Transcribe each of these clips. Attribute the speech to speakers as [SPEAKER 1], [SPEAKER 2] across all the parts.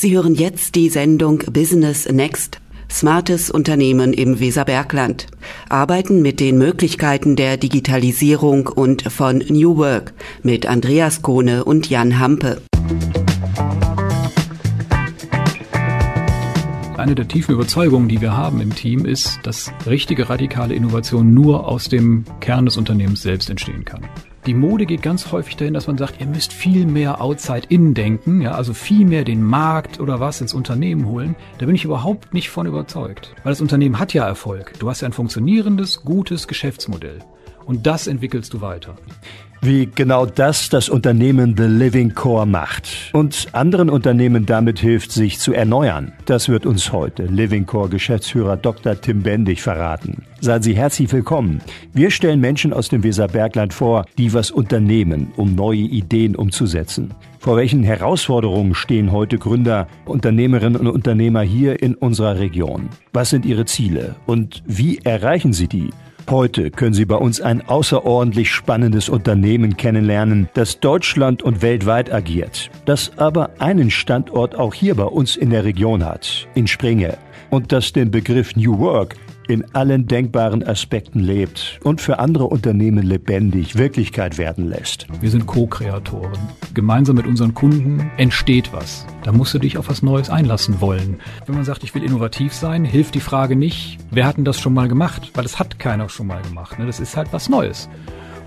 [SPEAKER 1] Sie hören jetzt die Sendung Business Next. Smartes Unternehmen im Weserbergland. Arbeiten mit den Möglichkeiten der Digitalisierung und von New Work mit Andreas Kohne und Jan Hampe.
[SPEAKER 2] Eine der tiefen Überzeugungen, die wir haben im Team, ist, dass richtige radikale Innovation nur aus dem Kern des Unternehmens selbst entstehen kann. Die Mode geht ganz häufig dahin, dass man sagt, ihr müsst viel mehr outside-in denken, ja, also viel mehr den Markt oder was ins Unternehmen holen. Da bin ich überhaupt nicht von überzeugt. Weil das Unternehmen hat ja Erfolg. Du hast ja ein funktionierendes, gutes Geschäftsmodell. Und das entwickelst du weiter
[SPEAKER 3] wie genau das das Unternehmen The Living Core macht und anderen Unternehmen damit hilft, sich zu erneuern. Das wird uns heute Living Core Geschäftsführer Dr. Tim Bendig verraten. Seien Sie herzlich willkommen. Wir stellen Menschen aus dem Weserbergland vor, die was unternehmen, um neue Ideen umzusetzen. Vor welchen Herausforderungen stehen heute Gründer, Unternehmerinnen und Unternehmer hier in unserer Region? Was sind ihre Ziele und wie erreichen sie die? Heute können Sie bei uns ein außerordentlich spannendes Unternehmen kennenlernen, das Deutschland und weltweit agiert, das aber einen Standort auch hier bei uns in der Region hat, in Springe, und das den Begriff New Work in allen denkbaren Aspekten lebt und für andere Unternehmen lebendig Wirklichkeit werden lässt.
[SPEAKER 2] Wir sind Co-Kreatoren. Gemeinsam mit unseren Kunden entsteht was. Da musst du dich auf was Neues einlassen wollen. Wenn man sagt, ich will innovativ sein, hilft die Frage nicht, wer hat denn das schon mal gemacht? Weil es hat keiner schon mal gemacht. Ne? Das ist halt was Neues.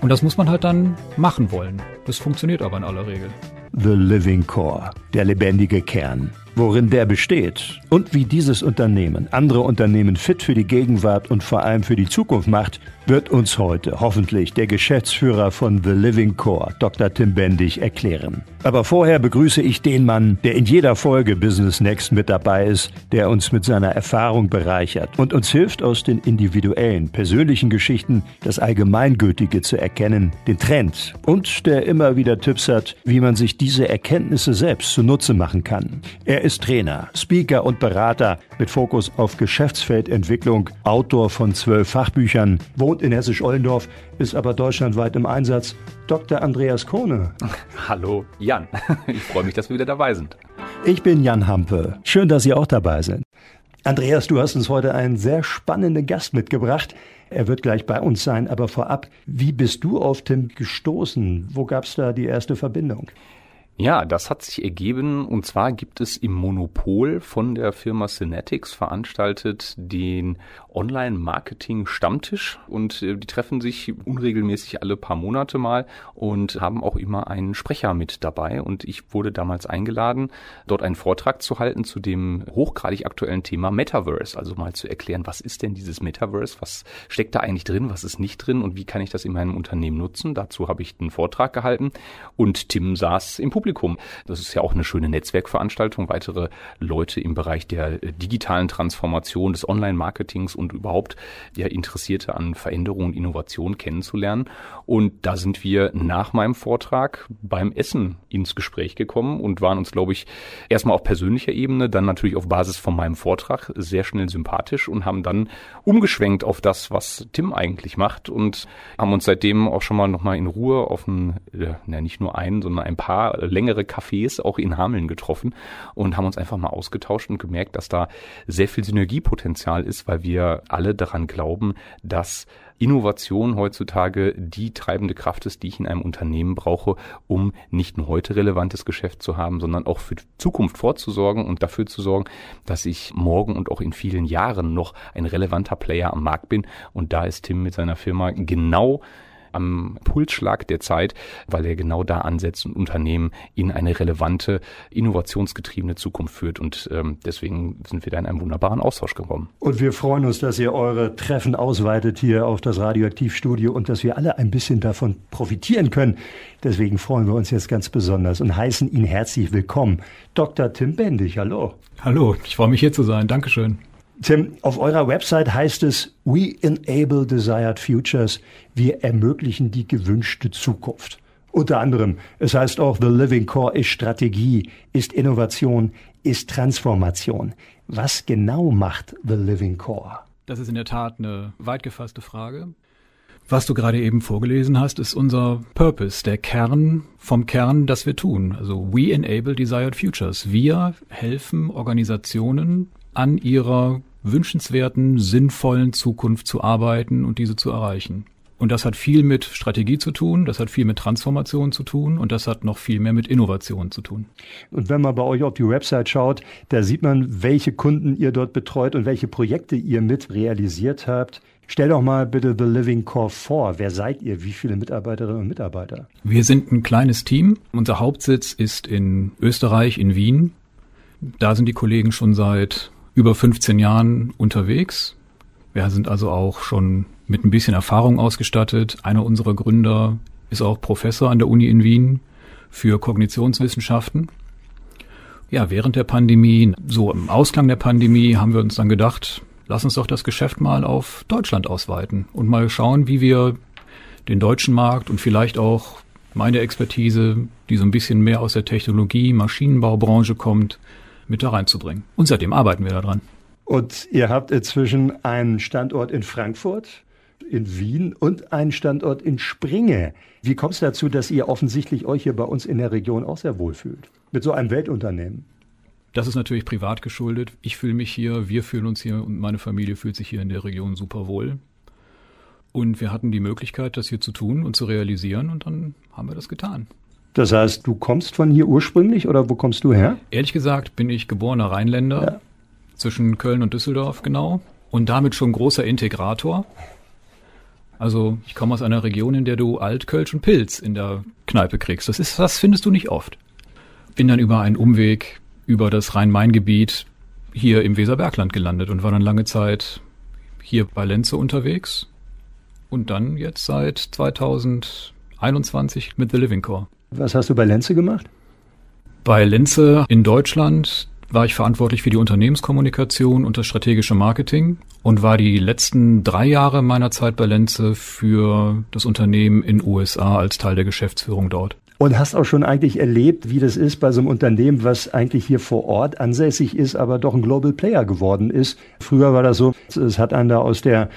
[SPEAKER 2] Und das muss man halt dann machen wollen. Das funktioniert aber in aller Regel.
[SPEAKER 3] The Living Core, der lebendige Kern worin der besteht und wie dieses Unternehmen andere Unternehmen fit für die Gegenwart und vor allem für die Zukunft macht, wird uns heute hoffentlich der Geschäftsführer von The Living Core, Dr. Tim Bendig, erklären. Aber vorher begrüße ich den Mann, der in jeder Folge Business Next mit dabei ist, der uns mit seiner Erfahrung bereichert und uns hilft, aus den individuellen, persönlichen Geschichten das Allgemeingültige zu erkennen, den Trend und der immer wieder Tipps hat, wie man sich diese Erkenntnisse selbst zunutze machen kann. Er ist Trainer, Speaker und Berater mit Fokus auf Geschäftsfeldentwicklung, Autor von zwölf Fachbüchern, wohnt in Hessisch-Ollendorf, ist aber deutschlandweit im Einsatz. Dr. Andreas Kohne.
[SPEAKER 4] Hallo Jan, ich freue mich, dass wir wieder dabei sind.
[SPEAKER 3] Ich bin Jan Hampe. Schön, dass Sie auch dabei sind. Andreas, du hast uns heute einen sehr spannenden Gast mitgebracht. Er wird gleich bei uns sein, aber vorab, wie bist du auf Tim gestoßen? Wo gab es da die erste Verbindung?
[SPEAKER 4] Ja, das hat sich ergeben. Und zwar gibt es im Monopol von der Firma Synetics veranstaltet den Online-Marketing-Stammtisch. Und äh, die treffen sich unregelmäßig alle paar Monate mal und haben auch immer einen Sprecher mit dabei. Und ich wurde damals eingeladen, dort einen Vortrag zu halten zu dem hochgradig aktuellen Thema Metaverse, also mal zu erklären, was ist denn dieses Metaverse, was steckt da eigentlich drin, was ist nicht drin? Und wie kann ich das in meinem Unternehmen nutzen. Dazu habe ich einen Vortrag gehalten. Und Tim saß im Publikum Publikum. Das ist ja auch eine schöne Netzwerkveranstaltung, weitere Leute im Bereich der äh, digitalen Transformation, des Online-Marketings und überhaupt ja Interessierte an Veränderung und Innovation kennenzulernen. Und da sind wir nach meinem Vortrag beim Essen ins Gespräch gekommen und waren uns, glaube ich, erstmal auf persönlicher Ebene, dann natürlich auf Basis von meinem Vortrag sehr schnell sympathisch und haben dann umgeschwenkt auf das, was Tim eigentlich macht und haben uns seitdem auch schon mal nochmal in Ruhe auf ein, äh, ja, nicht nur einen, sondern ein paar längere Cafés auch in Hameln getroffen und haben uns einfach mal ausgetauscht und gemerkt, dass da sehr viel Synergiepotenzial ist, weil wir alle daran glauben, dass Innovation heutzutage die treibende Kraft ist, die ich in einem Unternehmen brauche, um nicht nur heute relevantes Geschäft zu haben, sondern auch für die Zukunft vorzusorgen und dafür zu sorgen, dass ich morgen und auch in vielen Jahren noch ein relevanter Player am Markt bin. Und da ist Tim mit seiner Firma genau am Pulsschlag der Zeit, weil er genau da ansetzt und Unternehmen in eine relevante, innovationsgetriebene Zukunft führt. Und ähm, deswegen sind wir da in einen wunderbaren Austausch gekommen.
[SPEAKER 3] Und wir freuen uns, dass ihr eure Treffen ausweitet hier auf das Radioaktivstudio und dass wir alle ein bisschen davon profitieren können. Deswegen freuen wir uns jetzt ganz besonders und heißen ihn herzlich willkommen. Dr. Tim Bendig, hallo.
[SPEAKER 2] Hallo, ich freue mich hier zu sein. Dankeschön.
[SPEAKER 3] Tim, auf eurer Website heißt es, We enable desired futures. Wir ermöglichen die gewünschte Zukunft. Unter anderem, es heißt auch, The Living Core ist Strategie, ist Innovation, ist Transformation. Was genau macht The Living Core?
[SPEAKER 2] Das ist in der Tat eine weit gefasste Frage. Was du gerade eben vorgelesen hast, ist unser Purpose, der Kern vom Kern, das wir tun. Also we enable desired futures. Wir helfen Organisationen an ihrer wünschenswerten, sinnvollen Zukunft zu arbeiten und diese zu erreichen. Und das hat viel mit Strategie zu tun, das hat viel mit Transformation zu tun und das hat noch viel mehr mit Innovation zu tun.
[SPEAKER 3] Und wenn man bei euch auf die Website schaut, da sieht man, welche Kunden ihr dort betreut und welche Projekte ihr mit realisiert habt. Stell doch mal bitte The Living Core vor. Wer seid ihr? Wie viele Mitarbeiterinnen und Mitarbeiter?
[SPEAKER 2] Wir sind ein kleines Team. Unser Hauptsitz ist in Österreich, in Wien. Da sind die Kollegen schon seit über 15 Jahren unterwegs. Wir sind also auch schon mit ein bisschen Erfahrung ausgestattet. Einer unserer Gründer ist auch Professor an der Uni in Wien für Kognitionswissenschaften. Ja, während der Pandemie, so im Ausklang der Pandemie, haben wir uns dann gedacht, lass uns doch das Geschäft mal auf Deutschland ausweiten und mal schauen, wie wir den deutschen Markt und vielleicht auch meine Expertise, die so ein bisschen mehr aus der Technologie, Maschinenbaubranche kommt, mit da reinzubringen. Und seitdem arbeiten wir daran.
[SPEAKER 3] Und ihr habt inzwischen einen Standort in Frankfurt, in Wien und einen Standort in Springe. Wie kommt es dazu, dass ihr offensichtlich euch hier bei uns in der Region auch sehr wohlfühlt? Mit so einem Weltunternehmen?
[SPEAKER 2] Das ist natürlich privat geschuldet. Ich fühle mich hier, wir fühlen uns hier und meine Familie fühlt sich hier in der Region super wohl. Und wir hatten die Möglichkeit, das hier zu tun und zu realisieren und dann haben wir das getan.
[SPEAKER 3] Das heißt, du kommst von hier ursprünglich oder wo kommst du her?
[SPEAKER 2] Ehrlich gesagt bin ich geborener Rheinländer, ja. zwischen Köln und Düsseldorf genau, und damit schon großer Integrator. Also ich komme aus einer Region, in der du Altkölsch und Pilz in der Kneipe kriegst. Das ist, das findest du nicht oft. Bin dann über einen Umweg über das Rhein-Main-Gebiet hier im Weserbergland gelandet und war dann lange Zeit hier bei Lenze unterwegs und dann jetzt seit 2021 mit The Living Core.
[SPEAKER 3] Was hast du bei Lenze gemacht?
[SPEAKER 2] Bei Lenze in Deutschland war ich verantwortlich für die Unternehmenskommunikation und das strategische Marketing und war die letzten drei Jahre meiner Zeit bei Lenze für das Unternehmen in USA als Teil der Geschäftsführung dort.
[SPEAKER 3] Und hast auch schon eigentlich erlebt, wie das ist bei so einem Unternehmen, was eigentlich hier vor Ort ansässig ist, aber doch ein Global Player geworden ist. Früher war das so, es hat einen da aus der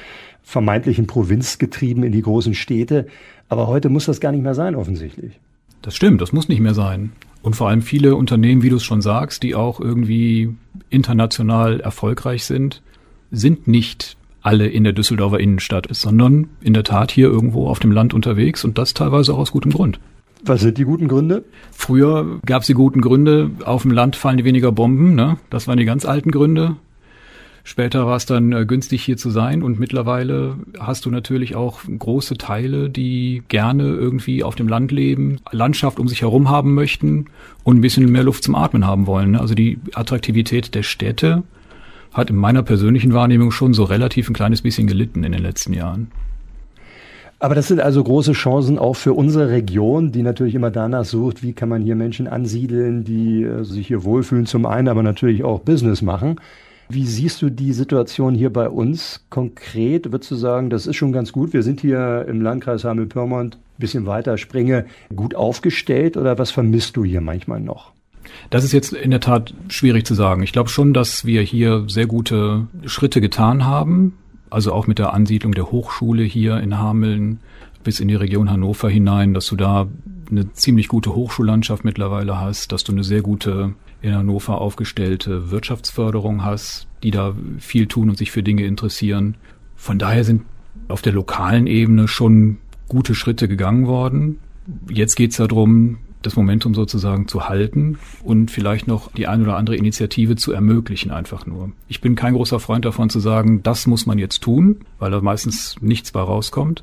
[SPEAKER 3] vermeintlichen Provinz getrieben in die großen Städte. Aber heute muss das gar nicht mehr sein, offensichtlich.
[SPEAKER 2] Das stimmt, das muss nicht mehr sein. Und vor allem viele Unternehmen, wie du es schon sagst, die auch irgendwie international erfolgreich sind, sind nicht alle in der Düsseldorfer Innenstadt, sondern in der Tat hier irgendwo auf dem Land unterwegs und das teilweise auch aus gutem Grund.
[SPEAKER 3] Was sind die guten Gründe?
[SPEAKER 2] Früher gab es die guten Gründe, auf dem Land fallen weniger Bomben, ne? Das waren die ganz alten Gründe. Später war es dann äh, günstig hier zu sein und mittlerweile hast du natürlich auch große Teile, die gerne irgendwie auf dem Land leben, Landschaft um sich herum haben möchten und ein bisschen mehr Luft zum Atmen haben wollen. Ne? Also die Attraktivität der Städte hat in meiner persönlichen Wahrnehmung schon so relativ ein kleines bisschen gelitten in den letzten Jahren.
[SPEAKER 3] Aber das sind also große Chancen auch für unsere Region, die natürlich immer danach sucht, wie kann man hier Menschen ansiedeln, die äh, sich hier wohlfühlen zum einen, aber natürlich auch Business machen. Wie siehst du die Situation hier bei uns konkret? Würdest du sagen, das ist schon ganz gut? Wir sind hier im Landkreis Hameln-Pyrmont, bisschen weiter Springe, gut aufgestellt oder was vermisst du hier manchmal noch?
[SPEAKER 2] Das ist jetzt in der Tat schwierig zu sagen. Ich glaube schon, dass wir hier sehr gute Schritte getan haben also auch mit der Ansiedlung der Hochschule hier in Hameln bis in die Region Hannover hinein, dass du da eine ziemlich gute Hochschullandschaft mittlerweile hast, dass du eine sehr gute in Hannover aufgestellte Wirtschaftsförderung hast, die da viel tun und sich für Dinge interessieren. Von daher sind auf der lokalen Ebene schon gute Schritte gegangen worden. Jetzt geht es darum, das Momentum sozusagen zu halten und vielleicht noch die ein oder andere Initiative zu ermöglichen einfach nur. Ich bin kein großer Freund davon zu sagen, das muss man jetzt tun, weil da meistens nichts bei rauskommt.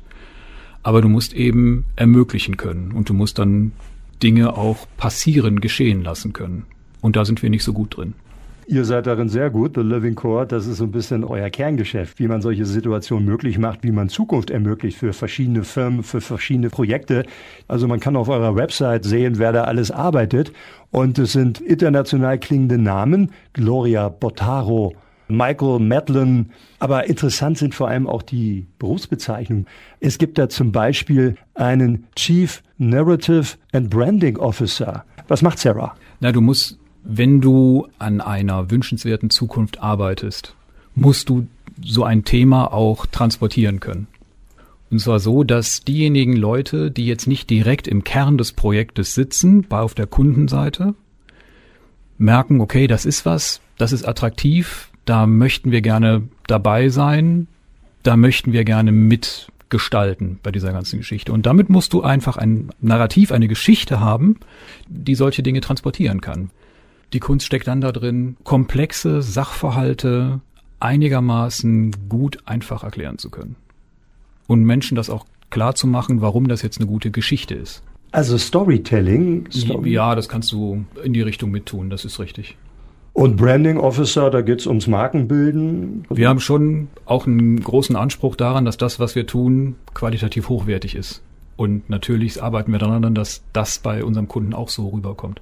[SPEAKER 2] Aber du musst eben ermöglichen können und du musst dann Dinge auch passieren, geschehen lassen können. Und da sind wir nicht so gut drin.
[SPEAKER 3] Ihr seid darin sehr gut, The Living Core, das ist so ein bisschen euer Kerngeschäft, wie man solche Situationen möglich macht, wie man Zukunft ermöglicht für verschiedene Firmen, für verschiedene Projekte. Also man kann auf eurer Website sehen, wer da alles arbeitet. Und es sind international klingende Namen, Gloria Bottaro, Michael Madeline. Aber interessant sind vor allem auch die Berufsbezeichnungen. Es gibt da zum Beispiel einen Chief Narrative and Branding Officer. Was macht Sarah?
[SPEAKER 2] Na, du musst wenn du an einer wünschenswerten Zukunft arbeitest, musst du so ein Thema auch transportieren können. Und zwar so, dass diejenigen Leute, die jetzt nicht direkt im Kern des Projektes sitzen, auf der Kundenseite, merken, okay, das ist was, das ist attraktiv, da möchten wir gerne dabei sein, da möchten wir gerne mitgestalten bei dieser ganzen Geschichte. Und damit musst du einfach ein Narrativ, eine Geschichte haben, die solche Dinge transportieren kann. Die Kunst steckt dann da drin, komplexe Sachverhalte einigermaßen gut einfach erklären zu können. Und Menschen das auch klar zu machen, warum das jetzt eine gute Geschichte ist.
[SPEAKER 3] Also Storytelling.
[SPEAKER 2] Story. Ja, das kannst du in die Richtung mittun, das ist richtig.
[SPEAKER 3] Und Branding Officer, da geht's ums Markenbilden.
[SPEAKER 2] Wir haben schon auch einen großen Anspruch daran, dass das, was wir tun, qualitativ hochwertig ist. Und natürlich arbeiten wir daran, dass das bei unserem Kunden auch so rüberkommt.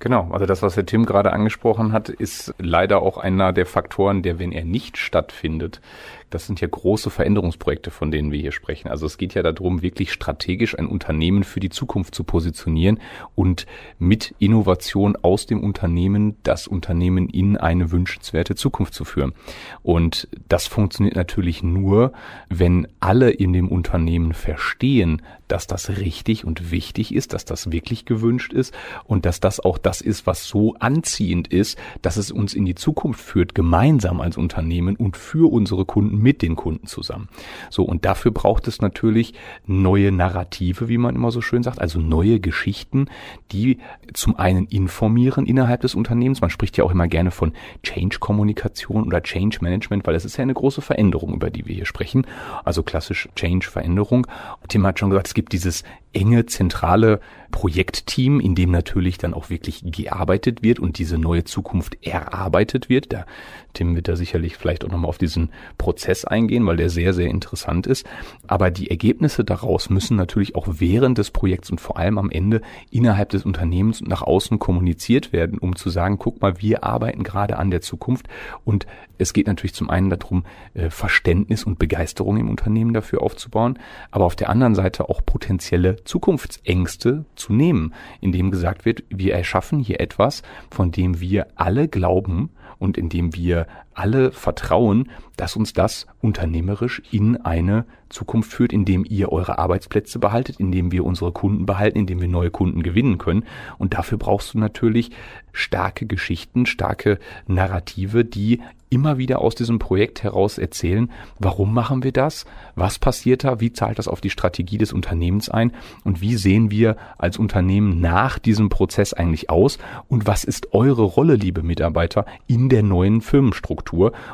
[SPEAKER 4] Genau, also das, was der Tim gerade angesprochen hat, ist leider auch einer der Faktoren, der, wenn er nicht stattfindet, das sind ja große Veränderungsprojekte, von denen wir hier sprechen. Also es geht ja darum, wirklich strategisch ein Unternehmen für die Zukunft zu positionieren und mit Innovation aus dem Unternehmen das Unternehmen in eine wünschenswerte Zukunft zu führen. Und das funktioniert natürlich nur, wenn alle in dem Unternehmen verstehen, dass das richtig und wichtig ist, dass das wirklich gewünscht ist und dass das auch das ist, was so anziehend ist, dass es uns in die Zukunft führt, gemeinsam als Unternehmen und für unsere Kunden mit den Kunden zusammen. So, und dafür braucht es natürlich neue Narrative, wie man immer so schön sagt, also neue Geschichten, die zum einen informieren innerhalb des Unternehmens. Man spricht ja auch immer gerne von Change-Kommunikation oder Change-Management, weil das ist ja eine große Veränderung, über die wir hier sprechen. Also klassisch Change-Veränderung. Tim hat schon gesagt, es gibt dieses enge zentrale Projektteam, in dem natürlich dann auch wirklich gearbeitet wird und diese neue Zukunft erarbeitet wird. Da Tim wird da sicherlich vielleicht auch nochmal auf diesen Prozess eingehen, weil der sehr, sehr interessant ist. Aber die Ergebnisse daraus müssen natürlich auch während des Projekts und vor allem am Ende innerhalb des Unternehmens und nach außen kommuniziert werden, um zu sagen, guck mal, wir arbeiten gerade an der Zukunft und es geht natürlich zum einen darum, äh, Verständnis und Begeisterung im Unternehmen dafür aufzubauen, aber auf der anderen Seite auch potenzielle Zukunftsängste zu nehmen, indem gesagt wird, wir erschaffen hier etwas, von dem wir alle glauben und indem wir alle vertrauen, dass uns das unternehmerisch in eine Zukunft führt, indem ihr eure Arbeitsplätze behaltet, indem wir unsere Kunden behalten, indem wir neue Kunden gewinnen können. Und dafür brauchst du natürlich starke Geschichten, starke Narrative, die immer wieder aus diesem Projekt heraus erzählen, warum machen wir das, was passiert da, wie zahlt das auf die Strategie des Unternehmens ein und wie sehen wir als Unternehmen nach diesem Prozess eigentlich aus und was ist eure Rolle, liebe Mitarbeiter, in der neuen Firmenstruktur.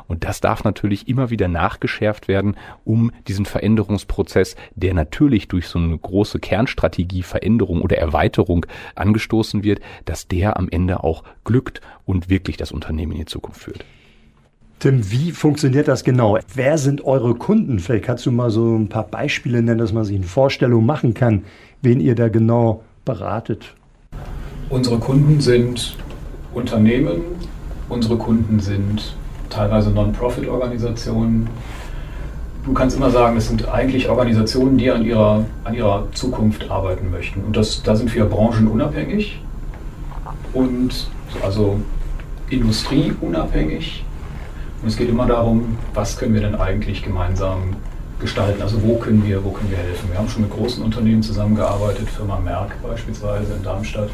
[SPEAKER 4] Und das darf natürlich immer wieder nachgeschärft werden, um diesen Veränderungsprozess, der natürlich durch so eine große Kernstrategie Veränderung oder Erweiterung angestoßen wird, dass der am Ende auch glückt und wirklich das Unternehmen in die Zukunft führt.
[SPEAKER 3] Tim, wie funktioniert das genau? Wer sind eure Kunden? Vielleicht kannst du mal so ein paar Beispiele nennen, dass man sich eine Vorstellung machen kann, wen ihr da genau beratet.
[SPEAKER 2] Unsere Kunden sind Unternehmen, unsere Kunden sind teilweise Non-Profit-Organisationen. Du kannst immer sagen, es sind eigentlich Organisationen, die an ihrer, an ihrer Zukunft arbeiten möchten. Und das, da sind wir branchenunabhängig und also industrieunabhängig und es geht immer darum, was können wir denn eigentlich gemeinsam gestalten? Also wo können wir, wo können wir helfen? Wir haben schon mit großen Unternehmen zusammengearbeitet, Firma Merck beispielsweise in Darmstadt.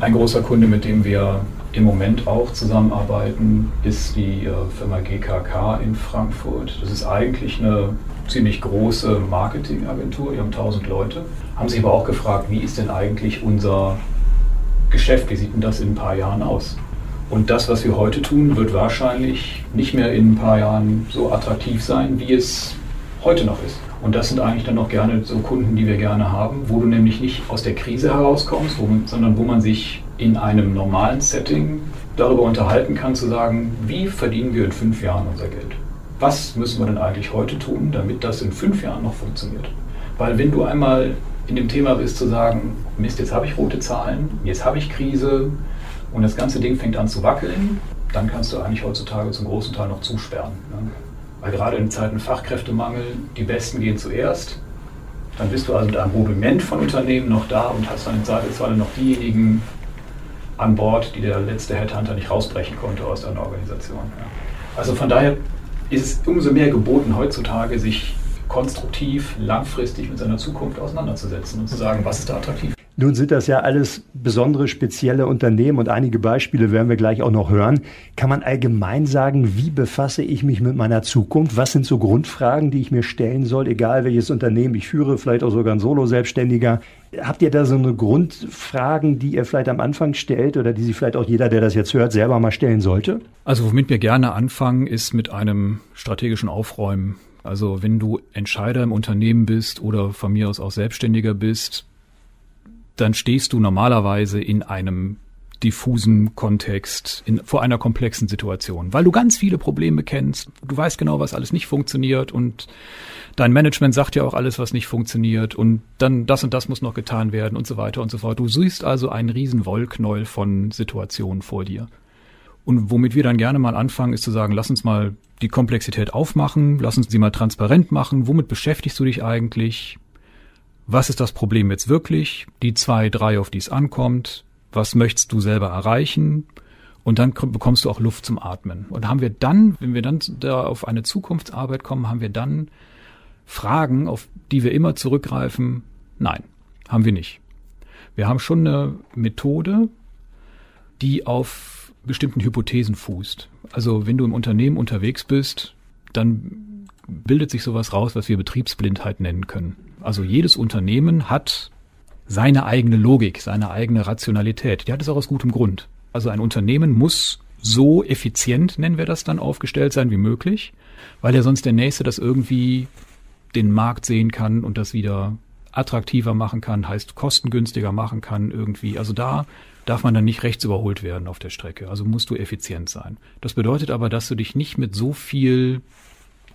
[SPEAKER 2] Ein großer Kunde, mit dem wir im Moment auch zusammenarbeiten, ist die äh, Firma GKK in Frankfurt. Das ist eigentlich eine ziemlich große Marketingagentur, die haben 1000 Leute, haben sich aber auch gefragt, wie ist denn eigentlich unser Geschäft, wie sieht denn das in ein paar Jahren aus? Und das, was wir heute tun, wird wahrscheinlich nicht mehr in ein paar Jahren so attraktiv sein, wie es heute noch ist. Und das sind eigentlich dann noch gerne so Kunden, die wir gerne haben, wo du nämlich nicht aus der Krise herauskommst, wo, sondern wo man sich in einem normalen Setting darüber unterhalten kann, zu sagen, wie verdienen wir in fünf Jahren unser Geld? Was müssen wir denn eigentlich heute tun, damit das in fünf Jahren noch funktioniert? Weil wenn du einmal in dem Thema bist zu sagen, Mist, jetzt habe ich rote Zahlen, jetzt habe ich Krise, und das ganze Ding fängt an zu wackeln, dann kannst du eigentlich heutzutage zum großen Teil noch zusperren. Ne? Weil gerade in Zeiten Fachkräftemangel, die Besten gehen zuerst. Dann bist du also mit einem Rudiment von Unternehmen noch da und hast dann im Zweifelsfall noch diejenigen an Bord, die der letzte Headhunter nicht rausbrechen konnte aus deiner Organisation. Ja. Also von daher ist es umso mehr geboten, heutzutage sich konstruktiv, langfristig mit seiner Zukunft auseinanderzusetzen und zu sagen, was ist da attraktiv.
[SPEAKER 3] Nun sind das ja alles besondere, spezielle Unternehmen und einige Beispiele werden wir gleich auch noch hören. Kann man allgemein sagen, wie befasse ich mich mit meiner Zukunft? Was sind so Grundfragen, die ich mir stellen soll, egal welches Unternehmen ich führe, vielleicht auch sogar ein Solo-Selbstständiger? Habt ihr da so eine Grundfragen, die ihr vielleicht am Anfang stellt oder die sich vielleicht auch jeder, der das jetzt hört, selber mal stellen sollte?
[SPEAKER 2] Also womit wir gerne anfangen, ist mit einem strategischen Aufräumen. Also wenn du Entscheider im Unternehmen bist oder von mir aus auch Selbstständiger bist, dann stehst du normalerweise in einem diffusen Kontext, in, vor einer komplexen Situation, weil du ganz viele Probleme kennst, du weißt genau, was alles nicht funktioniert und dein Management sagt ja auch alles, was nicht funktioniert und dann das und das muss noch getan werden und so weiter und so fort. Du siehst also einen riesen Wollknäuel von Situationen vor dir. Und womit wir dann gerne mal anfangen, ist zu sagen, lass uns mal die Komplexität aufmachen, lass uns sie mal transparent machen. Womit beschäftigst du dich eigentlich? Was ist das Problem jetzt wirklich, die zwei, drei, auf die es ankommt, was möchtest du selber erreichen und dann bekommst du auch Luft zum Atmen. Und haben wir dann, wenn wir dann da auf eine Zukunftsarbeit kommen, haben wir dann Fragen, auf die wir immer zurückgreifen? Nein, haben wir nicht. Wir haben schon eine Methode, die auf bestimmten Hypothesen fußt. Also wenn du im Unternehmen unterwegs bist, dann bildet sich sowas raus, was wir Betriebsblindheit nennen können. Also jedes Unternehmen hat seine eigene Logik, seine eigene Rationalität. Die hat es auch aus gutem Grund. Also ein Unternehmen muss so effizient, nennen wir das dann, aufgestellt sein wie möglich, weil ja sonst der Nächste das irgendwie den Markt sehen kann und das wieder attraktiver machen kann, heißt kostengünstiger machen kann irgendwie. Also da darf man dann nicht rechts überholt werden auf der Strecke. Also musst du effizient sein. Das bedeutet aber, dass du dich nicht mit so viel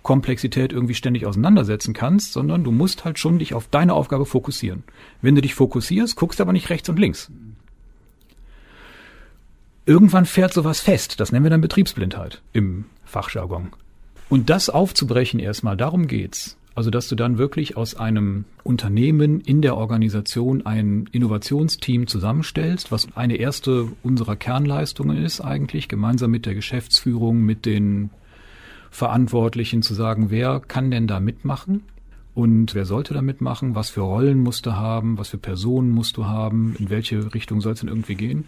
[SPEAKER 2] Komplexität irgendwie ständig auseinandersetzen kannst, sondern du musst halt schon dich auf deine Aufgabe fokussieren. Wenn du dich fokussierst, guckst du aber nicht rechts und links. Irgendwann fährt sowas fest. Das nennen wir dann Betriebsblindheit im Fachjargon. Und das aufzubrechen erstmal, darum geht's. Also, dass du dann wirklich aus einem Unternehmen in der Organisation ein Innovationsteam zusammenstellst, was eine erste unserer Kernleistungen ist eigentlich, gemeinsam mit der Geschäftsführung, mit den Verantwortlichen zu sagen, wer kann denn da mitmachen? Und wer sollte da mitmachen? Was für Rollen musst du haben? Was für Personen musst du haben? In welche Richtung soll es denn irgendwie gehen?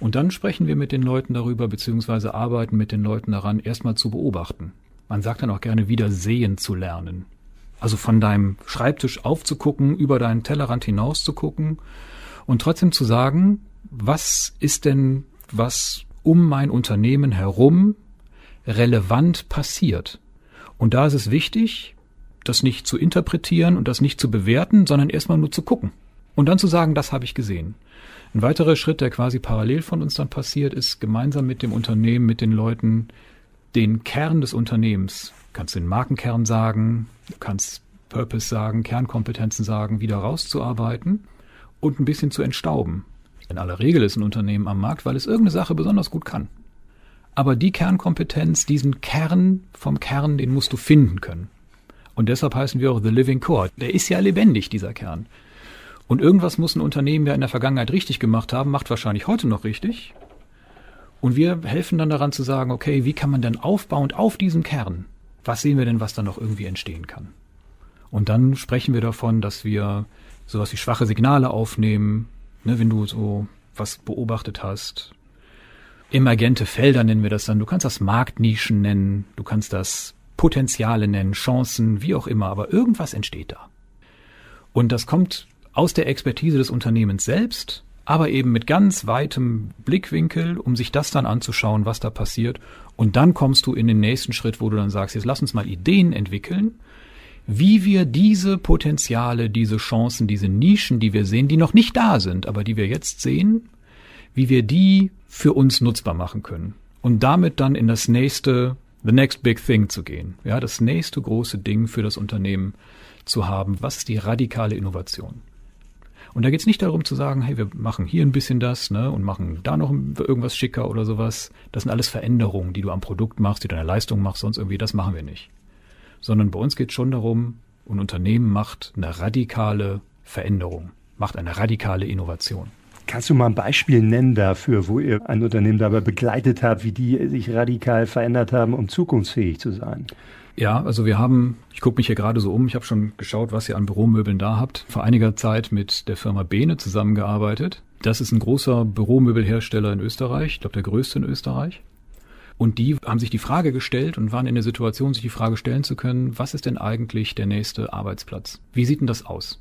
[SPEAKER 2] Und dann sprechen wir mit den Leuten darüber, beziehungsweise arbeiten mit den Leuten daran, erstmal zu beobachten. Man sagt dann auch gerne wieder sehen zu lernen. Also von deinem Schreibtisch aufzugucken, über deinen Tellerrand hinaus zu gucken und trotzdem zu sagen, was ist denn, was um mein Unternehmen herum relevant passiert. Und da ist es wichtig, das nicht zu interpretieren und das nicht zu bewerten, sondern erstmal nur zu gucken. Und dann zu sagen, das habe ich gesehen. Ein weiterer Schritt, der quasi parallel von uns dann passiert, ist gemeinsam mit dem Unternehmen, mit den Leuten, den Kern des Unternehmens, du kannst den Markenkern sagen, kannst Purpose sagen, Kernkompetenzen sagen, wieder rauszuarbeiten und ein bisschen zu entstauben. In aller Regel ist ein Unternehmen am Markt, weil es irgendeine Sache besonders gut kann. Aber die Kernkompetenz, diesen Kern vom Kern, den musst du finden können. Und deshalb heißen wir auch The Living Core. Der ist ja lebendig, dieser Kern. Und irgendwas muss ein Unternehmen ja in der Vergangenheit richtig gemacht haben, macht wahrscheinlich heute noch richtig. Und wir helfen dann daran zu sagen, okay, wie kann man denn aufbauend auf diesem Kern, was sehen wir denn, was da noch irgendwie entstehen kann? Und dann sprechen wir davon, dass wir sowas wie schwache Signale aufnehmen, ne, wenn du so was beobachtet hast, emergente Felder nennen wir das dann. Du kannst das Marktnischen nennen, du kannst das Potenziale nennen, Chancen, wie auch immer, aber irgendwas entsteht da. Und das kommt aus der Expertise des Unternehmens selbst, aber eben mit ganz weitem Blickwinkel, um sich das dann anzuschauen, was da passiert. Und dann kommst du in den nächsten Schritt, wo du dann sagst, jetzt lass uns mal Ideen entwickeln, wie wir diese Potenziale, diese Chancen, diese Nischen, die wir sehen, die noch nicht da sind, aber die wir jetzt sehen, wie wir die für uns nutzbar machen können. Und damit dann in das nächste, the next big thing zu gehen. Ja, das nächste große Ding für das Unternehmen zu haben. Was ist die radikale Innovation? Und da geht es nicht darum zu sagen, hey, wir machen hier ein bisschen das, ne, und machen da noch irgendwas schicker oder sowas. Das sind alles Veränderungen, die du am Produkt machst, die der Leistung machst, sonst irgendwie, das machen wir nicht. Sondern bei uns geht es schon darum, ein Unternehmen macht eine radikale Veränderung, macht eine radikale Innovation.
[SPEAKER 3] Kannst du mal ein Beispiel nennen dafür, wo ihr ein Unternehmen dabei begleitet habt, wie die sich radikal verändert haben, um zukunftsfähig zu sein?
[SPEAKER 2] Ja, also wir haben, ich gucke mich hier gerade so um, ich habe schon geschaut, was ihr an Büromöbeln da habt. Vor einiger Zeit mit der Firma Bene zusammengearbeitet. Das ist ein großer Büromöbelhersteller in Österreich, ich glaube der größte in Österreich. Und die haben sich die Frage gestellt und waren in der Situation, sich die Frage stellen zu können, was ist denn eigentlich der nächste Arbeitsplatz? Wie sieht denn das aus?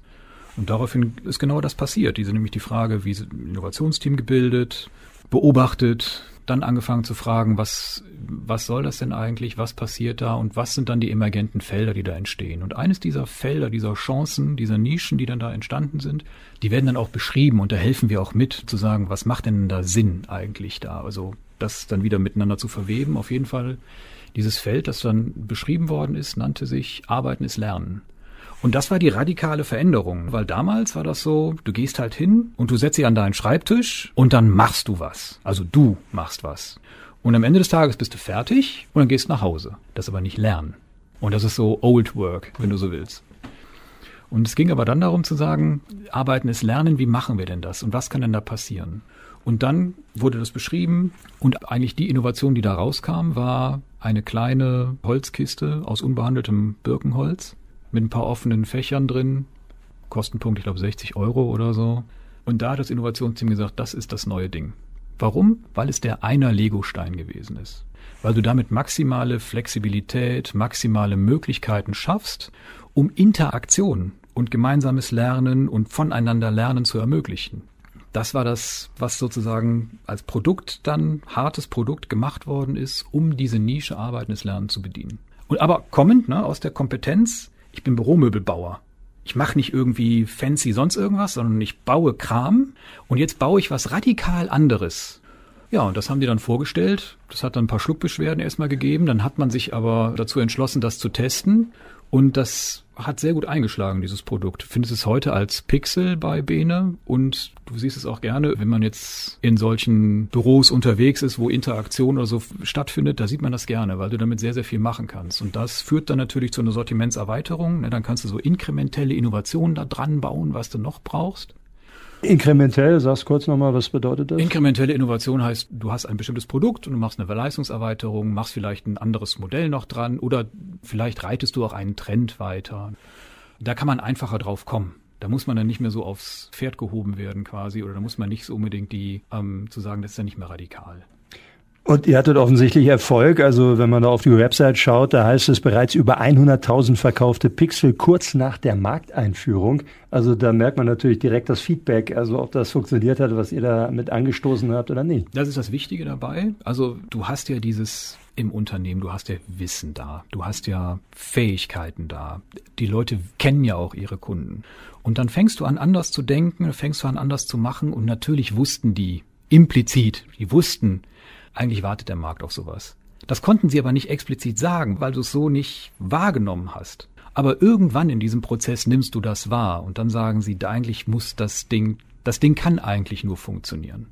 [SPEAKER 2] Und daraufhin ist genau das passiert. Diese nämlich die Frage, wie Innovationsteam gebildet, beobachtet, dann angefangen zu fragen, was, was soll das denn eigentlich, was passiert da und was sind dann die emergenten Felder, die da entstehen. Und eines dieser Felder, dieser Chancen, dieser Nischen, die dann da entstanden sind, die werden dann auch beschrieben und da helfen wir auch mit zu sagen, was macht denn da Sinn eigentlich da? Also das dann wieder miteinander zu verweben. Auf jeden Fall dieses Feld, das dann beschrieben worden ist, nannte sich Arbeiten ist Lernen. Und das war die radikale Veränderung, weil damals war das so, du gehst halt hin und du setzt dich an deinen Schreibtisch und dann machst du was. Also du machst was. Und am Ende des Tages bist du fertig und dann gehst nach Hause. Das aber nicht lernen. Und das ist so Old Work, wenn du so willst. Und es ging aber dann darum zu sagen, Arbeiten ist Lernen, wie machen wir denn das und was kann denn da passieren? Und dann wurde das beschrieben und eigentlich die Innovation, die da rauskam, war eine kleine Holzkiste aus unbehandeltem Birkenholz mit ein paar offenen Fächern drin. Kostenpunkt, ich glaube, 60 Euro oder so. Und da hat das Innovationsteam gesagt, das ist das neue Ding. Warum? Weil es der einer Legostein gewesen ist. Weil du damit maximale Flexibilität, maximale Möglichkeiten schaffst, um Interaktion und gemeinsames Lernen und voneinander Lernen zu ermöglichen. Das war das, was sozusagen als Produkt dann, hartes Produkt gemacht worden ist, um diese Nische Arbeiten des Lernens zu bedienen. Und aber kommend ne, aus der Kompetenz, ich bin Büromöbelbauer. Ich mache nicht irgendwie fancy sonst irgendwas, sondern ich baue Kram und jetzt baue ich was radikal anderes. Ja, und das haben die dann vorgestellt. Das hat dann ein paar Schluckbeschwerden erstmal gegeben. Dann hat man sich aber dazu entschlossen, das zu testen. Und das hat sehr gut eingeschlagen, dieses Produkt. Findest es heute als Pixel bei Bene und du siehst es auch gerne, wenn man jetzt in solchen Büros unterwegs ist, wo Interaktion oder so stattfindet, da sieht man das gerne, weil du damit sehr, sehr viel machen kannst. Und das führt dann natürlich zu einer Sortimentserweiterung. Ne, dann kannst du so inkrementelle Innovationen da dran bauen, was du noch brauchst.
[SPEAKER 3] Inkrementell, sagst kurz nochmal, was bedeutet das?
[SPEAKER 2] Inkrementelle Innovation heißt, du hast ein bestimmtes Produkt und du machst eine Leistungserweiterung, machst vielleicht ein anderes Modell noch dran oder vielleicht reitest du auch einen Trend weiter. Da kann man einfacher drauf kommen. Da muss man dann nicht mehr so aufs Pferd gehoben werden quasi oder da muss man nicht so unbedingt die, ähm, zu sagen, das ist ja nicht mehr radikal.
[SPEAKER 3] Und ihr hattet offensichtlich Erfolg. Also wenn man da auf die Website schaut, da heißt es bereits über 100.000 verkaufte Pixel kurz nach der Markteinführung. Also da merkt man natürlich direkt das Feedback, also ob das funktioniert hat, was ihr da mit angestoßen habt oder nicht.
[SPEAKER 2] Das ist das Wichtige dabei. Also du hast ja dieses im Unternehmen, du hast ja Wissen da, du hast ja Fähigkeiten da. Die Leute kennen ja auch ihre Kunden. Und dann fängst du an, anders zu denken, fängst du an, anders zu machen. Und natürlich wussten die implizit, die wussten, eigentlich wartet der Markt auf sowas. Das konnten sie aber nicht explizit sagen, weil du es so nicht wahrgenommen hast. Aber irgendwann in diesem Prozess nimmst du das wahr und dann sagen sie, eigentlich muss das Ding, das Ding kann eigentlich nur funktionieren.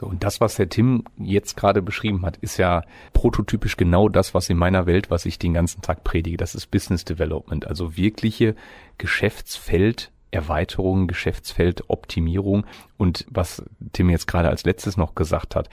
[SPEAKER 4] Und das, was Herr Tim jetzt gerade beschrieben hat, ist ja prototypisch genau das, was in meiner Welt, was ich den ganzen Tag predige. Das ist Business Development, also wirkliche Geschäftsfeld Erweiterung, Geschäftsfeld, Optimierung und was Tim jetzt gerade als letztes noch gesagt hat,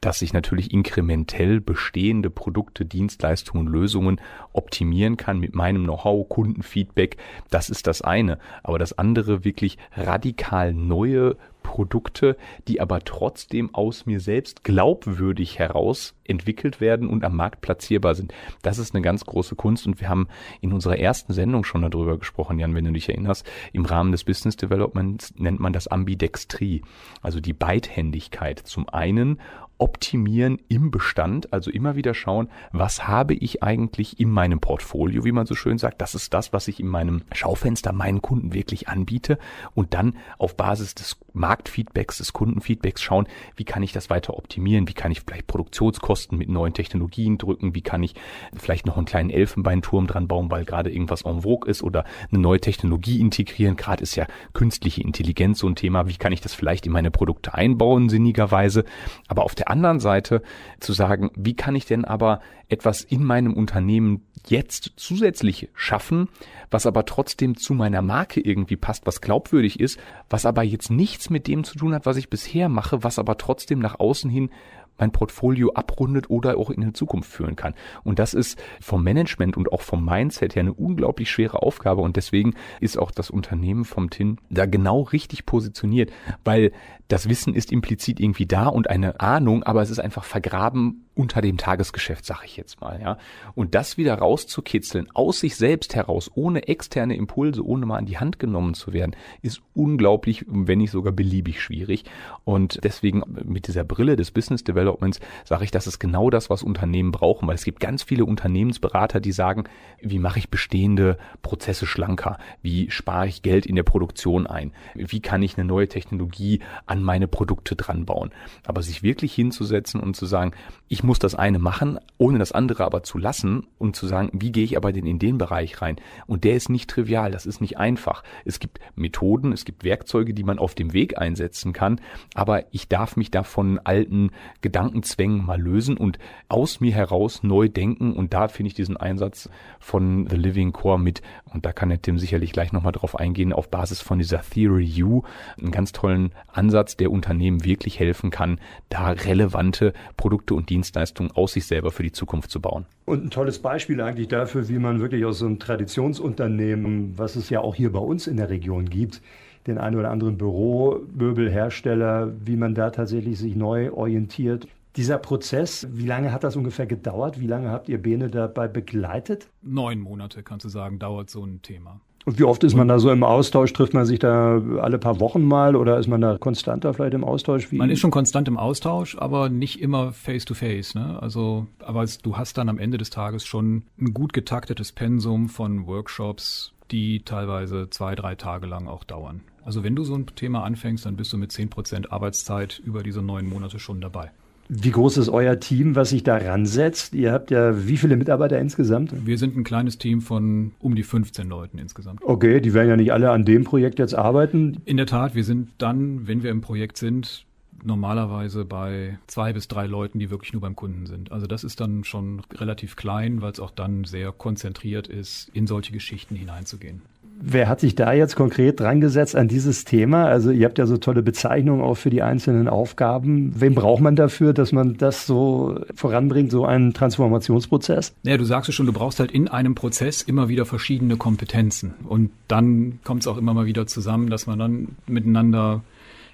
[SPEAKER 4] dass ich natürlich inkrementell bestehende Produkte, Dienstleistungen, Lösungen optimieren kann mit meinem Know-how, Kundenfeedback, das ist das eine. Aber das andere wirklich radikal neue Produkte, die aber trotzdem aus mir selbst glaubwürdig heraus entwickelt werden und am Markt platzierbar sind. Das ist eine ganz große Kunst und wir haben in unserer ersten Sendung schon darüber gesprochen, Jan, wenn du dich erinnerst. Im Rahmen des Business Developments nennt man das Ambidextrie, also die Beidhändigkeit. Zum einen optimieren im Bestand, also immer wieder schauen, was habe ich eigentlich in meinem Portfolio, wie man so schön sagt. Das ist das, was ich in meinem Schaufenster meinen Kunden wirklich anbiete und dann auf Basis des Marktfeedbacks, des Kundenfeedbacks schauen, wie kann ich das weiter optimieren, wie kann ich vielleicht Produktionskosten mit neuen Technologien drücken, wie kann ich vielleicht noch einen kleinen Elfenbeinturm dran bauen, weil gerade irgendwas en vogue ist oder eine neue Technologie integrieren. Gerade ist ja künstliche Intelligenz so ein Thema, wie kann ich das vielleicht in meine Produkte einbauen, sinnigerweise. Aber auf der anderen Seite zu sagen, wie kann ich denn aber etwas in meinem Unternehmen jetzt zusätzlich schaffen, was aber trotzdem zu meiner Marke irgendwie passt, was glaubwürdig ist, was aber jetzt nichts mit dem zu tun hat, was ich bisher mache, was aber trotzdem nach außen hin mein Portfolio abrundet oder auch in die Zukunft führen kann. Und das ist vom Management und auch vom Mindset her eine unglaublich schwere Aufgabe und deswegen ist auch das Unternehmen vom TIN da genau richtig positioniert, weil das Wissen ist implizit irgendwie da und eine Ahnung, aber es ist einfach vergraben unter dem Tagesgeschäft, sag ich jetzt mal, ja. Und das wieder rauszukitzeln, aus sich selbst heraus, ohne externe Impulse, ohne mal an die Hand genommen zu werden, ist unglaublich, wenn nicht sogar beliebig schwierig. Und deswegen mit dieser Brille des Business Developments sage ich, das ist genau das, was Unternehmen brauchen, weil es gibt ganz viele Unternehmensberater, die sagen, wie mache ich bestehende Prozesse schlanker? Wie spare ich Geld in der Produktion ein? Wie kann ich eine neue Technologie an meine Produkte dran bauen? Aber sich wirklich hinzusetzen und zu sagen, ich muss das eine machen, ohne das andere aber zu lassen und zu sagen, wie gehe ich aber denn in den Bereich rein? Und der ist nicht trivial, das ist nicht einfach. Es gibt Methoden, es gibt Werkzeuge, die man auf dem Weg einsetzen kann, aber ich darf mich da von alten Gedankenzwängen mal lösen und aus mir heraus neu denken und da finde ich diesen Einsatz von The Living Core mit und da kann der Tim sicherlich gleich nochmal drauf eingehen, auf Basis von dieser Theory U, einen ganz tollen Ansatz, der Unternehmen wirklich helfen kann, da relevante Produkte und Dienstleistungen aus sich selber für die Zukunft zu bauen.
[SPEAKER 3] Und ein tolles Beispiel eigentlich dafür, wie man wirklich aus so einem Traditionsunternehmen, was es ja auch hier bei uns in der Region gibt, den einen oder anderen Büromöbelhersteller, wie man da tatsächlich sich neu orientiert. Dieser Prozess, wie lange hat das ungefähr gedauert? Wie lange habt ihr Bene dabei begleitet?
[SPEAKER 2] Neun Monate, kannst du sagen, dauert so ein Thema.
[SPEAKER 3] Und wie oft ist man da so im Austausch? Trifft man sich da alle paar Wochen mal oder ist man da konstanter vielleicht im Austausch?
[SPEAKER 2] Wie? Man ist schon konstant im Austausch, aber nicht immer face to face. Ne? Also, aber du hast dann am Ende des Tages schon ein gut getaktetes Pensum von Workshops, die teilweise zwei, drei Tage lang auch dauern. Also wenn du so ein Thema anfängst, dann bist du mit zehn Prozent Arbeitszeit über diese neun Monate schon dabei.
[SPEAKER 3] Wie groß ist euer Team, was sich da ransetzt? Ihr habt ja wie viele Mitarbeiter insgesamt?
[SPEAKER 2] Wir sind ein kleines Team von um die 15 Leuten insgesamt.
[SPEAKER 3] Okay, die werden ja nicht alle an dem Projekt jetzt arbeiten.
[SPEAKER 2] In der Tat, wir sind dann, wenn wir im Projekt sind, normalerweise bei zwei bis drei Leuten, die wirklich nur beim Kunden sind. Also das ist dann schon relativ klein, weil es auch dann sehr konzentriert ist, in solche Geschichten hineinzugehen.
[SPEAKER 3] Wer hat sich da jetzt konkret dran gesetzt an dieses Thema? Also ihr habt ja so tolle Bezeichnungen auch für die einzelnen Aufgaben. Wen braucht man dafür, dass man das so voranbringt, so einen Transformationsprozess?
[SPEAKER 2] Ja, du sagst es schon, du brauchst halt in einem Prozess immer wieder verschiedene Kompetenzen. Und dann kommt es auch immer mal wieder zusammen, dass man dann miteinander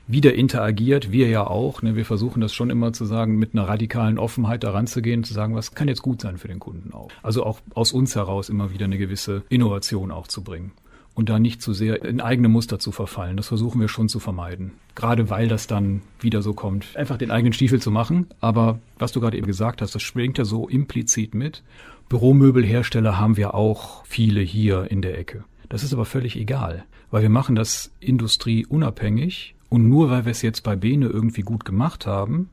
[SPEAKER 2] wieder interagiert, wir ja auch. Ne? Wir versuchen das schon immer zu sagen, mit einer radikalen Offenheit daran zu gehen, zu sagen, was kann jetzt gut sein für den Kunden auch. Also auch aus uns heraus immer wieder eine gewisse Innovation auch zu bringen und da nicht zu sehr in eigene Muster zu verfallen. Das versuchen wir schon zu vermeiden. Gerade weil das dann wieder so kommt, einfach den eigenen Stiefel zu machen. Aber was du gerade eben gesagt hast, das schwingt ja so implizit mit. Büromöbelhersteller haben wir auch viele hier in der Ecke. Das ist aber völlig egal, weil wir machen das industrieunabhängig und nur weil wir es jetzt bei Bene irgendwie gut gemacht haben,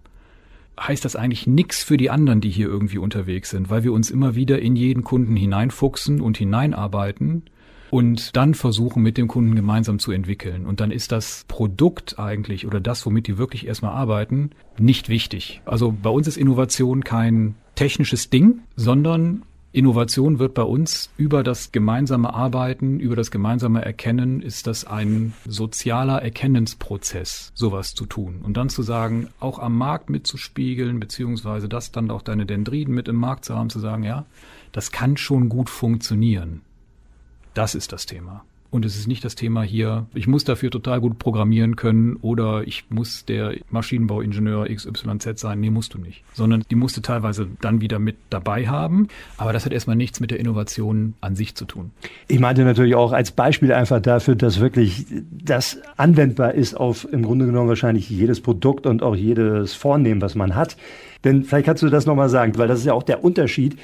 [SPEAKER 2] heißt das eigentlich nichts für die anderen, die hier irgendwie unterwegs sind, weil wir uns immer wieder in jeden Kunden hineinfuchsen und hineinarbeiten und dann versuchen, mit dem Kunden gemeinsam zu entwickeln. Und dann ist das Produkt eigentlich oder das, womit die wirklich erstmal arbeiten, nicht wichtig. Also bei uns ist Innovation kein technisches Ding, sondern Innovation wird bei uns über das gemeinsame Arbeiten, über das gemeinsame Erkennen, ist das ein sozialer Erkennensprozess, sowas zu tun. Und dann zu sagen, auch am Markt mitzuspiegeln, beziehungsweise das dann auch deine Dendriden mit im Markt zu haben, zu sagen, ja, das kann schon gut funktionieren. Das ist das Thema. Und es ist nicht das Thema hier, ich muss dafür total gut programmieren können oder ich muss der Maschinenbauingenieur XYZ sein. Nee, musst du nicht. Sondern die musst du teilweise dann wieder mit dabei haben. Aber das hat erstmal nichts mit der Innovation an sich zu tun.
[SPEAKER 3] Ich meinte natürlich auch als Beispiel einfach dafür, dass wirklich das anwendbar ist auf im Grunde genommen wahrscheinlich jedes Produkt und auch jedes Vornehmen, was man hat. Denn vielleicht kannst du das nochmal sagen, weil das ist ja auch der Unterschied.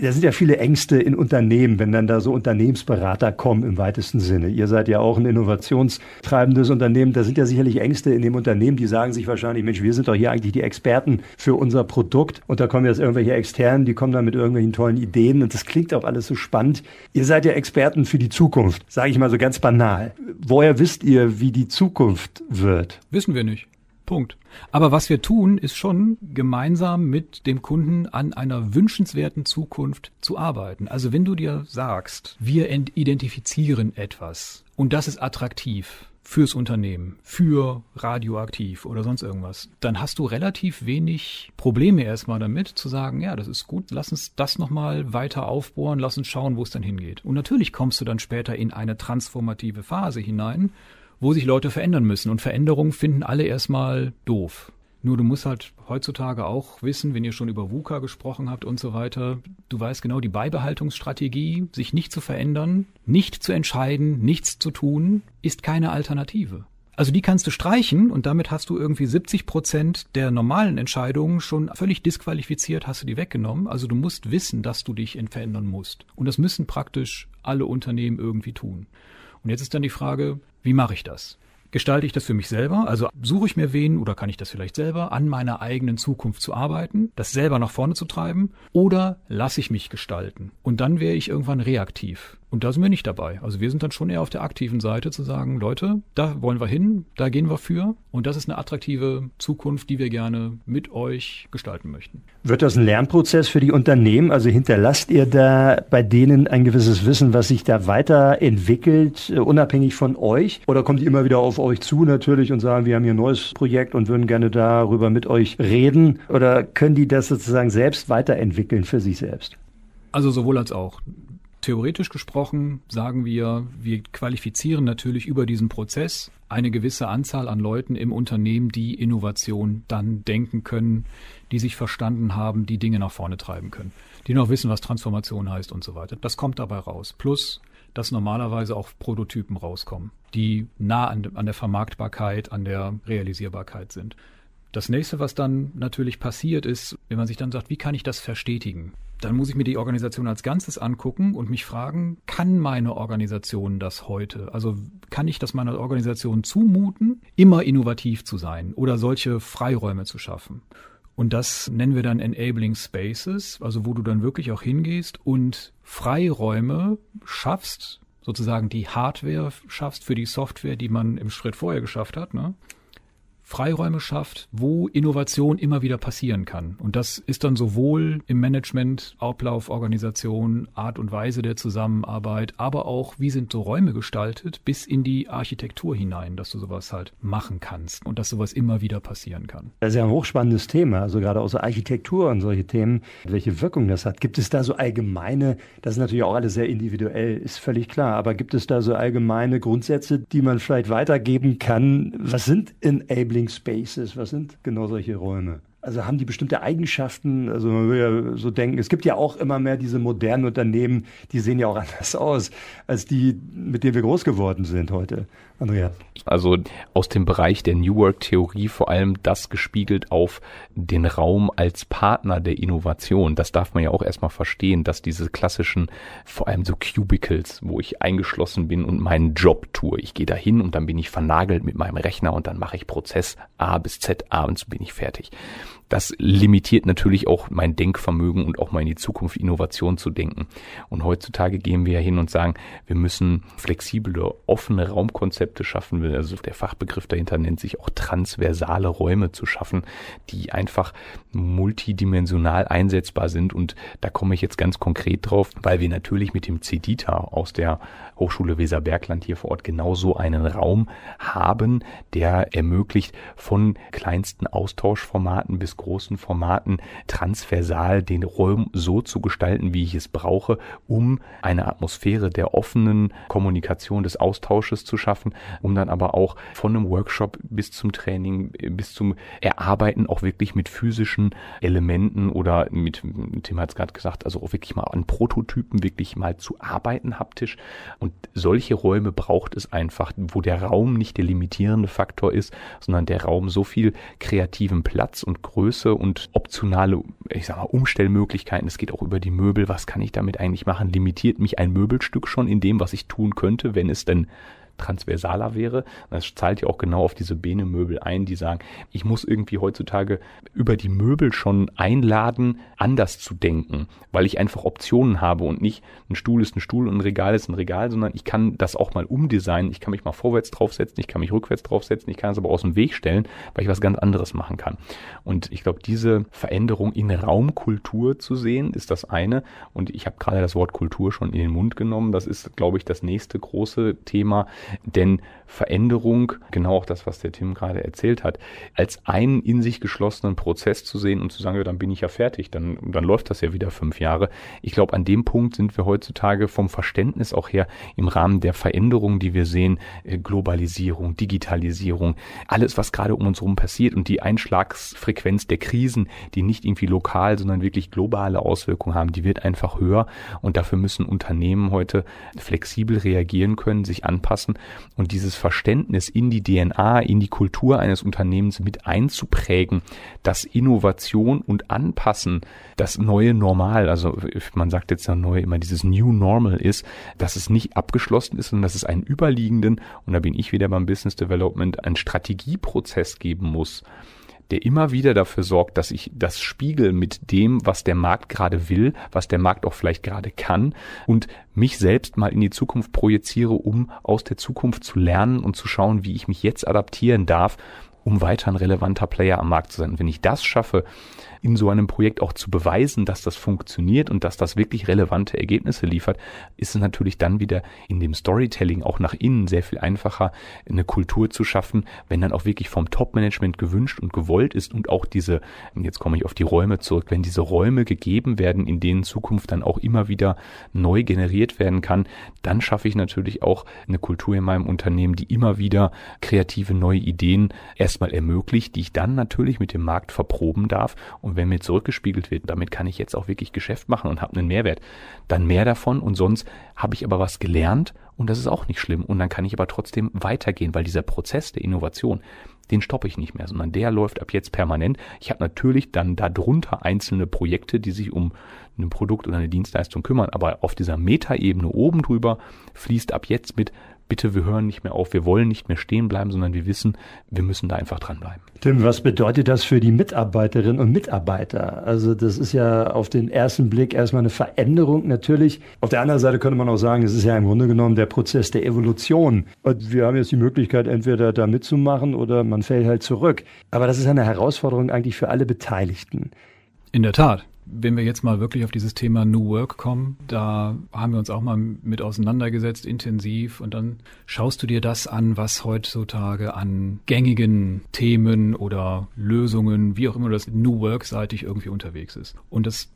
[SPEAKER 3] Da sind ja viele Ängste in Unternehmen, wenn dann da so Unternehmensberater kommen im weitesten Sinne. Ihr seid ja auch ein innovationstreibendes Unternehmen. Da sind ja sicherlich Ängste in dem Unternehmen, die sagen sich wahrscheinlich, Mensch, wir sind doch hier eigentlich die Experten für unser Produkt. Und da kommen jetzt irgendwelche Externen, die kommen dann mit irgendwelchen tollen Ideen. Und das klingt auch alles so spannend. Ihr seid ja Experten für die Zukunft, sage ich mal so ganz banal. Woher wisst ihr, wie die Zukunft wird?
[SPEAKER 2] Wissen wir nicht. Punkt. Aber was wir tun, ist schon gemeinsam mit dem Kunden an einer wünschenswerten Zukunft zu arbeiten. Also wenn du dir sagst, wir identifizieren etwas und das ist attraktiv, fürs Unternehmen, für radioaktiv oder sonst irgendwas, dann hast du relativ wenig Probleme erstmal damit zu sagen, ja, das ist gut, lass uns das nochmal weiter aufbohren, lass uns schauen, wo es dann hingeht. Und natürlich kommst du dann später in eine transformative Phase hinein, wo sich Leute verändern müssen. Und Veränderungen finden alle erstmal doof. Nur du musst halt heutzutage auch wissen, wenn ihr schon über VUCA gesprochen habt und so weiter, du weißt genau die Beibehaltungsstrategie, sich nicht zu verändern, nicht zu entscheiden, nichts zu tun, ist keine Alternative. Also die kannst du streichen und damit hast du irgendwie 70 Prozent der normalen Entscheidungen schon völlig disqualifiziert, hast du die weggenommen. Also du musst wissen, dass du dich verändern musst. Und das müssen praktisch alle Unternehmen irgendwie tun. Und jetzt ist dann die Frage, wie mache ich das? Gestalte ich das für mich selber? Also suche ich mir wen oder kann ich das vielleicht selber, an meiner eigenen Zukunft zu arbeiten, das selber nach vorne zu treiben? Oder lasse ich mich gestalten? Und dann wäre ich irgendwann reaktiv. Und da sind wir nicht dabei. Also wir sind dann schon eher auf der aktiven Seite zu sagen, Leute, da wollen wir hin, da gehen wir für. Und das ist eine attraktive Zukunft, die wir gerne mit euch gestalten möchten.
[SPEAKER 3] Wird das ein Lernprozess für die Unternehmen? Also hinterlasst ihr da bei denen ein gewisses Wissen, was sich da weiterentwickelt, äh, unabhängig von euch? Oder kommt die immer wieder auf euch zu natürlich und sagen, wir haben hier ein neues Projekt und würden gerne darüber mit euch reden? Oder können die das sozusagen selbst weiterentwickeln für sich selbst?
[SPEAKER 2] Also sowohl als auch. Theoretisch gesprochen sagen wir, wir qualifizieren natürlich über diesen Prozess eine gewisse Anzahl an Leuten im Unternehmen, die Innovation dann denken können, die sich verstanden haben, die Dinge nach vorne treiben können, die noch wissen, was Transformation heißt und so weiter. Das kommt dabei raus. Plus, dass normalerweise auch Prototypen rauskommen, die nah an, an der Vermarktbarkeit, an der Realisierbarkeit sind. Das nächste, was dann natürlich passiert, ist, wenn man sich dann sagt, wie kann ich das verstetigen? Dann muss ich mir die Organisation als Ganzes angucken und mich fragen, kann meine Organisation das heute? Also kann ich das meiner Organisation zumuten, immer innovativ zu sein oder solche Freiräume zu schaffen? Und das nennen wir dann Enabling Spaces, also wo du dann wirklich auch hingehst und Freiräume schaffst, sozusagen die Hardware schaffst für die Software, die man im Schritt vorher geschafft hat, ne? Freiräume schafft, wo Innovation immer wieder passieren kann. Und das ist dann sowohl im Management, Ablauf, Organisation, Art und Weise der Zusammenarbeit, aber auch, wie sind so Räume gestaltet, bis in die Architektur hinein, dass du sowas halt machen kannst und dass sowas immer wieder passieren kann.
[SPEAKER 3] Das ist ja ein hochspannendes Thema, also gerade aus der Architektur und solche Themen, welche Wirkung das hat. Gibt es da so allgemeine, das ist natürlich auch alles sehr individuell, ist völlig klar, aber gibt es da so allgemeine Grundsätze, die man vielleicht weitergeben kann? Was sind Enabling Living Spaces, was sind genau solche Räume? Also haben die bestimmte Eigenschaften? Also man will ja so denken, es gibt ja auch immer mehr diese modernen Unternehmen, die sehen ja auch anders aus als die, mit denen wir groß geworden sind heute. Andrea.
[SPEAKER 4] Also aus dem Bereich der New Work Theorie vor allem das gespiegelt auf den Raum als Partner der Innovation. Das darf man ja auch erstmal verstehen, dass diese klassischen, vor allem so Cubicles, wo ich eingeschlossen bin und meinen Job tue. Ich gehe da hin und dann bin ich vernagelt mit meinem Rechner und dann mache ich Prozess A bis Z, abends bin ich fertig das limitiert natürlich auch mein Denkvermögen und auch mal in die Zukunft Innovation zu denken. Und heutzutage gehen wir ja hin und sagen, wir müssen flexible, offene Raumkonzepte schaffen. Also der Fachbegriff dahinter nennt sich auch transversale Räume zu schaffen, die einfach multidimensional einsetzbar sind. Und da komme ich jetzt ganz konkret drauf, weil wir natürlich mit dem CEDITA aus der Hochschule Weserbergland hier vor Ort genauso einen Raum haben, der ermöglicht von kleinsten Austauschformaten bis großen Formaten transversal den Raum so zu gestalten, wie ich es brauche, um eine Atmosphäre der offenen Kommunikation, des Austausches zu schaffen, um dann aber auch von einem Workshop bis zum Training, bis zum Erarbeiten auch wirklich mit physischen Elementen oder mit, Tim hat es gerade gesagt, also auch wirklich mal an Prototypen wirklich mal zu arbeiten haptisch. Und solche Räume braucht es einfach, wo der Raum nicht der limitierende Faktor ist, sondern der Raum so viel kreativen Platz und Größe Größe und optionale, ich sag mal, Umstellmöglichkeiten. Es geht auch über die Möbel. Was kann ich damit eigentlich machen? Limitiert mich ein Möbelstück schon in dem, was ich tun könnte, wenn es denn transversaler wäre. Das zahlt ja auch genau auf diese Bene-Möbel ein, die sagen, ich muss irgendwie heutzutage über die Möbel schon einladen, anders zu denken, weil ich einfach Optionen habe und nicht ein Stuhl ist ein Stuhl und ein Regal ist ein Regal, sondern ich kann das auch mal umdesignen. Ich kann mich mal vorwärts draufsetzen, ich kann mich rückwärts draufsetzen, ich kann es aber aus dem Weg stellen, weil ich was ganz anderes machen kann. Und ich glaube, diese Veränderung in Raumkultur zu sehen, ist das eine. Und ich habe gerade das Wort Kultur schon in den Mund genommen. Das ist, glaube ich, das nächste große Thema, Denn Veränderung, genau auch das, was der Tim gerade erzählt hat, als einen in sich geschlossenen Prozess zu sehen und zu sagen, ja, dann bin ich ja fertig, dann, dann läuft das ja wieder fünf Jahre. Ich glaube, an dem Punkt sind wir heutzutage vom Verständnis auch her im Rahmen der Veränderungen, die wir sehen, äh, Globalisierung, Digitalisierung, alles, was gerade um uns herum passiert und die Einschlagsfrequenz der Krisen, die nicht irgendwie lokal, sondern wirklich globale Auswirkungen haben, die wird einfach höher und dafür müssen Unternehmen heute flexibel reagieren können, sich anpassen und dieses Verständnis in die DNA, in die Kultur eines Unternehmens mit einzuprägen, dass Innovation und Anpassen das neue Normal, also man sagt jetzt ja neu immer dieses New Normal ist, dass es nicht abgeschlossen ist, sondern dass es einen überliegenden, und da bin ich wieder beim Business Development, einen Strategieprozess geben muss der immer wieder dafür sorgt, dass ich das spiegel mit dem, was der Markt gerade will, was der Markt auch vielleicht gerade kann und mich selbst mal in die Zukunft projiziere, um aus der Zukunft zu lernen und zu schauen, wie ich mich jetzt adaptieren darf, um weiter ein relevanter Player am Markt zu sein. Und wenn ich das schaffe, in so einem Projekt auch zu beweisen, dass das funktioniert und dass das wirklich relevante Ergebnisse liefert, ist es natürlich dann wieder in dem Storytelling auch nach innen sehr viel einfacher, eine Kultur zu schaffen, wenn dann auch wirklich vom Top-Management gewünscht und gewollt ist und auch diese, jetzt komme ich auf die Räume zurück, wenn diese Räume gegeben werden, in denen Zukunft dann auch immer wieder neu generiert werden kann, dann schaffe ich natürlich auch eine Kultur in meinem Unternehmen, die immer wieder kreative neue Ideen erstmal ermöglicht, die ich dann natürlich mit dem Markt verproben darf und wenn mir zurückgespiegelt wird, damit kann ich jetzt auch wirklich Geschäft machen und habe einen Mehrwert, dann mehr davon und sonst habe ich aber was gelernt und das ist auch nicht schlimm. Und dann kann ich aber trotzdem weitergehen, weil dieser Prozess der Innovation, den stoppe ich nicht mehr, sondern der läuft ab jetzt permanent. Ich habe natürlich dann darunter einzelne Projekte, die sich um ein Produkt oder eine Dienstleistung kümmern, aber auf dieser Metaebene oben drüber fließt ab jetzt mit bitte, wir hören nicht mehr auf, wir wollen nicht mehr stehen bleiben, sondern wir wissen, wir müssen da einfach dranbleiben.
[SPEAKER 3] Tim, was bedeutet das für die Mitarbeiterinnen und Mitarbeiter? Also das ist ja auf den ersten Blick erstmal eine Veränderung natürlich. Auf der anderen Seite könnte man auch sagen, es ist ja im Grunde genommen der Prozess der Evolution. Und wir haben jetzt die Möglichkeit, entweder da mitzumachen oder man fällt halt zurück. Aber das ist eine Herausforderung eigentlich für alle Beteiligten.
[SPEAKER 2] In der Tat wenn wir jetzt mal wirklich auf dieses Thema New Work kommen, da haben wir uns auch mal mit auseinandergesetzt, intensiv, und dann schaust du dir das an, was heutzutage an gängigen Themen oder Lösungen, wie auch immer das New Work-seitig irgendwie unterwegs ist. Und das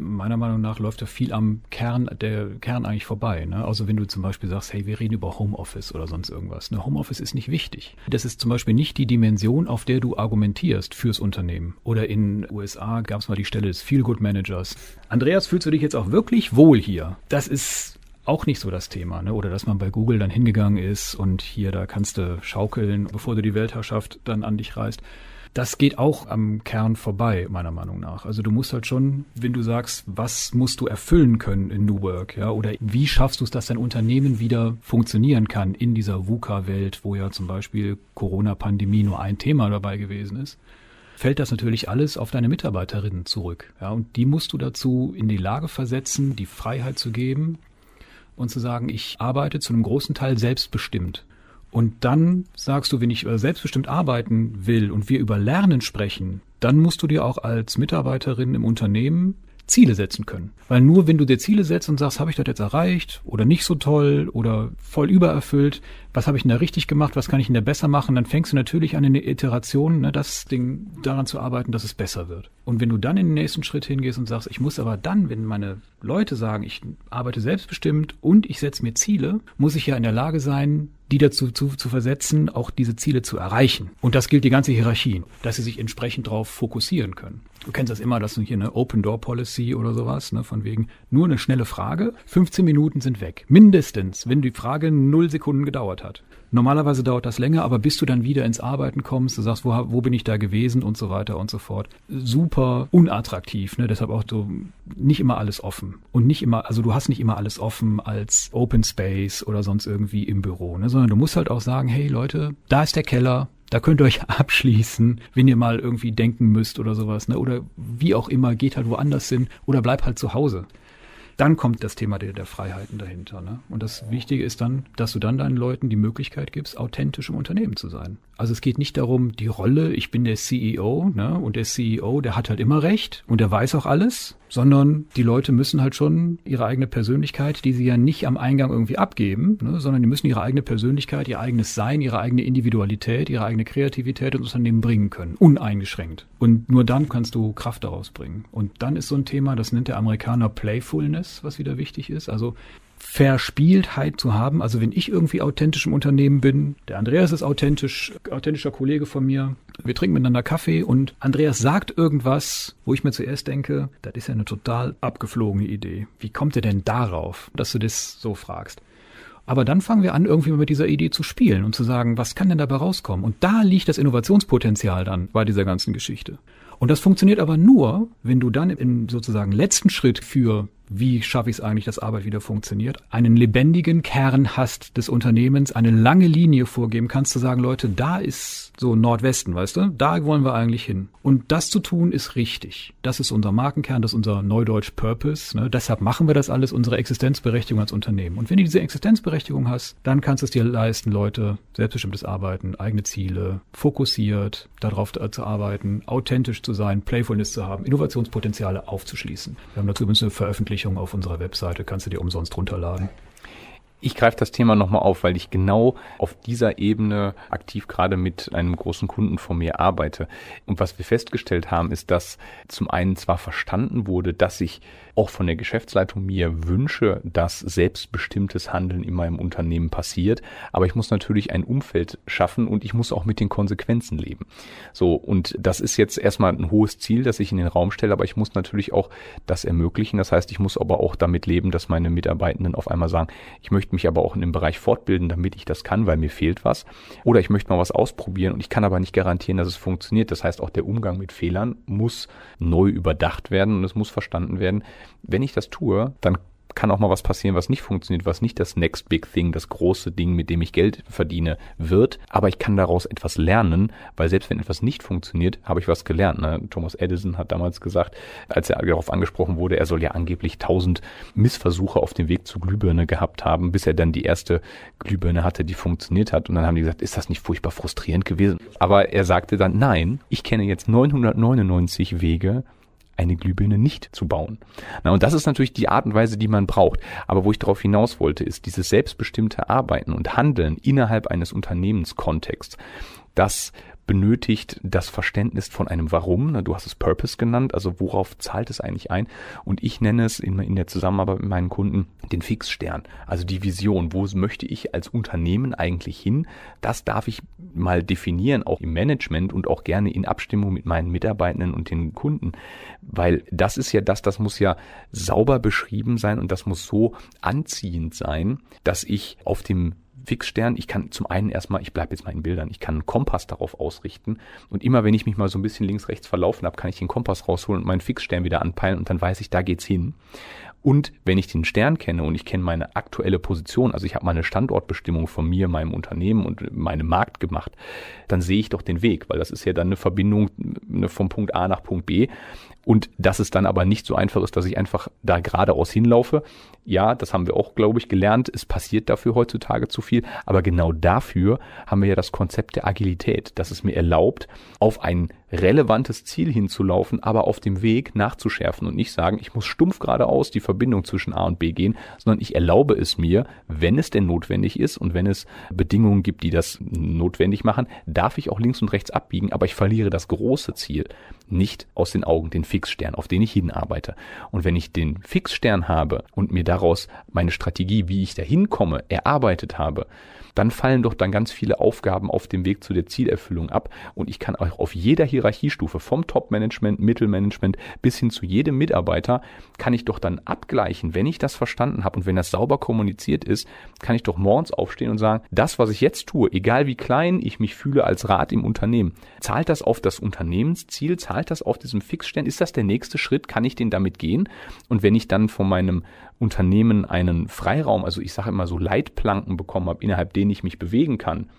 [SPEAKER 2] meiner Meinung nach läuft da viel am Kern, der Kern eigentlich vorbei. Ne? Also wenn du zum Beispiel sagst, hey, wir reden über Homeoffice oder sonst irgendwas. Ne? Homeoffice ist nicht wichtig. Das ist zum Beispiel nicht die Dimension, auf der du argumentierst fürs Unternehmen. Oder in USA gab es mal die Stelle des Feel-Good Managers. Andreas, fühlst du dich jetzt auch wirklich wohl hier? Das ist auch nicht so das Thema, ne? Oder dass man bei Google dann hingegangen ist und hier, da kannst du schaukeln, bevor du die Weltherrschaft dann an dich reißt das geht auch am Kern vorbei, meiner Meinung nach. Also du musst halt schon, wenn du sagst, was musst du erfüllen können in New Work, ja, oder wie schaffst du es, dass dein Unternehmen wieder funktionieren kann in dieser VUCA-Welt, wo ja zum Beispiel Corona-Pandemie nur ein Thema dabei gewesen ist fällt das natürlich alles auf deine Mitarbeiterinnen zurück. Ja, und die musst du dazu in die Lage versetzen, die Freiheit zu geben und zu sagen, ich arbeite zu einem großen Teil selbstbestimmt. Und dann sagst du, wenn ich selbstbestimmt arbeiten will und wir über Lernen sprechen, dann musst du dir auch als Mitarbeiterin im Unternehmen Ziele setzen können. Weil nur wenn du dir Ziele setzt und sagst, habe ich das jetzt erreicht oder nicht so toll oder voll übererfüllt, was habe ich denn da richtig gemacht, was kann ich denn da besser machen, dann fängst du natürlich an in der Iteration, ne, das Ding daran zu arbeiten, dass es besser wird. Und wenn du dann in den nächsten Schritt hingehst und sagst, ich muss aber dann, wenn meine Leute sagen, ich arbeite selbstbestimmt und ich setze mir Ziele, muss ich ja in der Lage sein, die dazu zu, zu versetzen, auch diese Ziele zu erreichen. Und das gilt die ganze Hierarchie, dass sie sich entsprechend darauf fokussieren können. Du kennst das immer, dass du hier eine Open Door Policy oder sowas, ne, von wegen nur eine schnelle Frage, 15 Minuten sind weg. Mindestens, wenn die Frage null Sekunden gedauert hat. Normalerweise dauert das länger, aber bis du dann wieder ins Arbeiten kommst, du sagst, wo, wo bin ich da gewesen und so weiter und so fort. Super unattraktiv, ne? deshalb auch so nicht immer alles offen. Und nicht immer, also du hast nicht immer alles offen als Open Space oder sonst irgendwie im Büro, ne? sondern du musst halt auch sagen, hey Leute, da ist der Keller, da könnt ihr euch abschließen, wenn ihr mal irgendwie denken müsst oder sowas, ne? Oder wie auch immer, geht halt woanders hin oder bleibt halt zu Hause dann kommt das Thema der, der Freiheiten dahinter. Ne? Und das Wichtige ist dann, dass du dann deinen Leuten die Möglichkeit gibst, authentisch im Unternehmen zu sein. Also es geht nicht darum, die Rolle, ich bin der CEO, ne? und der CEO, der hat halt immer recht und der weiß auch alles, sondern die Leute müssen halt schon ihre eigene Persönlichkeit, die sie ja nicht am Eingang irgendwie abgeben, ne? sondern die müssen ihre eigene Persönlichkeit, ihr eigenes Sein, ihre eigene Individualität, ihre eigene Kreativität ins Unternehmen bringen können, uneingeschränkt. Und nur dann kannst du Kraft daraus bringen. Und dann ist so ein Thema, das nennt der Amerikaner Playfulness, was wieder wichtig ist. Also Verspieltheit zu haben. Also wenn ich irgendwie authentisch im Unternehmen bin, der Andreas ist authentisch, authentischer Kollege von mir, wir trinken miteinander Kaffee und Andreas sagt irgendwas, wo ich mir zuerst denke, das ist ja eine total abgeflogene Idee. Wie kommt er denn darauf, dass du das so fragst? Aber dann fangen wir an, irgendwie mit dieser Idee zu spielen und zu sagen, was kann denn dabei rauskommen? Und da liegt das Innovationspotenzial dann bei dieser ganzen Geschichte. Und das funktioniert aber nur, wenn du dann im sozusagen letzten Schritt für wie schaffe ich es eigentlich, dass Arbeit wieder funktioniert, einen lebendigen Kern hast des Unternehmens, eine lange Linie vorgeben kannst, zu sagen, Leute, da ist so Nordwesten, weißt du, da wollen wir eigentlich hin. Und das zu tun ist richtig. Das ist unser Markenkern, das ist unser Neudeutsch Purpose. Ne? Deshalb machen wir das alles, unsere Existenzberechtigung als Unternehmen. Und wenn du diese Existenzberechtigung hast, dann kannst du es dir leisten, Leute, selbstbestimmtes Arbeiten, eigene Ziele, fokussiert darauf zu arbeiten, authentisch zu sein, Playfulness zu haben, Innovationspotenziale aufzuschließen. Wir haben dazu übrigens eine Veröffentlichung Veröffentlichung auf unserer Webseite, kannst du dir umsonst runterladen.
[SPEAKER 4] Ich greife das Thema nochmal auf, weil ich genau auf dieser Ebene aktiv gerade mit einem großen Kunden von mir arbeite. Und was wir festgestellt haben, ist, dass zum einen zwar verstanden wurde, dass ich auch von der Geschäftsleitung mir wünsche, dass selbstbestimmtes Handeln in meinem Unternehmen passiert, aber ich muss natürlich ein Umfeld schaffen und ich muss auch mit den Konsequenzen leben. So, und das ist jetzt erstmal ein hohes Ziel, das ich in den Raum stelle, aber ich muss natürlich auch das ermöglichen. Das heißt, ich muss aber auch damit leben, dass meine Mitarbeitenden auf einmal sagen, ich möchte mich aber auch in dem Bereich fortbilden, damit ich das kann, weil mir fehlt was. Oder ich möchte mal was ausprobieren und ich kann aber nicht garantieren, dass es funktioniert. Das heißt, auch der Umgang mit Fehlern muss neu überdacht werden und es muss verstanden werden, wenn ich das tue, dann kann auch mal was passieren, was nicht funktioniert, was nicht das Next Big Thing, das große Ding, mit dem ich Geld verdiene, wird. Aber ich kann daraus etwas lernen, weil selbst wenn etwas nicht funktioniert, habe ich was gelernt. Ne? Thomas Edison hat damals gesagt, als er darauf angesprochen wurde, er soll ja angeblich tausend Missversuche auf dem Weg zur Glühbirne gehabt haben, bis er dann die erste Glühbirne hatte, die funktioniert hat. Und dann haben die gesagt, ist das nicht furchtbar frustrierend gewesen? Aber er sagte dann, nein, ich kenne jetzt 999 Wege, eine Glühbirne nicht zu bauen. Na, und das ist natürlich die Art und Weise, die man braucht. Aber wo ich darauf hinaus wollte, ist dieses selbstbestimmte Arbeiten und Handeln innerhalb eines Unternehmenskontexts. Das benötigt das Verständnis von einem Warum. Du hast es Purpose genannt, also worauf zahlt es eigentlich ein? Und ich nenne es in, in der Zusammenarbeit mit meinen Kunden den Fixstern, also die Vision. Wo möchte ich als Unternehmen eigentlich hin? Das darf ich mal definieren, auch im Management und auch gerne in Abstimmung mit meinen Mitarbeitenden und den Kunden, weil das ist ja das, das muss ja sauber beschrieben sein und das muss so anziehend sein, dass ich auf dem Fixstern. Ich kann zum einen erstmal, ich bleibe jetzt mal in Bildern, ich kann einen Kompass darauf ausrichten und immer wenn ich mich mal so ein bisschen links, rechts verlaufen habe, kann ich den Kompass rausholen und meinen Fixstern wieder anpeilen und dann weiß ich, da geht's hin. Und wenn ich den Stern kenne und ich kenne meine aktuelle Position, also ich habe meine Standortbestimmung von mir, meinem Unternehmen und meinem Markt gemacht, dann sehe ich doch den Weg, weil das ist ja dann eine Verbindung ne, vom Punkt A nach Punkt B. Und dass es dann aber nicht so einfach ist, dass ich einfach da geradeaus hinlaufe. Ja, das haben wir auch, glaube ich, gelernt. Es passiert dafür heutzutage zu viel. Aber genau dafür haben wir ja das Konzept der Agilität, dass es mir erlaubt, auf ein relevantes Ziel hinzulaufen, aber auf dem Weg nachzuschärfen und nicht sagen, ich muss stumpf geradeaus die Verbindung zwischen A und B gehen, sondern ich erlaube es mir, wenn es denn notwendig ist und wenn es Bedingungen gibt, die das notwendig machen, darf ich auch links und rechts abbiegen, aber ich verliere das große Ziel nicht aus den Augen, den Fixstern, auf den ich hinarbeite. Und wenn ich den Fixstern habe und mir daraus meine Strategie, wie ich dahin komme, erarbeitet habe, dann fallen doch dann ganz viele Aufgaben auf dem Weg zu der Zielerfüllung ab. Und ich kann auch auf jeder Hierarchiestufe vom Top-Management, Mittelmanagement bis hin zu jedem Mitarbeiter kann ich doch dann abgleichen, wenn ich das verstanden habe und wenn das sauber kommuniziert ist, kann ich doch morgens aufstehen und sagen, das, was ich jetzt tue, egal wie klein ich mich fühle als Rat im Unternehmen, zahlt das auf das Unternehmensziel, zahlt das auf diesem Fixstern, ist das der nächste Schritt, kann ich den damit gehen? Und wenn ich dann von meinem Unternehmen einen Freiraum, also ich sage immer so Leitplanken bekommen habe, innerhalb denen ich mich bewegen kann.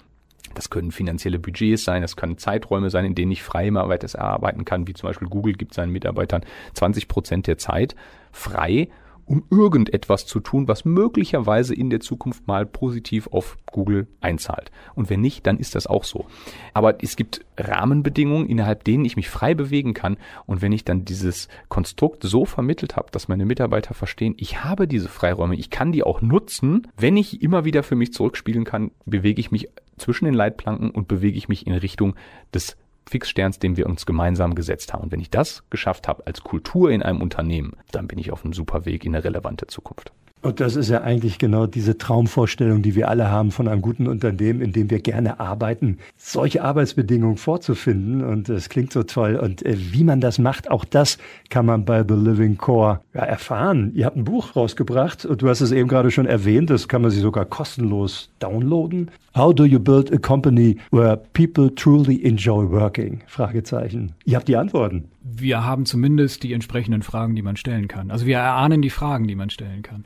[SPEAKER 4] Das können finanzielle Budgets sein, das können Zeiträume sein, in denen ich frei mal weiter erarbeiten kann, wie zum Beispiel Google gibt seinen Mitarbeitern 20 Prozent der Zeit frei um irgendetwas zu tun, was möglicherweise in der Zukunft mal positiv auf Google einzahlt. Und wenn nicht, dann ist das auch so. Aber es gibt Rahmenbedingungen, innerhalb denen ich mich frei bewegen kann. Und wenn ich dann dieses Konstrukt so vermittelt habe, dass meine Mitarbeiter verstehen, ich habe diese Freiräume, ich kann die auch nutzen, wenn ich immer wieder für mich zurückspielen kann, bewege ich mich zwischen den Leitplanken und bewege ich mich in Richtung des Fixsterns, den wir uns gemeinsam gesetzt haben. Und wenn ich das geschafft habe als Kultur in einem Unternehmen, dann bin ich auf einem super Weg in eine relevante Zukunft.
[SPEAKER 3] Und das ist ja eigentlich genau diese Traumvorstellung, die wir alle haben von einem guten Unternehmen, in dem wir gerne arbeiten, solche Arbeitsbedingungen vorzufinden. Und es klingt so toll. Und äh, wie man das macht, auch das kann man bei The Living Core ja, erfahren. Ihr habt ein Buch rausgebracht und du hast es eben gerade schon erwähnt. Das kann man sich sogar kostenlos downloaden. How do you build a company where people truly enjoy working? Fragezeichen. Ihr habt die Antworten.
[SPEAKER 2] Wir haben zumindest die entsprechenden Fragen, die man stellen kann. Also wir erahnen die Fragen, die man stellen kann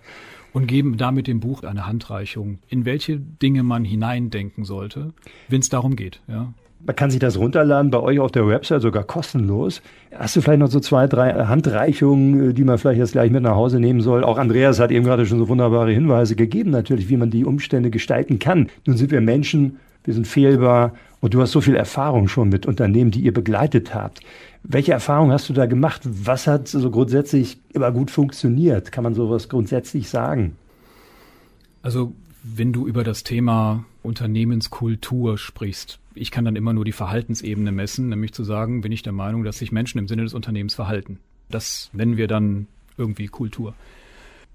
[SPEAKER 2] und geben damit dem Buch eine Handreichung, in welche Dinge man hineindenken sollte, wenn es darum geht. Ja.
[SPEAKER 3] Man kann sich das runterladen bei euch auf der Website sogar kostenlos. Hast du vielleicht noch so zwei, drei Handreichungen, die man vielleicht jetzt gleich mit nach Hause nehmen soll? Auch Andreas hat eben gerade schon so wunderbare Hinweise gegeben, natürlich, wie man die Umstände gestalten kann. Nun sind wir Menschen, wir sind fehlbar und du hast so viel Erfahrung schon mit Unternehmen, die ihr begleitet habt. Welche Erfahrung hast du da gemacht? Was hat so grundsätzlich immer gut funktioniert? Kann man sowas grundsätzlich sagen?
[SPEAKER 2] Also, wenn du über das Thema Unternehmenskultur sprichst, ich kann dann immer nur die Verhaltensebene messen, nämlich zu sagen, bin ich der Meinung, dass sich Menschen im Sinne des Unternehmens verhalten. Das nennen wir dann irgendwie Kultur.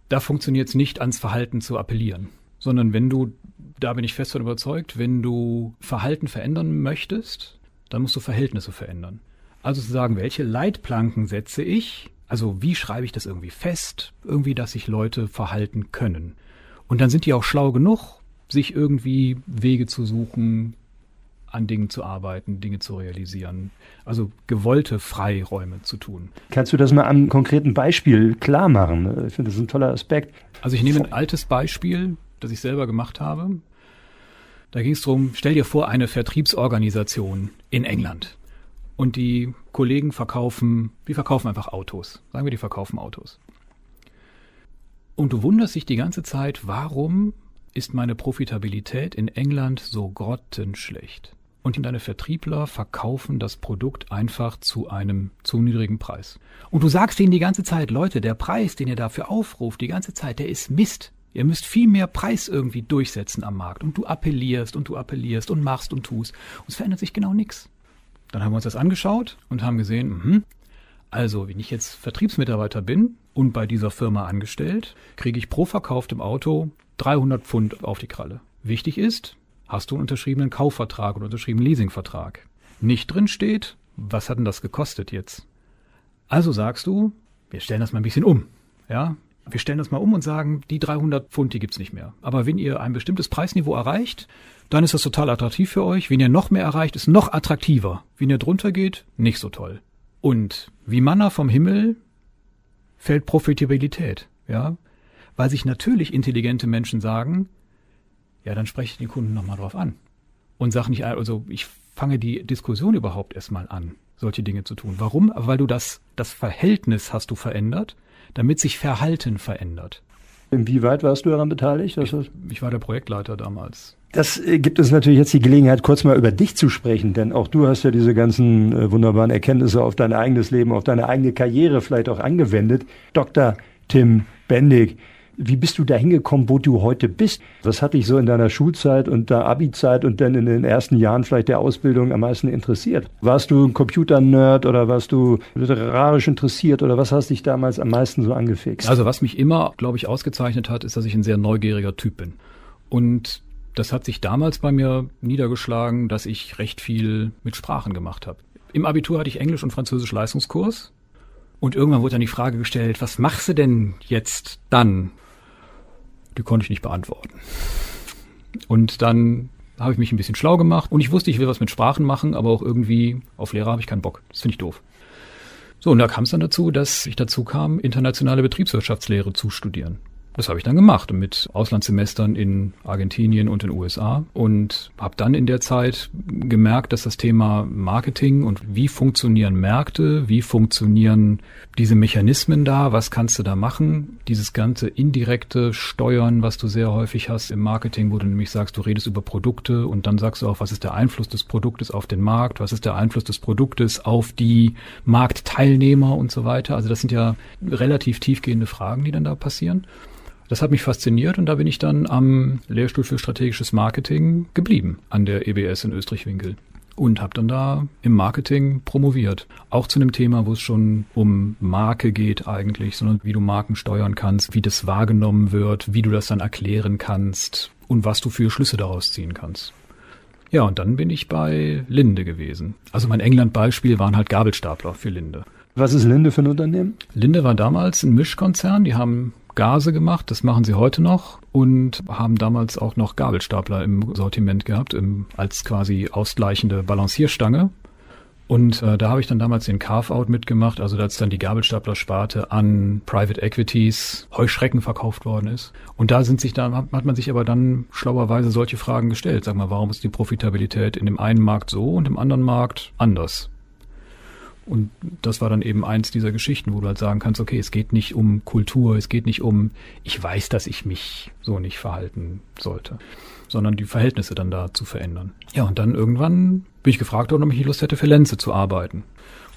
[SPEAKER 2] Da funktioniert es nicht, ans Verhalten zu appellieren, sondern wenn du, da bin ich fest von überzeugt, wenn du Verhalten verändern möchtest, dann musst du Verhältnisse verändern. Also zu sagen, welche Leitplanken setze ich, also wie schreibe ich das irgendwie fest, irgendwie, dass sich Leute verhalten können. Und dann sind die auch schlau genug, sich irgendwie Wege zu suchen, an Dingen zu arbeiten, Dinge zu realisieren. Also gewollte Freiräume zu tun.
[SPEAKER 3] Kannst du das mal am konkreten Beispiel klar machen? Ich finde das ein toller Aspekt.
[SPEAKER 2] Also ich nehme ein altes Beispiel, das ich selber gemacht habe. Da ging es darum, stell dir vor, eine Vertriebsorganisation in England. Und die Kollegen verkaufen, die verkaufen einfach Autos. Sagen wir, die verkaufen Autos. Und du wunderst dich die ganze Zeit, warum ist meine Profitabilität in England so grottenschlecht? Und deine Vertriebler verkaufen das Produkt einfach zu einem zu niedrigen Preis. Und du sagst ihnen die ganze Zeit, Leute, der Preis, den ihr dafür aufruft, die ganze Zeit, der ist Mist. Ihr müsst viel mehr Preis irgendwie durchsetzen am Markt. Und du appellierst und du appellierst und machst und tust. Und es verändert sich genau nichts. Dann haben wir uns das angeschaut und haben gesehen, mh, also wenn ich jetzt Vertriebsmitarbeiter bin und bei dieser Firma angestellt, kriege ich pro verkauftem Auto 300 Pfund auf die Kralle. Wichtig ist, hast du einen unterschriebenen Kaufvertrag oder unterschriebenen Leasingvertrag. Nicht drin steht, was hat denn das gekostet jetzt? Also sagst du, wir stellen das mal ein bisschen um. Ja, wir stellen das mal um und sagen, die 300 Pfund, die gibt's nicht mehr. Aber wenn ihr ein bestimmtes Preisniveau erreicht, dann ist das total attraktiv für euch. Wenn ihr noch mehr erreicht, ist noch attraktiver. Wenn ihr drunter geht, nicht so toll. Und wie Manna vom Himmel fällt Profitabilität, ja? Weil sich natürlich intelligente Menschen sagen, ja, dann spreche ich den Kunden nochmal drauf an. Und sag nicht, also ich fange die Diskussion überhaupt erstmal an, solche Dinge zu tun. Warum? Weil du das, das Verhältnis hast du verändert, damit sich Verhalten verändert.
[SPEAKER 3] Inwieweit warst du daran beteiligt?
[SPEAKER 2] Ich, ich, war der Projektleiter damals.
[SPEAKER 3] Das äh, gibt uns natürlich jetzt die Gelegenheit, kurz mal über dich zu sprechen, denn auch du hast ja diese ganzen äh, wunderbaren Erkenntnisse auf dein eigenes Leben, auf deine eigene Karriere vielleicht auch angewendet. Dr. Tim Bendig, wie bist du da hingekommen, wo du heute bist? Was hat dich so in deiner Schulzeit und der Abi-Zeit und dann in den ersten Jahren vielleicht der Ausbildung am meisten interessiert? Warst du ein Computer-Nerd oder warst du literarisch interessiert oder was hast dich damals am meisten so angefixt?
[SPEAKER 2] Also was mich immer, glaube ich, ausgezeichnet hat, ist, dass ich ein sehr neugieriger Typ bin. Und das hat sich damals bei mir niedergeschlagen, dass ich recht viel mit Sprachen gemacht habe. Im Abitur hatte ich Englisch und Französisch Leistungskurs. Und irgendwann wurde dann die Frage gestellt, was machst du denn jetzt dann? Die konnte ich nicht beantworten. Und dann habe ich mich ein bisschen schlau gemacht und ich wusste, ich will was mit Sprachen machen, aber auch irgendwie auf Lehrer habe ich keinen Bock. Das finde ich doof. So, und da kam es dann dazu, dass ich dazu kam, internationale Betriebswirtschaftslehre zu studieren. Das habe ich dann gemacht mit Auslandssemestern in Argentinien und in den USA und habe dann in der Zeit gemerkt, dass das Thema Marketing und wie funktionieren Märkte, wie funktionieren diese Mechanismen da, was kannst du da machen, dieses ganze indirekte Steuern, was du sehr häufig hast im Marketing, wo du nämlich sagst, du redest über Produkte und dann sagst du auch, was ist der Einfluss des Produktes auf den Markt, was ist der Einfluss des Produktes auf die Marktteilnehmer und so weiter. Also das sind ja relativ tiefgehende Fragen, die dann da passieren. Das hat mich fasziniert und da bin ich dann am Lehrstuhl für strategisches Marketing geblieben an der EBS in Österreich-Winkel und habe dann da im Marketing promoviert. Auch zu einem Thema, wo es schon um Marke geht eigentlich, sondern wie du Marken steuern kannst, wie das wahrgenommen wird, wie du das dann erklären kannst und was du für Schlüsse daraus ziehen kannst. Ja, und dann bin ich bei Linde gewesen. Also mein England-Beispiel waren halt Gabelstapler für Linde.
[SPEAKER 3] Was ist Linde für ein Unternehmen?
[SPEAKER 2] Linde war damals ein Mischkonzern. Die haben Gase gemacht, das machen sie heute noch und haben damals auch noch Gabelstapler im Sortiment gehabt, im, als quasi ausgleichende Balancierstange. Und äh, da habe ich dann damals den Carve-Out mitgemacht, also als dann die Gabelstapler-Sparte an Private Equities Heuschrecken verkauft worden ist. Und da sind sich da hat man sich aber dann schlauerweise solche Fragen gestellt. Sag mal, warum ist die Profitabilität in dem einen Markt so und im anderen Markt anders? Und das war dann eben eins dieser Geschichten, wo du halt sagen kannst, okay, es geht nicht um Kultur, es geht nicht um, ich weiß, dass ich mich so nicht verhalten sollte, sondern die Verhältnisse dann da zu verändern. Ja, und dann irgendwann bin ich gefragt worden, ob ich nicht Lust hätte, für Lenze zu arbeiten.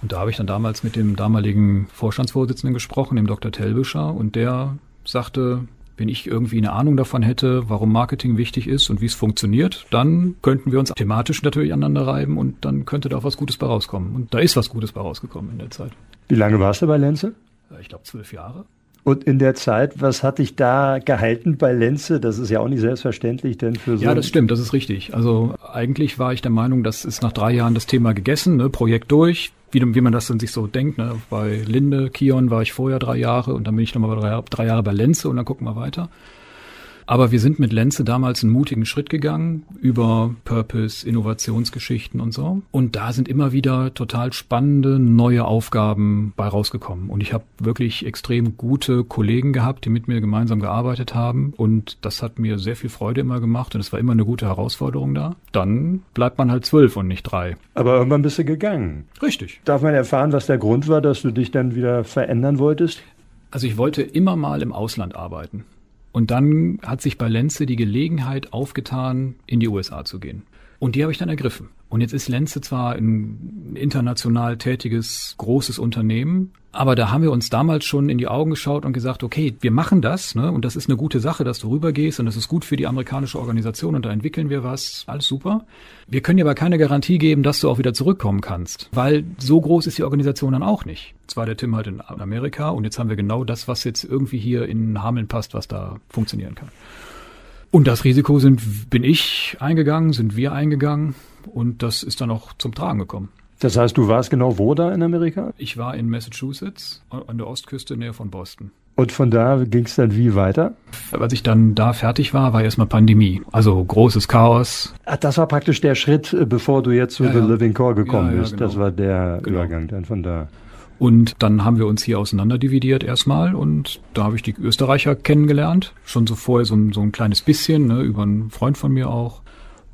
[SPEAKER 2] Und da habe ich dann damals mit dem damaligen Vorstandsvorsitzenden gesprochen, dem Dr. Telbischer, und der sagte, wenn ich irgendwie eine Ahnung davon hätte, warum Marketing wichtig ist und wie es funktioniert, dann könnten wir uns thematisch natürlich aneinander reiben und dann könnte da auch was Gutes bei rauskommen. Und da ist was Gutes bei rausgekommen in der Zeit.
[SPEAKER 3] Wie lange warst du bei Lenze?
[SPEAKER 2] Ich glaube zwölf Jahre.
[SPEAKER 3] Und in der Zeit, was hat dich da gehalten bei Lenze? Das ist ja auch nicht selbstverständlich, denn für so.
[SPEAKER 2] Ja, das stimmt, das ist richtig. Also eigentlich war ich der Meinung, das ist nach drei Jahren das Thema gegessen, ne? Projekt durch, wie, wie man das dann sich so denkt. Ne? Bei Linde, Kion war ich vorher drei Jahre und dann bin ich nochmal drei, drei Jahre bei Lenze und dann gucken wir weiter. Aber wir sind mit Lenze damals einen mutigen Schritt gegangen über Purpose, Innovationsgeschichten und so. Und da sind immer wieder total spannende neue Aufgaben bei rausgekommen. Und ich habe wirklich extrem gute Kollegen gehabt, die mit mir gemeinsam gearbeitet haben. Und das hat mir sehr viel Freude immer gemacht und es war immer eine gute Herausforderung da. Dann bleibt man halt zwölf und nicht drei.
[SPEAKER 3] Aber irgendwann bist du gegangen.
[SPEAKER 2] Richtig.
[SPEAKER 3] Darf man erfahren, was der Grund war, dass du dich dann wieder verändern wolltest?
[SPEAKER 2] Also ich wollte immer mal im Ausland arbeiten. Und dann hat sich bei Lenze die Gelegenheit aufgetan, in die USA zu gehen. Und die habe ich dann ergriffen. Und jetzt ist Lenze zwar ein international tätiges, großes Unternehmen, aber da haben wir uns damals schon in die Augen geschaut und gesagt, okay, wir machen das, ne? Und das ist eine gute Sache, dass du rübergehst und das ist gut für die amerikanische Organisation und da entwickeln wir was. Alles super. Wir können dir aber keine Garantie geben, dass du auch wieder zurückkommen kannst, weil so groß ist die Organisation dann auch nicht. Zwar der Tim halt in Amerika und jetzt haben wir genau das, was jetzt irgendwie hier in Hameln passt, was da funktionieren kann. Und das Risiko sind, bin ich eingegangen, sind wir eingegangen und das ist dann auch zum Tragen gekommen.
[SPEAKER 3] Das heißt, du warst genau wo da in Amerika?
[SPEAKER 2] Ich war in Massachusetts, an der Ostküste näher von Boston.
[SPEAKER 3] Und von da ging es dann wie weiter?
[SPEAKER 2] Als ich dann da fertig war, war erstmal Pandemie. Also großes Chaos.
[SPEAKER 3] Ach, das war praktisch der Schritt, äh, bevor du jetzt zu ja, The ja. Living Core gekommen ja, bist. Genau. Das war der genau. Übergang dann von da.
[SPEAKER 2] Und dann haben wir uns hier auseinanderdividiert erstmal und da habe ich die Österreicher kennengelernt. Schon so vorher so ein, so ein kleines bisschen, ne, über einen Freund von mir auch.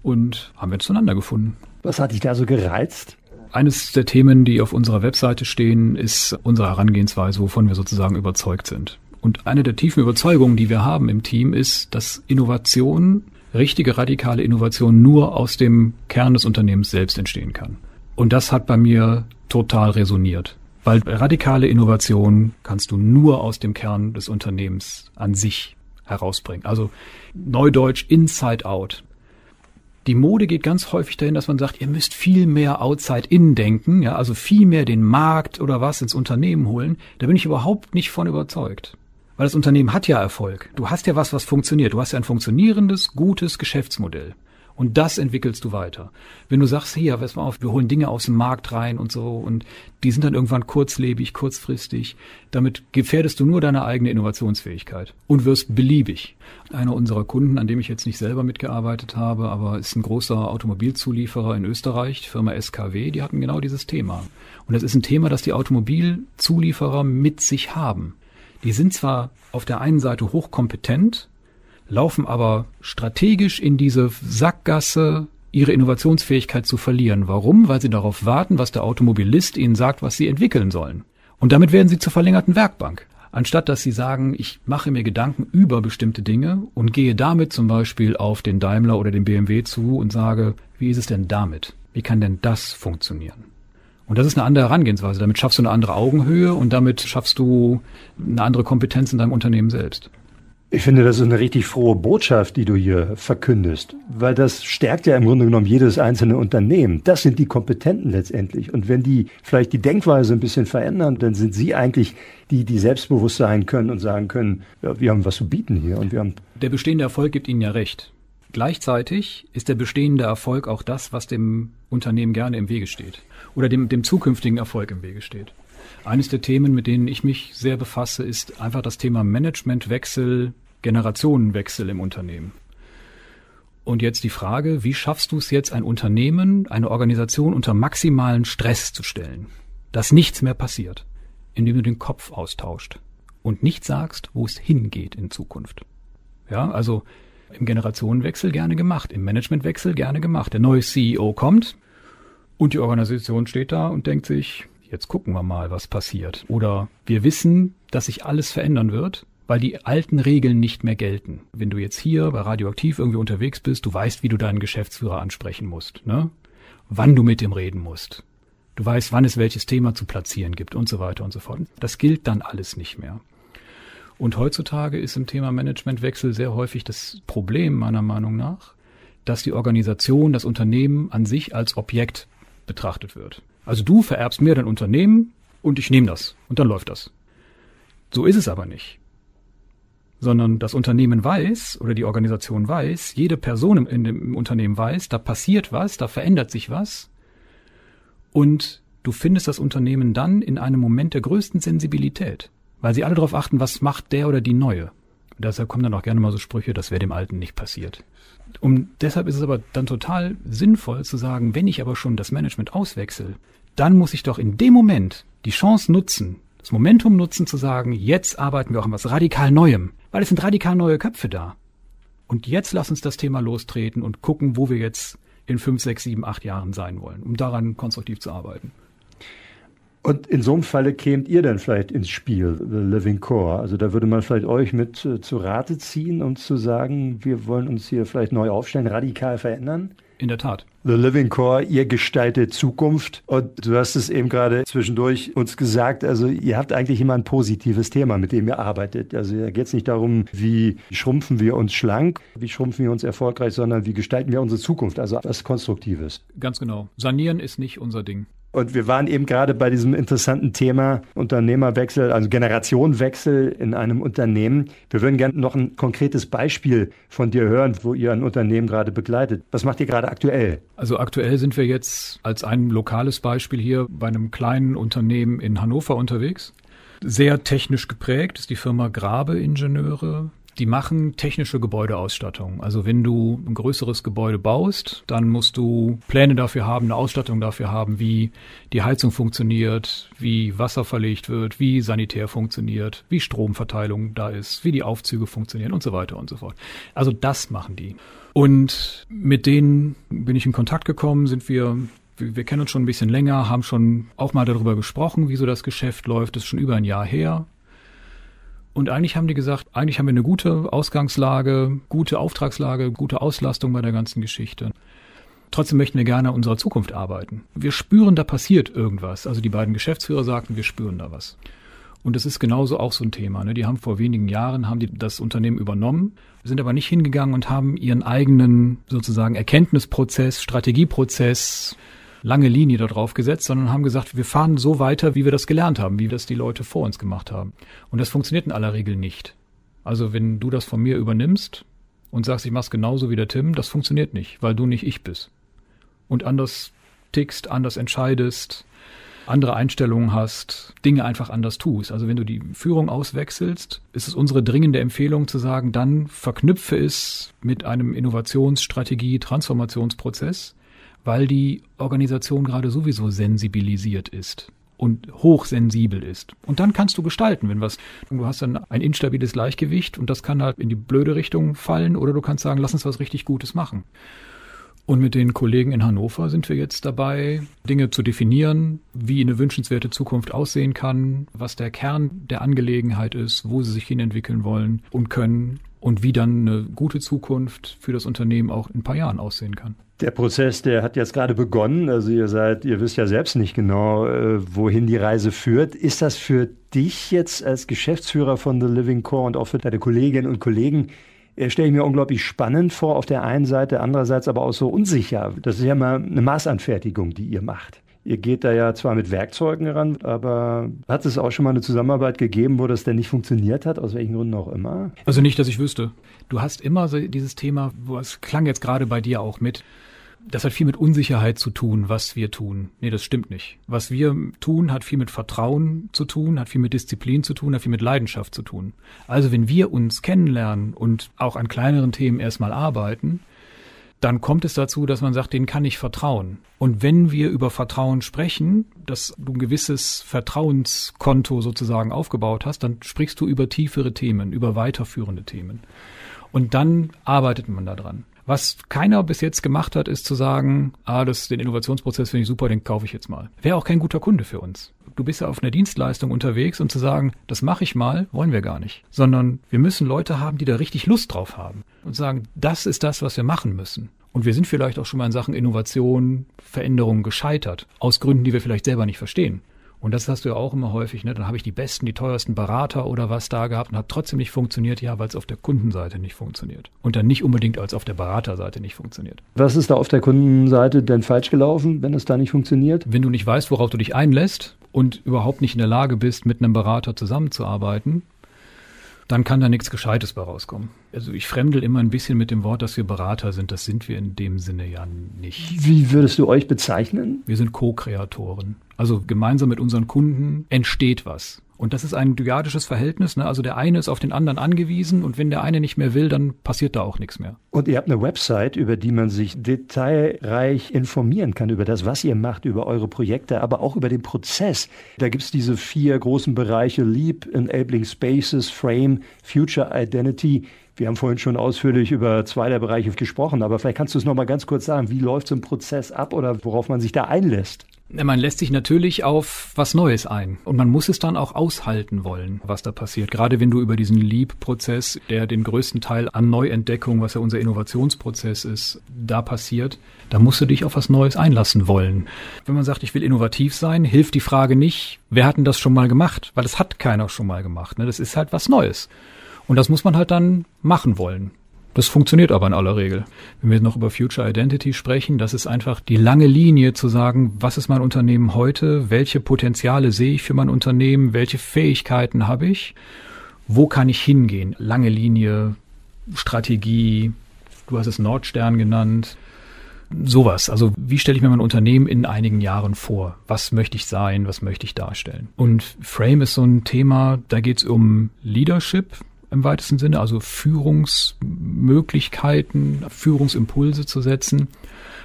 [SPEAKER 2] Und haben wir zueinander gefunden.
[SPEAKER 3] Was hat dich da so gereizt?
[SPEAKER 2] Eines der Themen, die auf unserer Webseite stehen, ist unsere Herangehensweise, wovon wir sozusagen überzeugt sind. Und eine der tiefen Überzeugungen, die wir haben im Team, ist, dass Innovation, richtige radikale Innovation nur aus dem Kern des Unternehmens selbst entstehen kann. Und das hat bei mir total resoniert. Weil radikale Innovation kannst du nur aus dem Kern des Unternehmens an sich herausbringen. Also Neudeutsch Inside Out die Mode geht ganz häufig dahin, dass man sagt, ihr müsst viel mehr outside in denken, ja, also viel mehr den Markt oder was ins Unternehmen holen. Da bin ich überhaupt nicht von überzeugt. Weil das Unternehmen hat ja Erfolg. Du hast ja was, was funktioniert. Du hast ja ein funktionierendes, gutes Geschäftsmodell. Und das entwickelst du weiter. Wenn du sagst, hier, pass mal auf, wir holen Dinge aus dem Markt rein und so und die sind dann irgendwann kurzlebig, kurzfristig, damit gefährdest du nur deine eigene Innovationsfähigkeit und wirst beliebig. Einer unserer Kunden, an dem ich jetzt nicht selber mitgearbeitet habe, aber ist ein großer Automobilzulieferer in Österreich, Firma SKW, die hatten genau dieses Thema. Und das ist ein Thema, das die Automobilzulieferer mit sich haben. Die sind zwar auf der einen Seite hochkompetent, laufen aber strategisch in diese Sackgasse, ihre Innovationsfähigkeit zu verlieren. Warum? Weil sie darauf warten, was der Automobilist ihnen sagt, was sie entwickeln sollen. Und damit werden sie zur verlängerten Werkbank. Anstatt dass sie sagen, ich mache mir Gedanken über bestimmte Dinge und gehe damit zum Beispiel auf den Daimler oder den BMW zu und sage, wie ist es denn damit? Wie kann denn das funktionieren? Und das ist eine andere Herangehensweise. Damit schaffst du eine andere Augenhöhe und damit schaffst du eine andere Kompetenz in deinem Unternehmen selbst.
[SPEAKER 3] Ich finde, das ist eine richtig frohe Botschaft, die du hier verkündest, weil das stärkt ja im Grunde genommen jedes einzelne Unternehmen. Das sind die Kompetenten letztendlich. Und wenn die vielleicht die Denkweise ein bisschen verändern, dann sind sie eigentlich die, die selbstbewusst sein können und sagen können, ja, wir haben was zu bieten hier und wir haben.
[SPEAKER 2] Der bestehende Erfolg gibt Ihnen ja recht. Gleichzeitig ist der bestehende Erfolg auch das, was dem Unternehmen gerne im Wege steht oder dem, dem zukünftigen Erfolg im Wege steht. Eines der Themen, mit denen ich mich sehr befasse, ist einfach das Thema Managementwechsel, Generationenwechsel im Unternehmen. Und jetzt die Frage, wie schaffst du es jetzt, ein Unternehmen, eine Organisation unter maximalen Stress zu stellen, dass nichts mehr passiert, indem du den Kopf austauscht und nicht sagst, wo es hingeht in Zukunft. Ja, also im Generationenwechsel gerne gemacht, im Managementwechsel gerne gemacht. Der neue CEO kommt und die Organisation steht da und denkt sich, jetzt gucken wir mal, was passiert. Oder wir wissen, dass sich alles verändern wird, weil die alten Regeln nicht mehr gelten. Wenn du jetzt hier bei Radioaktiv irgendwie unterwegs bist, du weißt, wie du deinen Geschäftsführer ansprechen musst, ne? Wann du mit ihm reden musst. Du weißt, wann es welches Thema zu platzieren gibt und so weiter und so fort. Das gilt dann alles nicht mehr. Und heutzutage ist im Thema Managementwechsel sehr häufig das Problem meiner Meinung nach, dass die Organisation, das Unternehmen an sich als Objekt betrachtet wird. Also du vererbst mir dein Unternehmen und ich nehme das und dann läuft das. So ist es aber nicht. Sondern das Unternehmen weiß oder die Organisation weiß, jede Person in dem Unternehmen weiß, da passiert was, da verändert sich was und du findest das Unternehmen dann in einem Moment der größten Sensibilität, weil sie alle darauf achten, was macht der oder die Neue. Und deshalb kommen dann auch gerne mal so Sprüche, das wäre dem Alten nicht passiert. Und deshalb ist es aber dann total sinnvoll zu sagen, wenn ich aber schon das Management auswechsel, dann muss ich doch in dem Moment die Chance nutzen, das Momentum nutzen zu sagen, jetzt arbeiten wir auch an was radikal Neuem, weil es sind radikal neue Köpfe da. Und jetzt lass uns das Thema lostreten und gucken, wo wir jetzt in fünf, sechs, sieben, acht Jahren sein wollen, um daran konstruktiv zu arbeiten.
[SPEAKER 3] Und in so einem Falle kämt ihr dann vielleicht ins Spiel, The Living Core. Also da würde man vielleicht euch mit äh, zu Rate ziehen, um zu sagen, wir wollen uns hier vielleicht neu aufstellen, radikal verändern.
[SPEAKER 2] In der Tat.
[SPEAKER 3] The Living Core, ihr gestaltet Zukunft. Und du hast es eben gerade zwischendurch uns gesagt, also ihr habt eigentlich immer ein positives Thema, mit dem ihr arbeitet. Also da geht es nicht darum, wie schrumpfen wir uns schlank, wie schrumpfen wir uns erfolgreich, sondern wie gestalten wir unsere Zukunft, also was Konstruktives.
[SPEAKER 2] Ganz genau. Sanieren ist nicht unser Ding.
[SPEAKER 3] Und wir waren eben gerade bei diesem interessanten Thema Unternehmerwechsel, also Generationenwechsel in einem Unternehmen. Wir würden gerne noch ein konkretes Beispiel von dir hören, wo ihr ein Unternehmen gerade begleitet. Was macht ihr gerade aktuell?
[SPEAKER 2] Also aktuell sind wir jetzt als ein lokales Beispiel hier bei einem kleinen Unternehmen in Hannover unterwegs. Sehr technisch geprägt ist die Firma Grabe Ingenieure. Die machen technische Gebäudeausstattung. Also wenn du ein größeres Gebäude baust, dann musst du Pläne dafür haben, eine Ausstattung dafür haben, wie die Heizung funktioniert, wie Wasser verlegt wird, wie Sanitär funktioniert, wie Stromverteilung da ist, wie die Aufzüge funktionieren und so weiter und so fort. Also das machen die. Und mit denen bin ich in Kontakt gekommen, sind wir wir kennen uns schon ein bisschen länger, haben schon auch mal darüber gesprochen, wie so das Geschäft läuft. Das ist schon über ein Jahr her. Und eigentlich haben die gesagt, eigentlich haben wir eine gute Ausgangslage, gute Auftragslage, gute Auslastung bei der ganzen Geschichte. Trotzdem möchten wir gerne an unserer Zukunft arbeiten. Wir spüren, da passiert irgendwas. Also die beiden Geschäftsführer sagten, wir spüren da was. Und das ist genauso auch so ein Thema. Ne? Die haben vor wenigen Jahren haben die das Unternehmen übernommen, sind aber nicht hingegangen und haben ihren eigenen sozusagen Erkenntnisprozess, Strategieprozess, lange Linie darauf gesetzt, sondern haben gesagt, wir fahren so weiter, wie wir das gelernt haben, wie das die Leute vor uns gemacht haben. Und das funktioniert in aller Regel nicht. Also wenn du das von mir übernimmst und sagst, ich mach's genauso wie der Tim, das funktioniert nicht, weil du nicht ich bist. Und anders tickst, anders entscheidest, andere Einstellungen hast, Dinge einfach anders tust. Also wenn du die Führung auswechselst, ist es unsere dringende Empfehlung zu sagen, dann verknüpfe es mit einem Innovationsstrategie, Transformationsprozess, weil die Organisation gerade sowieso sensibilisiert ist. und hochsensibel ist. Und dann kannst du gestalten, wenn was, du hast dann ein instabiles Gleichgewicht und das kann halt in die blöde Richtung fallen oder du kannst sagen, lass uns was richtig Gutes machen. Und mit den Kollegen in Hannover sind wir jetzt dabei, Dinge zu definieren, wie eine wünschenswerte Zukunft aussehen kann, was der Kern der Angelegenheit ist, wo sie sich hinentwickeln wollen und können und wie dann eine gute Zukunft für das Unternehmen auch in ein paar Jahren aussehen kann.
[SPEAKER 3] Der Prozess, der hat jetzt gerade begonnen. Also ihr seid, ihr wisst ja selbst nicht genau, äh, wohin die Reise führt. Ist das für dich jetzt als Geschäftsführer von The Living Core und auch für deine Kolleginnen und Kollegen äh, stelle ich mir unglaublich spannend vor auf der einen Seite, andererseits aber auch so unsicher. Das ist ja mal eine Maßanfertigung, die ihr macht. Ihr geht da ja zwar mit Werkzeugen ran, aber hat es auch schon mal eine Zusammenarbeit gegeben, wo das denn nicht funktioniert hat, aus welchen Gründen auch immer?
[SPEAKER 2] Also nicht, dass ich wüsste. Du hast immer so dieses Thema, es klang jetzt gerade bei dir auch mit, das hat viel mit Unsicherheit zu tun, was wir tun. Nee, das stimmt nicht. Was wir tun, hat viel mit Vertrauen zu tun, hat viel mit Disziplin zu tun, hat viel mit Leidenschaft zu tun. Also wenn wir uns kennenlernen und auch an kleineren Themen erstmal arbeiten, dann kommt es dazu, dass man sagt, denen kann ich vertrauen. Und wenn wir über Vertrauen sprechen, dass du ein gewisses Vertrauenskonto sozusagen aufgebaut hast, dann sprichst du über tiefere Themen, über weiterführende Themen. Und dann arbeitet man daran. Was keiner bis jetzt gemacht hat, ist zu sagen, ah, das, den Innovationsprozess finde ich super, den kaufe ich jetzt mal. Wäre auch kein guter Kunde für uns. Du bist ja auf einer Dienstleistung unterwegs und zu sagen, das mache ich mal, wollen wir gar nicht. Sondern wir müssen Leute haben, die da richtig Lust drauf haben und sagen, das ist das, was wir machen müssen. Und wir sind vielleicht auch schon mal in Sachen Innovation, Veränderungen gescheitert. Aus Gründen, die wir vielleicht selber nicht verstehen. Und das hast du ja auch immer häufig, ne? Dann habe ich die besten, die teuersten Berater oder was da gehabt und hat trotzdem nicht funktioniert, ja, weil es auf der Kundenseite nicht funktioniert. Und dann nicht unbedingt als auf der Beraterseite nicht funktioniert.
[SPEAKER 3] Was ist da auf der Kundenseite denn falsch gelaufen, wenn es da nicht funktioniert?
[SPEAKER 2] Wenn du nicht weißt, worauf du dich einlässt und überhaupt nicht in der Lage bist, mit einem Berater zusammenzuarbeiten, dann kann da nichts Gescheites bei rauskommen. Also ich fremdel immer ein bisschen mit dem Wort, dass wir Berater sind. Das sind wir in dem Sinne ja nicht.
[SPEAKER 3] Wie würdest du euch bezeichnen?
[SPEAKER 2] Wir sind Co-Kreatoren. Also gemeinsam mit unseren Kunden entsteht was. Und das ist ein dyadisches Verhältnis. Ne? Also der eine ist auf den anderen angewiesen und wenn der eine nicht mehr will, dann passiert da auch nichts mehr.
[SPEAKER 3] Und ihr habt eine Website, über die man sich detailreich informieren kann über das, was ihr macht, über eure Projekte, aber auch über den Prozess. Da gibt's diese vier großen Bereiche Leap, Enabling Spaces, Frame, Future Identity. Wir haben vorhin schon ausführlich über zwei der Bereiche gesprochen, aber vielleicht kannst du es noch mal ganz kurz sagen. Wie läuft so ein Prozess ab oder worauf man sich da einlässt?
[SPEAKER 2] Man lässt sich natürlich auf was Neues ein und man muss es dann auch aushalten wollen, was da passiert. Gerade wenn du über diesen Leap-Prozess, der den größten Teil an Neuentdeckung, was ja unser Innovationsprozess ist, da passiert, da musst du dich auf was Neues einlassen wollen. Wenn man sagt, ich will innovativ sein, hilft die Frage nicht, wer hat denn das schon mal gemacht? Weil das hat keiner schon mal gemacht. Ne? Das ist halt was Neues. Und das muss man halt dann machen wollen. Das funktioniert aber in aller Regel. Wenn wir noch über Future Identity sprechen, das ist einfach die lange Linie zu sagen, was ist mein Unternehmen heute, welche Potenziale sehe ich für mein Unternehmen, welche Fähigkeiten habe ich, wo kann ich hingehen. Lange Linie, Strategie, du hast es Nordstern genannt, sowas. Also wie stelle ich mir mein Unternehmen in einigen Jahren vor? Was möchte ich sein? Was möchte ich darstellen? Und Frame ist so ein Thema, da geht es um Leadership, im weitesten Sinne, also Führungsmöglichkeiten, Führungsimpulse zu setzen,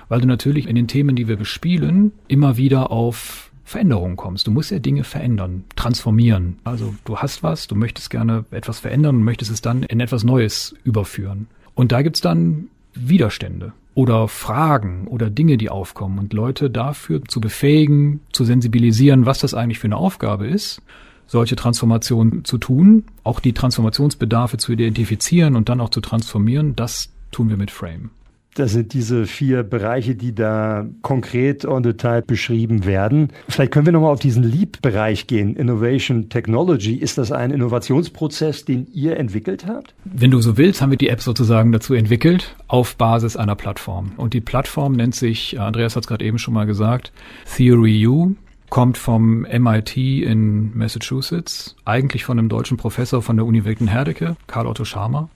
[SPEAKER 2] weil du natürlich in den Themen, die wir bespielen, immer wieder auf Veränderungen kommst. Du musst ja Dinge verändern, transformieren. Also du hast was, du möchtest gerne etwas verändern und möchtest es dann in etwas Neues überführen. Und da gibt's dann Widerstände oder Fragen oder Dinge, die aufkommen und Leute dafür zu befähigen, zu sensibilisieren, was das eigentlich für eine Aufgabe ist solche Transformationen zu tun, auch die Transformationsbedarfe zu identifizieren und dann auch zu transformieren, das tun wir mit Frame.
[SPEAKER 3] Das sind diese vier Bereiche, die da konkret en Detail beschrieben werden. Vielleicht können wir nochmal auf diesen Leap-Bereich gehen. Innovation Technology. Ist das ein Innovationsprozess, den ihr entwickelt habt?
[SPEAKER 2] Wenn du so willst, haben wir die App sozusagen dazu entwickelt auf Basis einer Plattform. Und die Plattform nennt sich, Andreas hat es gerade eben schon mal gesagt, Theory U kommt vom MIT in Massachusetts, eigentlich von einem deutschen Professor von der Uni Wilken-Herdecke, Karl Otto Scharmer.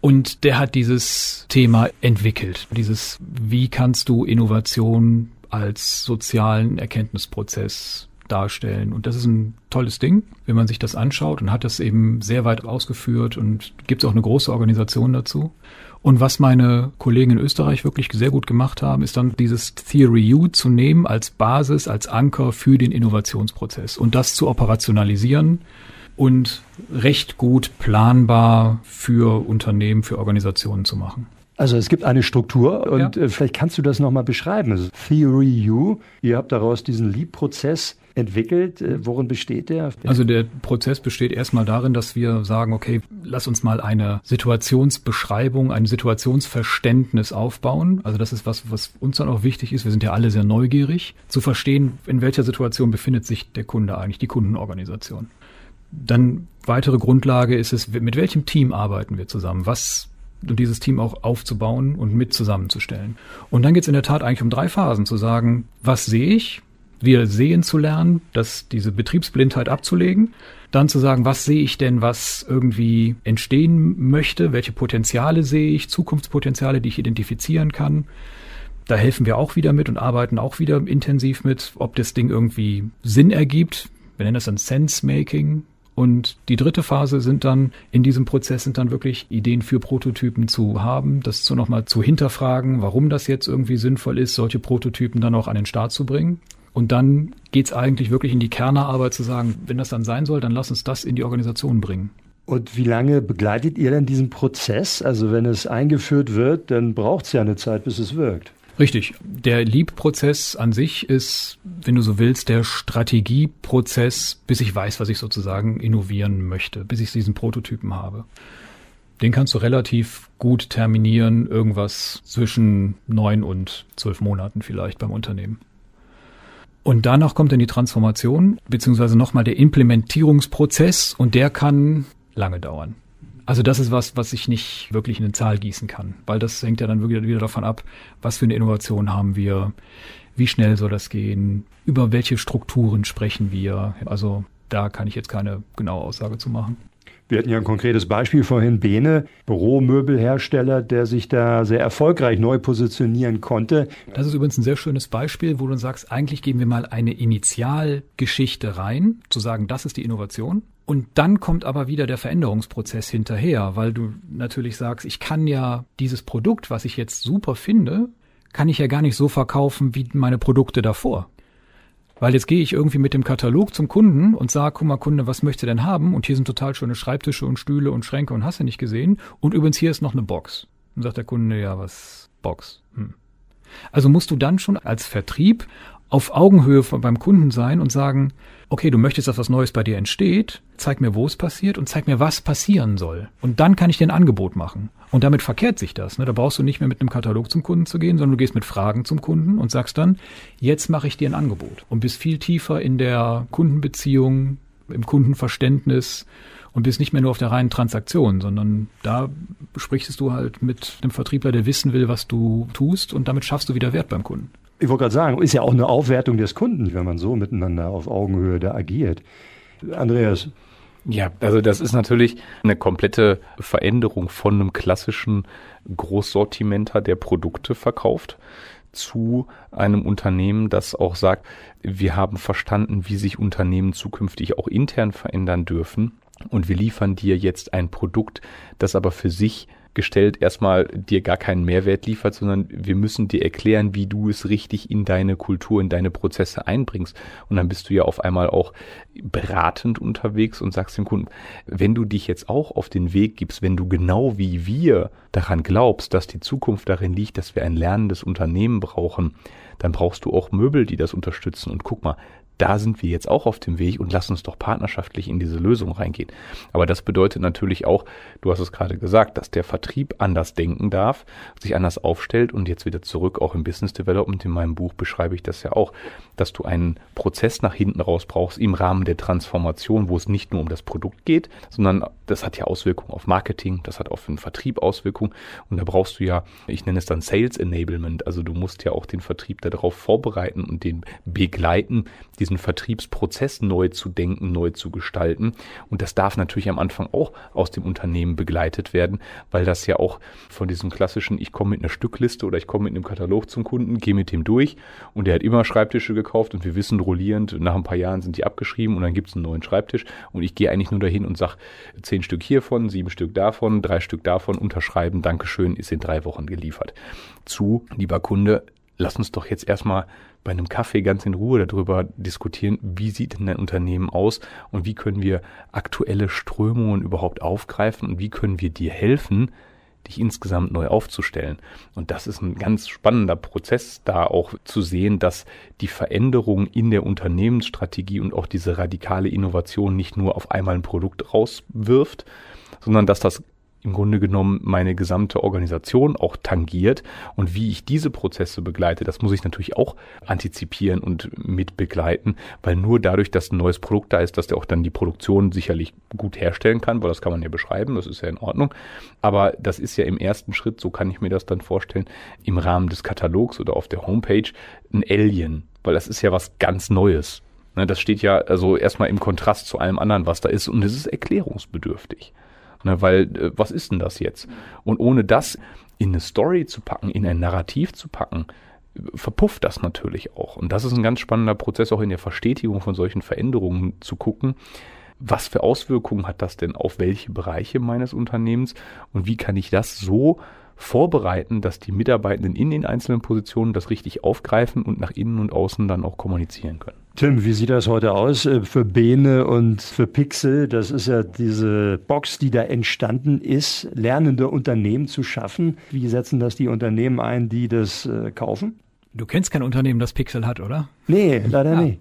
[SPEAKER 2] Und der hat dieses Thema entwickelt. Dieses, wie kannst du Innovation als sozialen Erkenntnisprozess darstellen. Und das ist ein tolles Ding, wenn man sich das anschaut und hat das eben sehr weit ausgeführt und gibt es auch eine große Organisation dazu. Und was meine Kollegen in Österreich wirklich sehr gut gemacht haben, ist dann dieses Theory U zu nehmen als Basis, als Anker für den Innovationsprozess und das zu operationalisieren und recht gut planbar für Unternehmen, für Organisationen zu machen.
[SPEAKER 3] Also es gibt eine Struktur und ja. Äh, vielleicht kannst du das nochmal beschreiben. Also Theory U, ihr habt daraus diesen Leap-Prozess entwickelt. Äh, worin besteht der?
[SPEAKER 2] Also der Prozess besteht erstmal darin, dass wir sagen, okay, lass uns mal eine Situationsbeschreibung, ein Situationsverständnis aufbauen. Also das ist was, was uns dann auch wichtig ist. Wir sind ja alle sehr neugierig, zu verstehen, in welcher Situation befindet sich der Kunde eigentlich, die Kundenorganisation. Dann weitere Grundlage ist es, mit welchem Team arbeiten wir zusammen? Was und dieses Team auch aufzubauen und mit zusammenzustellen. Und dann geht es in der Tat eigentlich um drei Phasen, zu sagen, was sehe ich, wieder sehen zu lernen, dass diese Betriebsblindheit abzulegen, dann zu sagen, was sehe ich denn, was irgendwie entstehen möchte, welche Potenziale sehe ich, Zukunftspotenziale, die ich identifizieren kann. Da helfen wir auch wieder mit und arbeiten auch wieder intensiv mit, ob das Ding irgendwie Sinn ergibt. Wir nennen das dann Sense-Making, und die dritte Phase sind dann, in diesem Prozess sind dann wirklich Ideen für Prototypen zu haben, das zu nochmal zu hinterfragen, warum das jetzt irgendwie sinnvoll ist, solche Prototypen dann auch an den Start zu bringen. Und dann geht's eigentlich wirklich in die Kernerarbeit zu sagen, wenn das dann sein soll, dann lass uns das in die Organisation bringen.
[SPEAKER 3] Und wie lange begleitet ihr denn diesen Prozess? Also wenn es eingeführt wird, dann braucht es ja eine Zeit, bis es wirkt.
[SPEAKER 2] Richtig. Der Leap-Prozess an sich ist, wenn du so willst, der Strategieprozess, bis ich weiß, was ich sozusagen innovieren möchte, bis ich diesen Prototypen habe. Den kannst du relativ gut terminieren, irgendwas zwischen neun und zwölf Monaten vielleicht beim Unternehmen. Und danach kommt dann die Transformation, beziehungsweise nochmal der Implementierungsprozess und der kann lange dauern. Also das ist was, was ich nicht wirklich in eine Zahl gießen kann, weil das hängt ja dann wirklich wieder davon ab, was für eine Innovation haben wir, wie schnell soll das gehen, über welche Strukturen sprechen wir. Also da kann ich jetzt keine genaue Aussage zu machen.
[SPEAKER 3] Wir hatten ja ein konkretes Beispiel vorhin, Bene, Büromöbelhersteller, der sich da sehr erfolgreich neu positionieren konnte.
[SPEAKER 2] Das ist übrigens ein sehr schönes Beispiel, wo du sagst, eigentlich geben wir mal eine Initialgeschichte rein, zu sagen, das ist die Innovation. Und dann kommt aber wieder der Veränderungsprozess hinterher, weil du natürlich sagst, ich kann ja dieses Produkt, was ich jetzt super finde, kann ich ja gar nicht so verkaufen wie meine Produkte davor. Weil jetzt gehe ich irgendwie mit dem Katalog zum Kunden und sage, guck mal Kunde, was möchtest du denn haben? Und hier sind total schöne Schreibtische und Stühle und Schränke und hast du nicht gesehen. Und übrigens hier ist noch eine Box. Und sagt der Kunde, ja, was Box? Hm. Also musst du dann schon als Vertrieb auf Augenhöhe beim Kunden sein und sagen, okay, du möchtest, dass was Neues bei dir entsteht, zeig mir, wo es passiert und zeig mir, was passieren soll. Und dann kann ich dir ein Angebot machen. Und damit verkehrt sich das. Ne? Da brauchst du nicht mehr mit einem Katalog zum Kunden zu gehen, sondern du gehst mit Fragen zum Kunden und sagst dann, jetzt mache ich dir ein Angebot. Und bist viel tiefer in der Kundenbeziehung, im Kundenverständnis und bist nicht mehr nur auf der reinen Transaktion, sondern da sprichst du halt mit einem Vertriebler, der wissen will, was du tust und damit schaffst du wieder Wert beim Kunden.
[SPEAKER 3] Ich wollte gerade sagen, ist ja auch eine Aufwertung des Kunden, wenn man so miteinander auf Augenhöhe da agiert. Andreas.
[SPEAKER 4] Ja, also das ist natürlich eine komplette Veränderung von einem klassischen Großsortimenter, der Produkte verkauft, zu einem Unternehmen, das auch sagt, wir haben verstanden, wie sich Unternehmen zukünftig auch intern verändern dürfen. Und wir liefern dir jetzt ein Produkt, das aber für sich gestellt erstmal dir gar keinen Mehrwert liefert, sondern wir müssen dir erklären, wie du es richtig in deine Kultur, in deine Prozesse einbringst. Und dann bist du ja auf einmal auch beratend unterwegs und sagst dem Kunden, wenn du dich jetzt auch auf den Weg gibst, wenn du genau wie wir daran glaubst, dass die Zukunft darin liegt, dass wir ein lernendes Unternehmen brauchen, dann brauchst du auch Möbel, die das unterstützen. Und guck mal, da sind wir jetzt auch auf dem Weg und lass uns doch partnerschaftlich in diese Lösung reingehen. Aber das bedeutet natürlich auch, du hast es gerade gesagt, dass der Vertrieb anders denken darf, sich anders aufstellt und jetzt wieder zurück auch im Business Development. In meinem Buch beschreibe ich das ja auch, dass du einen Prozess nach hinten raus brauchst im Rahmen der Transformation, wo es nicht nur um das Produkt geht, sondern das hat ja Auswirkungen auf Marketing, das hat auf den Vertrieb Auswirkungen und da brauchst du ja, ich nenne es dann Sales Enablement, also du musst ja auch den Vertrieb darauf vorbereiten und den begleiten, diesen Vertriebsprozess neu zu denken, neu zu gestalten. Und das darf natürlich am Anfang auch aus dem Unternehmen begleitet werden, weil das ja auch von diesem klassischen, ich komme mit einer Stückliste oder ich komme mit einem Katalog zum Kunden, gehe mit dem durch und der hat immer Schreibtische gekauft und wir wissen rollierend, nach ein paar Jahren sind die abgeschrieben und dann gibt es einen neuen Schreibtisch und ich gehe eigentlich nur dahin und sage zehn Stück hiervon, sieben Stück davon, drei Stück davon, unterschreiben, Dankeschön, ist in drei Wochen geliefert. Zu, lieber Kunde, lass uns doch jetzt erstmal bei einem Kaffee ganz in Ruhe darüber diskutieren, wie sieht denn ein Unternehmen aus und wie können wir aktuelle Strömungen überhaupt aufgreifen und wie können wir dir helfen, dich insgesamt neu aufzustellen. Und das ist ein ganz spannender Prozess, da auch zu sehen, dass die Veränderung in der Unternehmensstrategie und auch diese radikale Innovation nicht nur auf einmal ein Produkt rauswirft, sondern dass das im Grunde genommen meine gesamte Organisation auch tangiert. Und wie ich diese Prozesse begleite, das muss ich natürlich auch antizipieren und mit begleiten, weil nur dadurch, dass ein neues Produkt da ist, dass der auch dann die Produktion sicherlich gut herstellen kann, weil das kann man ja beschreiben, das ist ja in Ordnung. Aber das ist ja im ersten Schritt, so kann ich mir das dann vorstellen, im Rahmen des Katalogs oder auf der Homepage ein Alien, weil das ist ja was ganz Neues. Ne, das steht ja also erstmal im Kontrast zu allem anderen, was da ist und es ist erklärungsbedürftig. Ne, weil, äh, was ist denn das jetzt? Und ohne das in eine Story zu packen, in ein Narrativ zu packen, verpufft das natürlich auch. Und das ist ein ganz spannender Prozess, auch in der Verstetigung von solchen Veränderungen zu gucken. Was für Auswirkungen hat das denn auf welche Bereiche meines Unternehmens und wie kann ich das so vorbereiten, dass die Mitarbeitenden in den einzelnen Positionen das richtig aufgreifen und nach innen und außen dann auch kommunizieren können.
[SPEAKER 3] Tim, wie sieht das heute aus äh, für Bene und für Pixel? Das ist ja diese Box, die da entstanden ist, lernende Unternehmen zu schaffen. Wie setzen das die Unternehmen ein, die das äh, kaufen?
[SPEAKER 2] Du kennst kein Unternehmen, das Pixel hat, oder?
[SPEAKER 3] Nee, leider ja. nicht.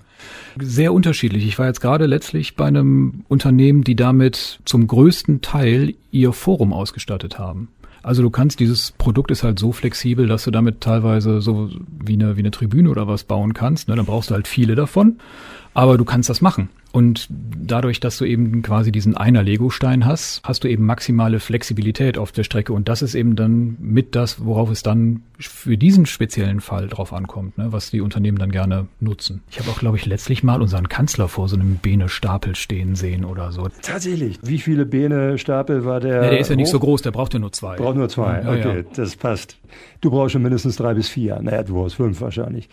[SPEAKER 2] Sehr unterschiedlich. Ich war jetzt gerade letztlich bei einem Unternehmen, die damit zum größten Teil ihr Forum ausgestattet haben. Also du kannst, dieses Produkt ist halt so flexibel, dass du damit teilweise so wie eine, wie eine Tribüne oder was bauen kannst. Ne? Dann brauchst du halt viele davon. Aber du kannst das machen. Und dadurch, dass du eben quasi diesen einer Lego-Stein hast, hast du eben maximale Flexibilität auf der Strecke. Und das ist eben dann mit das, worauf es dann für diesen speziellen Fall drauf ankommt, ne, was die Unternehmen dann gerne nutzen. Ich habe auch, glaube ich, letztlich mal unseren Kanzler vor so einem Bene-Stapel stehen sehen oder so.
[SPEAKER 3] Tatsächlich. Wie viele Bene-Stapel war der?
[SPEAKER 2] Ja, der ist ja hoch? nicht so groß, der braucht ja nur zwei.
[SPEAKER 3] Braucht nur zwei, okay, ja, ja. das passt. Du brauchst schon mindestens drei bis vier. Naja, du brauchst fünf wahrscheinlich.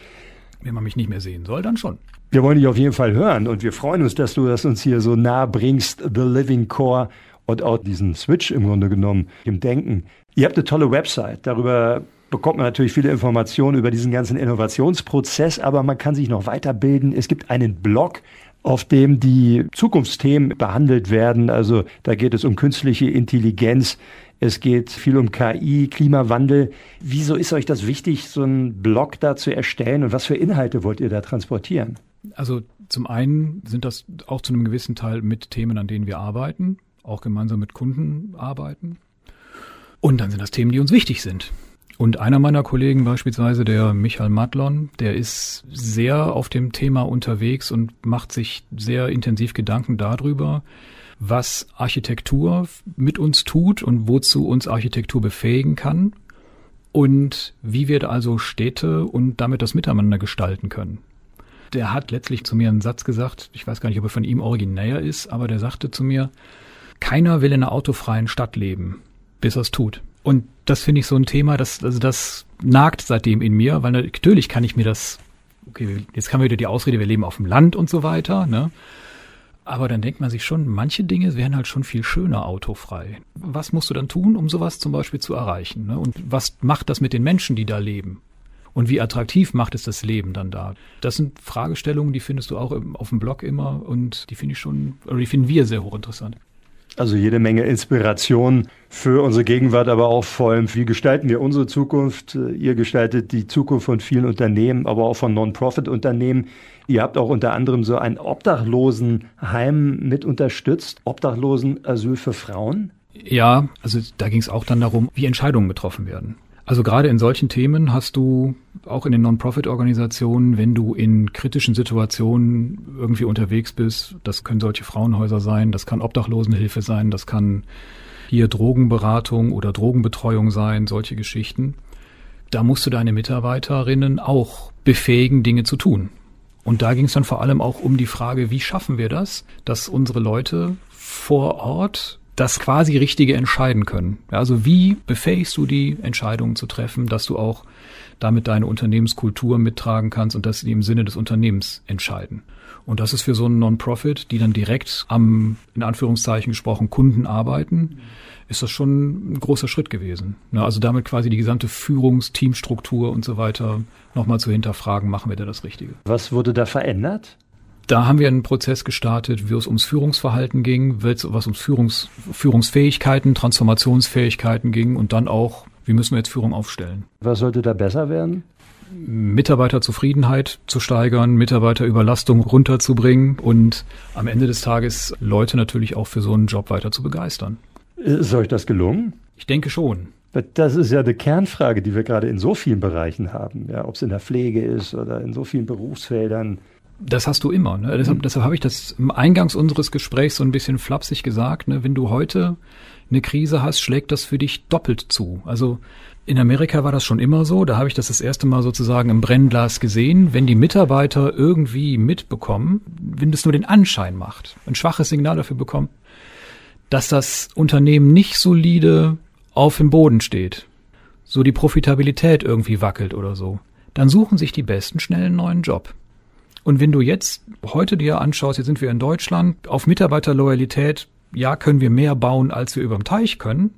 [SPEAKER 2] Wenn man mich nicht mehr sehen soll, dann schon.
[SPEAKER 3] Wir wollen dich auf jeden Fall hören und wir freuen uns, dass du das uns hier so nah bringst, The Living Core und auch diesen Switch im Grunde genommen im Denken. Ihr habt eine tolle Website, darüber bekommt man natürlich viele Informationen über diesen ganzen Innovationsprozess, aber man kann sich noch weiterbilden. Es gibt einen Blog, auf dem die Zukunftsthemen behandelt werden. Also da geht es um künstliche Intelligenz, es geht viel um KI, Klimawandel. Wieso ist euch das wichtig, so einen Blog da zu erstellen und was für Inhalte wollt ihr da transportieren?
[SPEAKER 2] Also zum einen sind das auch zu einem gewissen Teil mit Themen, an denen wir arbeiten, auch gemeinsam mit Kunden arbeiten. Und dann sind das Themen, die uns wichtig sind. Und einer meiner Kollegen beispielsweise, der Michael Matlon, der ist sehr auf dem Thema unterwegs und macht sich sehr intensiv Gedanken darüber, was Architektur mit uns tut und wozu uns Architektur befähigen kann und wie wir also Städte und damit das Miteinander gestalten können der hat letztlich zu mir einen Satz gesagt, ich weiß gar nicht, ob er von ihm originär ist, aber der sagte zu mir, keiner will in einer autofreien Stadt leben, bis er es tut. Und das finde ich so ein Thema, das, also das nagt seitdem in mir, weil natürlich kann ich mir das, okay, jetzt kann man wieder die Ausrede, wir leben auf dem Land und so weiter, ne? Aber dann denkt man sich schon, manche Dinge wären halt schon viel schöner autofrei. Was musst du dann tun, um sowas zum Beispiel zu erreichen? Ne? Und was macht das mit den Menschen, die da leben? Und wie attraktiv macht es das Leben dann da? Das sind Fragestellungen, die findest du auch auf dem Blog immer und die finde ich schon, oder die finden wir sehr hochinteressant.
[SPEAKER 3] Also jede Menge Inspiration für unsere Gegenwart, aber auch vor allem, wie gestalten wir unsere Zukunft? Ihr gestaltet die Zukunft von vielen Unternehmen, aber auch von Non-Profit-Unternehmen. Ihr habt auch unter anderem so ein Obdachlosenheim mit unterstützt, Obdachlosenasyl für Frauen.
[SPEAKER 2] Ja, also da ging es auch dann darum, wie Entscheidungen getroffen werden. Also gerade in solchen Themen hast du auch in den Non-Profit-Organisationen, wenn du in kritischen Situationen irgendwie unterwegs bist, das können solche Frauenhäuser sein, das kann Obdachlosenhilfe sein, das kann hier Drogenberatung oder Drogenbetreuung sein, solche Geschichten. Da musst du deine Mitarbeiterinnen auch befähigen, Dinge zu tun. Und da ging es dann vor allem auch um die Frage, wie schaffen wir das, dass unsere Leute vor Ort das quasi Richtige entscheiden können. Also wie befähigst du die Entscheidungen zu treffen, dass du auch damit deine Unternehmenskultur mittragen kannst und dass sie im Sinne des Unternehmens entscheiden. Und das ist für so einen Non-Profit, die dann direkt am, in Anführungszeichen gesprochen, Kunden arbeiten, ist das schon ein großer Schritt gewesen. Also damit quasi die gesamte Führungsteamstruktur und so weiter nochmal zu hinterfragen, machen wir da das Richtige.
[SPEAKER 3] Was wurde da verändert?
[SPEAKER 2] Da haben wir einen Prozess gestartet, wie es ums Führungsverhalten ging, was ums Führungs, Führungsfähigkeiten, Transformationsfähigkeiten ging und dann auch, wie müssen wir jetzt Führung aufstellen.
[SPEAKER 3] Was sollte da besser werden?
[SPEAKER 2] Mitarbeiterzufriedenheit zu steigern, Mitarbeiterüberlastung runterzubringen und am Ende des Tages Leute natürlich auch für so einen Job weiter zu begeistern.
[SPEAKER 3] Ist euch das gelungen?
[SPEAKER 2] Ich denke schon.
[SPEAKER 3] Das ist ja eine Kernfrage, die wir gerade in so vielen Bereichen haben. Ja, ob es in der Pflege ist oder in so vielen Berufsfeldern.
[SPEAKER 2] Das hast du immer. Ne? Deshalb, deshalb habe ich das im Eingangs unseres Gesprächs so ein bisschen flapsig gesagt. Ne? Wenn du heute eine Krise hast, schlägt das für dich doppelt zu. Also in Amerika war das schon immer so. Da habe ich das das erste Mal sozusagen im Brennglas gesehen. Wenn die Mitarbeiter irgendwie mitbekommen, wenn das nur den Anschein macht, ein schwaches Signal dafür bekommen, dass das Unternehmen nicht solide auf dem Boden steht, so die Profitabilität irgendwie wackelt oder so, dann suchen sich die Besten schnell einen neuen Job. Und wenn du jetzt heute dir anschaust, jetzt sind wir in Deutschland, auf Mitarbeiterloyalität, ja, können wir mehr bauen, als wir überm Teich können,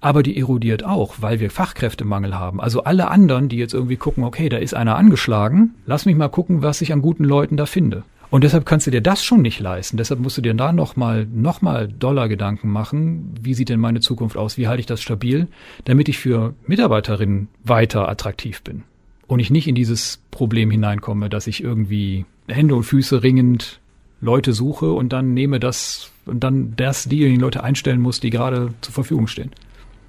[SPEAKER 2] aber die erodiert auch, weil wir Fachkräftemangel haben. Also alle anderen, die jetzt irgendwie gucken, okay, da ist einer angeschlagen, lass mich mal gucken, was ich an guten Leuten da finde. Und deshalb kannst du dir das schon nicht leisten. Deshalb musst du dir da nochmal noch mal Dollar Gedanken machen. Wie sieht denn meine Zukunft aus? Wie halte ich das stabil, damit ich für Mitarbeiterinnen weiter attraktiv bin? und ich nicht in dieses Problem hineinkomme, dass ich irgendwie Hände und Füße ringend Leute suche und dann nehme das und dann das diejenigen Leute einstellen muss, die gerade zur Verfügung stehen.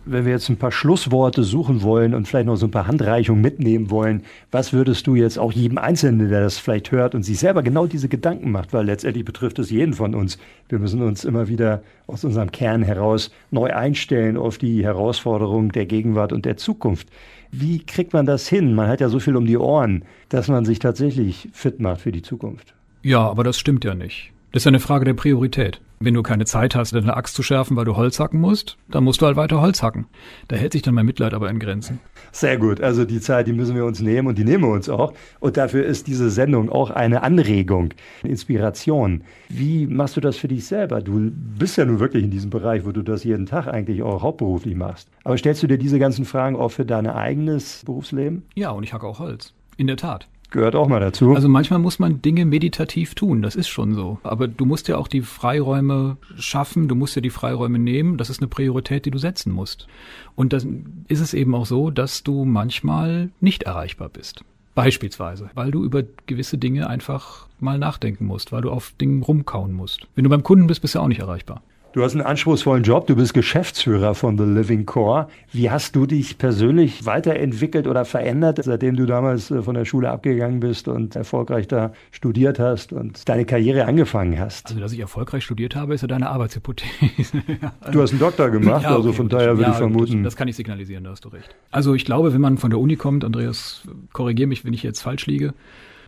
[SPEAKER 3] Wenn wir jetzt ein paar Schlussworte suchen wollen und vielleicht noch so ein paar Handreichungen mitnehmen wollen, was würdest du jetzt auch jedem Einzelnen, der das vielleicht hört und sich selber genau diese Gedanken macht, weil letztendlich betrifft es jeden von uns. Wir müssen uns immer wieder aus unserem Kern heraus neu einstellen auf die Herausforderungen der Gegenwart und der Zukunft. Wie kriegt man das hin? Man hat ja so viel um die Ohren, dass man sich tatsächlich fit macht für die Zukunft.
[SPEAKER 2] Ja, aber das stimmt ja nicht. Das ist eine Frage der Priorität. Wenn du keine Zeit hast, deine Axt zu schärfen, weil du Holz hacken musst, dann musst du halt weiter Holz hacken. Da hält sich dann mein Mitleid aber in Grenzen.
[SPEAKER 3] Sehr gut. Also die Zeit, die müssen wir uns nehmen und die nehmen wir uns auch. Und dafür ist diese Sendung auch eine Anregung, eine Inspiration. Wie machst du das für dich selber? Du bist ja nun wirklich in diesem Bereich, wo du das jeden Tag eigentlich auch hauptberuflich machst. Aber stellst du dir diese ganzen Fragen auch für dein eigenes Berufsleben?
[SPEAKER 2] Ja, und ich hacke auch Holz. In der Tat
[SPEAKER 3] gehört auch mal dazu.
[SPEAKER 2] Also manchmal muss man Dinge meditativ tun, das ist schon so. Aber du musst ja auch die Freiräume schaffen, du musst ja die Freiräume nehmen, das ist eine Priorität, die du setzen musst. Und dann ist es eben auch so, dass du manchmal nicht erreichbar bist. Beispielsweise, weil du über gewisse Dinge einfach mal nachdenken musst, weil du auf Dingen rumkauen musst. Wenn du beim Kunden bist, bist du auch nicht erreichbar.
[SPEAKER 3] Du hast einen anspruchsvollen Job, du bist Geschäftsführer von The Living Core. Wie hast du dich persönlich weiterentwickelt oder verändert, seitdem du damals äh, von der Schule abgegangen bist und erfolgreich da studiert hast und deine Karriere angefangen hast?
[SPEAKER 2] Also, dass ich erfolgreich studiert habe, ist ja deine Arbeitshypothese.
[SPEAKER 3] du hast einen Doktor gemacht, ja, okay, also von daher würde ja, ich vermuten.
[SPEAKER 2] Das, das kann ich signalisieren, da hast du recht. Also ich glaube, wenn man von der Uni kommt, Andreas, korrigiere mich, wenn ich jetzt falsch liege,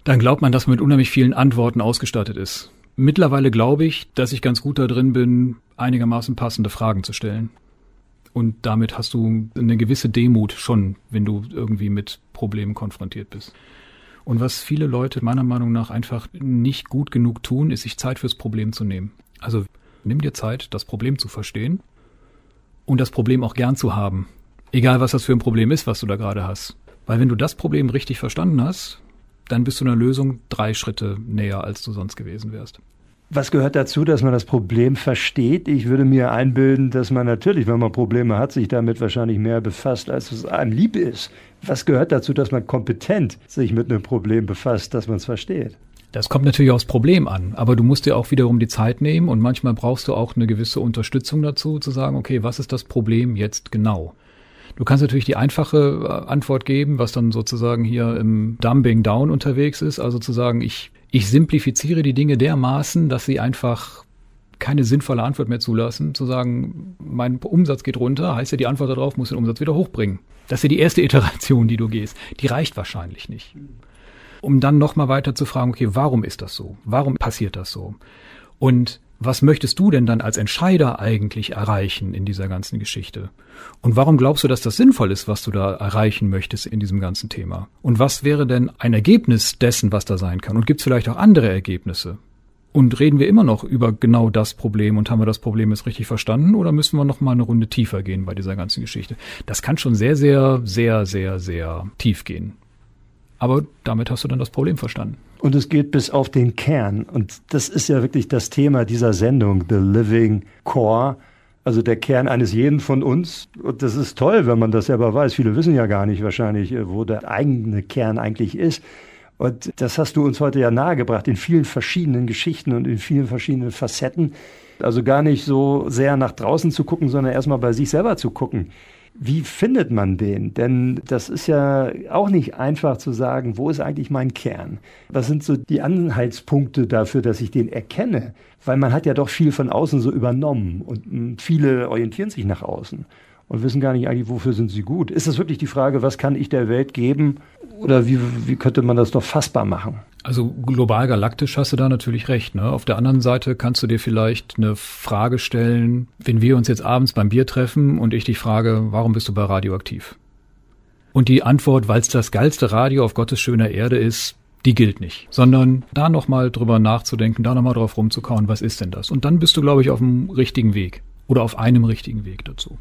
[SPEAKER 2] dann glaubt man, dass man mit unheimlich vielen Antworten ausgestattet ist. Mittlerweile glaube ich, dass ich ganz gut da drin bin, einigermaßen passende Fragen zu stellen. Und damit hast du eine gewisse Demut schon, wenn du irgendwie mit Problemen konfrontiert bist. Und was viele Leute meiner Meinung nach einfach nicht gut genug tun, ist sich Zeit fürs Problem zu nehmen. Also nimm dir Zeit, das Problem zu verstehen und das Problem auch gern zu haben. Egal was das für ein Problem ist, was du da gerade hast. Weil wenn du das Problem richtig verstanden hast, dann bist du einer Lösung drei Schritte näher, als du sonst gewesen wärst.
[SPEAKER 3] Was gehört dazu, dass man das Problem versteht? Ich würde mir einbilden, dass man natürlich, wenn man Probleme hat, sich damit wahrscheinlich mehr befasst, als es einem lieb ist. Was gehört dazu, dass man kompetent sich mit einem Problem befasst, dass man es versteht?
[SPEAKER 2] Das kommt natürlich aufs Problem an, aber du musst dir auch wiederum die Zeit nehmen und manchmal brauchst du auch eine gewisse Unterstützung dazu, zu sagen, okay, was ist das Problem jetzt genau? Du kannst natürlich die einfache äh, Antwort geben, was dann sozusagen hier im Dumbing Down unterwegs ist, also zu sagen, ich, ich simplifiziere die Dinge dermaßen, dass sie einfach keine sinnvolle Antwort mehr zulassen, zu sagen, mein Umsatz geht runter, heißt ja, die Antwort darauf muss den Umsatz wieder hochbringen. Das ist ja die erste Iteration, die du gehst. Die reicht wahrscheinlich nicht. Um dann nochmal weiter zu fragen, okay, warum ist das so? Warum passiert das so? Und was möchtest du denn dann als Entscheider eigentlich erreichen in dieser ganzen Geschichte? Und warum glaubst du, dass das sinnvoll ist, was du da erreichen möchtest in diesem ganzen Thema? Und was wäre denn ein Ergebnis dessen, was da sein kann? Und gibt es vielleicht auch andere Ergebnisse? Und reden wir immer noch über genau das Problem und haben wir das Problem jetzt richtig verstanden oder müssen wir noch mal eine Runde tiefer gehen bei dieser ganzen Geschichte? Das kann schon sehr, sehr, sehr, sehr, sehr tief gehen. Aber damit hast du dann das Problem verstanden.
[SPEAKER 3] Und es geht bis auf den Kern. Und das ist ja wirklich das Thema dieser Sendung, The Living Core. Also der Kern eines jeden von uns. Und das ist toll, wenn man das selber weiß. Viele wissen ja gar nicht wahrscheinlich, wo der eigene Kern eigentlich ist. Und das hast du uns heute ja nahegebracht in vielen verschiedenen Geschichten und in vielen verschiedenen Facetten. Also gar nicht so sehr nach draußen zu gucken, sondern erstmal bei sich selber zu gucken. Wie findet man den? Denn das ist ja auch nicht einfach zu sagen, wo ist eigentlich mein Kern? Was sind so die Anhaltspunkte dafür, dass ich den erkenne? Weil man hat ja doch viel von außen so übernommen und viele orientieren sich nach außen und wissen gar nicht eigentlich, wofür sind sie gut. Ist das wirklich die Frage, was kann ich der Welt geben oder wie, wie könnte man das doch fassbar machen?
[SPEAKER 2] Also global galaktisch hast du da natürlich recht. Ne? Auf der anderen Seite kannst du dir vielleicht eine Frage stellen, wenn wir uns jetzt abends beim Bier treffen und ich dich frage, warum bist du bei Radioaktiv? Und die Antwort, weil es das geilste Radio auf Gottes schöner Erde ist, die gilt nicht, sondern da nochmal drüber nachzudenken, da nochmal drauf rumzukauen, was ist denn das? Und dann bist du, glaube ich, auf dem richtigen Weg oder auf einem richtigen Weg dazu.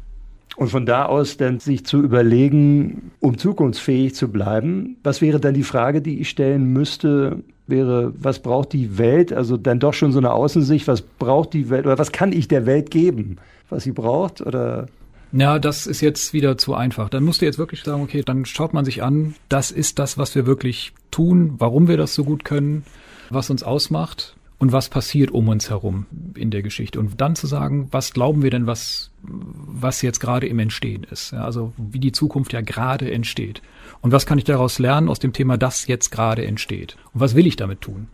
[SPEAKER 3] Und von da aus dann sich zu überlegen, um zukunftsfähig zu bleiben, was wäre dann die Frage, die ich stellen müsste, wäre, was braucht die Welt? Also dann doch schon so eine Außensicht, was braucht die Welt oder was kann ich der Welt geben, was sie braucht oder?
[SPEAKER 2] Ja, das ist jetzt wieder zu einfach. Dann musst du jetzt wirklich sagen, okay, dann schaut man sich an, das ist das, was wir wirklich tun, warum wir das so gut können, was uns ausmacht und was passiert um uns herum in der Geschichte. Und dann zu sagen, was glauben wir denn, was, was jetzt gerade im Entstehen ist. Ja, also wie die Zukunft ja gerade entsteht. Und was kann ich daraus lernen aus dem Thema, das jetzt gerade entsteht? Und was will ich damit tun?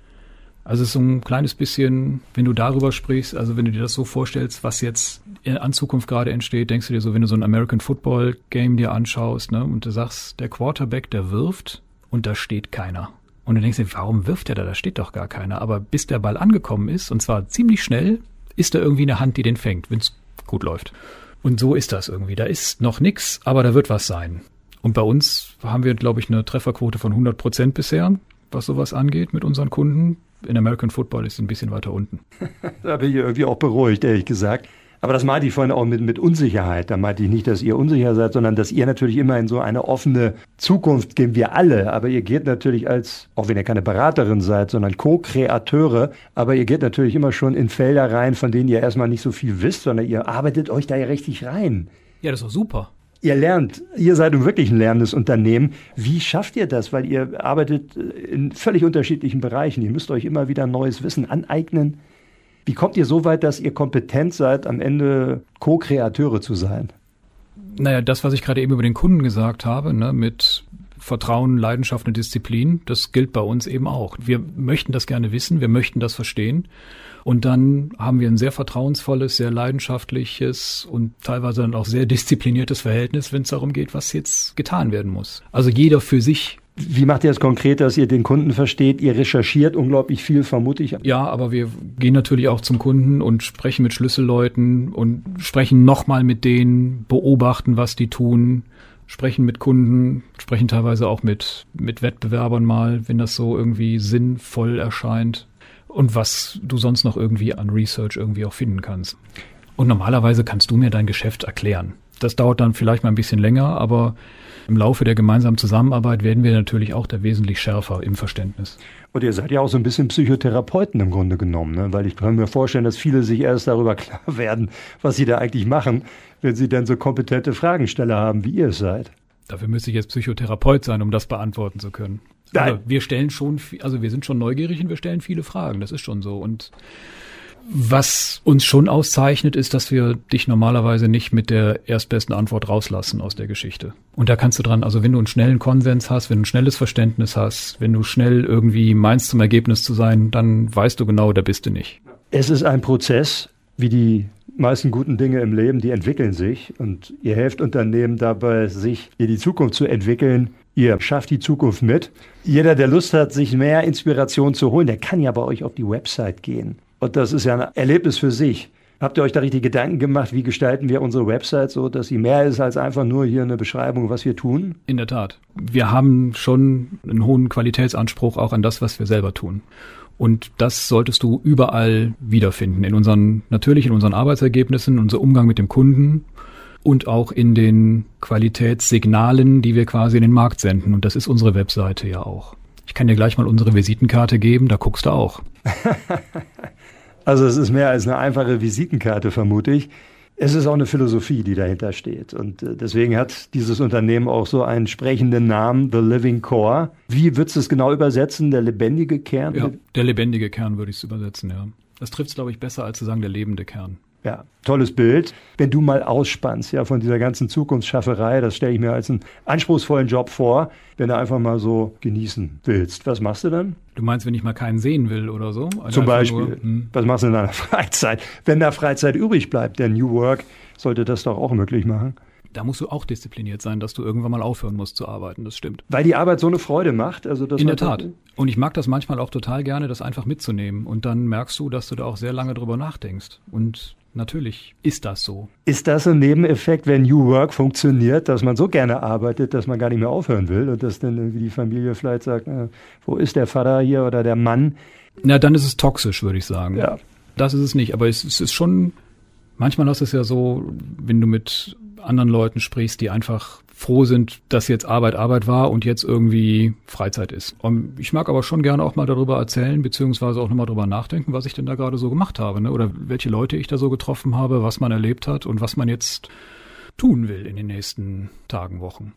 [SPEAKER 2] Also es ist so ein kleines bisschen, wenn du darüber sprichst, also wenn du dir das so vorstellst, was jetzt an Zukunft gerade entsteht, denkst du dir so, wenn du so ein American Football Game dir anschaust, ne, und du sagst, der Quarterback, der wirft und da steht keiner. Und du denkst dir, warum wirft er da? Da steht doch gar keiner. Aber bis der Ball angekommen ist, und zwar ziemlich schnell, ist da irgendwie eine Hand, die den fängt, wenn es gut läuft. Und so ist das irgendwie. Da ist noch nix, aber da wird was sein. Und bei uns haben wir, glaube ich, eine Trefferquote von 100 Prozent bisher, was sowas angeht mit unseren Kunden. In American Football ist es ein bisschen weiter unten.
[SPEAKER 3] da bin ich irgendwie auch beruhigt, ehrlich gesagt. Aber das meinte ich vorhin auch mit, mit Unsicherheit. Da meinte ich nicht, dass ihr unsicher seid, sondern dass ihr natürlich immer in so eine offene Zukunft gehen wir alle. Aber ihr geht natürlich als, auch wenn ihr keine Beraterin seid, sondern Co-Kreateure, aber ihr geht natürlich immer schon in Felder rein, von denen ihr erstmal nicht so viel wisst, sondern ihr arbeitet euch da ja richtig rein.
[SPEAKER 2] Ja, das ist doch super.
[SPEAKER 3] Ihr lernt, ihr seid wirklich ein lernendes Unternehmen. Wie schafft ihr das? Weil ihr arbeitet in völlig unterschiedlichen Bereichen. Ihr müsst euch immer wieder neues Wissen aneignen. Wie kommt ihr so weit, dass ihr kompetent seid, am Ende Co-Kreateure zu sein?
[SPEAKER 2] Naja, das, was ich gerade eben über den Kunden gesagt habe, ne, mit Vertrauen, Leidenschaft und Disziplin, das gilt bei uns eben auch. Wir möchten das gerne wissen, wir möchten das verstehen. Und dann haben wir ein sehr vertrauensvolles, sehr leidenschaftliches und teilweise dann auch sehr diszipliniertes Verhältnis, wenn es darum geht, was jetzt getan werden muss. Also jeder für sich
[SPEAKER 3] wie macht ihr das konkret, dass ihr den Kunden versteht? Ihr recherchiert unglaublich viel, vermute ich.
[SPEAKER 2] Ja, aber wir gehen natürlich auch zum Kunden und sprechen mit Schlüsselleuten und sprechen nochmal mit denen, beobachten, was die tun, sprechen mit Kunden, sprechen teilweise auch mit, mit Wettbewerbern mal, wenn das so irgendwie sinnvoll erscheint und was du sonst noch irgendwie an Research irgendwie auch finden kannst. Und normalerweise kannst du mir dein Geschäft erklären. Das dauert dann vielleicht mal ein bisschen länger, aber im Laufe der gemeinsamen Zusammenarbeit werden wir natürlich auch da wesentlich schärfer im Verständnis.
[SPEAKER 3] Und ihr seid ja auch so ein bisschen Psychotherapeuten im Grunde genommen, ne? weil ich kann mir vorstellen, dass viele sich erst darüber klar werden, was sie da eigentlich machen, wenn sie dann so kompetente Fragensteller haben, wie ihr es seid.
[SPEAKER 2] Dafür müsste ich jetzt Psychotherapeut sein, um das beantworten zu können. Also wir stellen schon, also wir sind schon neugierig und wir stellen viele Fragen. Das ist schon so. Und was uns schon auszeichnet, ist, dass wir dich normalerweise nicht mit der erstbesten Antwort rauslassen aus der Geschichte. Und da kannst du dran, also wenn du einen schnellen Konsens hast, wenn du ein schnelles Verständnis hast, wenn du schnell irgendwie meinst zum Ergebnis zu sein, dann weißt du genau, da bist du nicht.
[SPEAKER 3] Es ist ein Prozess, wie die meisten guten Dinge im Leben, die entwickeln sich und ihr helft Unternehmen dabei, sich in die Zukunft zu entwickeln. Ihr schafft die Zukunft mit. Jeder, der Lust hat, sich mehr Inspiration zu holen, der kann ja bei euch auf die Website gehen Und das ist ja ein Erlebnis für sich. Habt ihr euch da richtig Gedanken gemacht, wie gestalten wir unsere Website so, dass sie mehr ist als einfach nur hier eine Beschreibung, was wir tun?
[SPEAKER 2] In der Tat. Wir haben schon einen hohen Qualitätsanspruch auch an das, was wir selber tun. Und das solltest du überall wiederfinden. In unseren, natürlich in unseren Arbeitsergebnissen, unser Umgang mit dem Kunden und auch in den Qualitätssignalen, die wir quasi in den Markt senden. Und das ist unsere Webseite ja auch. Ich kann dir gleich mal unsere Visitenkarte geben, da guckst du auch.
[SPEAKER 3] also es ist mehr als eine einfache Visitenkarte, vermute ich. Es ist auch eine Philosophie, die dahinter steht. Und äh, deswegen hat dieses Unternehmen auch so einen sprechenden Namen, The Living Core. Wie würdest du es genau übersetzen? Der lebendige Kern?
[SPEAKER 2] Ja, der lebendige Kern würde ich es übersetzen, ja. Das trifft es, glaube ich, besser, als zu sagen, der lebende Kern.
[SPEAKER 3] Ja, tolles Bild. Wenn du mal ausspannst, ja, von dieser ganzen Zukunftsschafferei, das stelle ich mir als einen anspruchsvollen Job vor, wenn du einfach mal so genießen willst. Was machst du dann?
[SPEAKER 2] Du meinst, wenn ich mal keinen sehen will oder so?
[SPEAKER 3] Also Zum Beispiel. Nur, hm. Was machst du in deiner Freizeit? Wenn da Freizeit übrig bleibt, der New Work sollte das doch auch möglich machen.
[SPEAKER 2] Da musst du auch diszipliniert sein, dass du irgendwann mal aufhören musst zu arbeiten, das stimmt.
[SPEAKER 3] Weil die Arbeit so eine Freude macht. Also
[SPEAKER 2] das In der Tat. Und ich mag das manchmal auch total gerne, das einfach mitzunehmen. Und dann merkst du, dass du da auch sehr lange drüber nachdenkst. Und Natürlich ist das so.
[SPEAKER 3] Ist das ein Nebeneffekt, wenn New Work funktioniert, dass man so gerne arbeitet, dass man gar nicht mehr aufhören will und dass dann irgendwie die Familie vielleicht sagt, äh, wo ist der Vater hier oder der Mann?
[SPEAKER 2] Na, dann ist es toxisch, würde ich sagen. Ja. Das ist es nicht, aber es, es ist schon, manchmal ist es ja so, wenn du mit anderen Leuten sprichst, die einfach froh sind, dass jetzt Arbeit Arbeit war und jetzt irgendwie Freizeit ist. Und ich mag aber schon gerne auch mal darüber erzählen, beziehungsweise auch nochmal darüber nachdenken, was ich denn da gerade so gemacht habe, ne? oder welche Leute ich da so getroffen habe, was man erlebt hat und was man jetzt tun will in den nächsten Tagen, Wochen.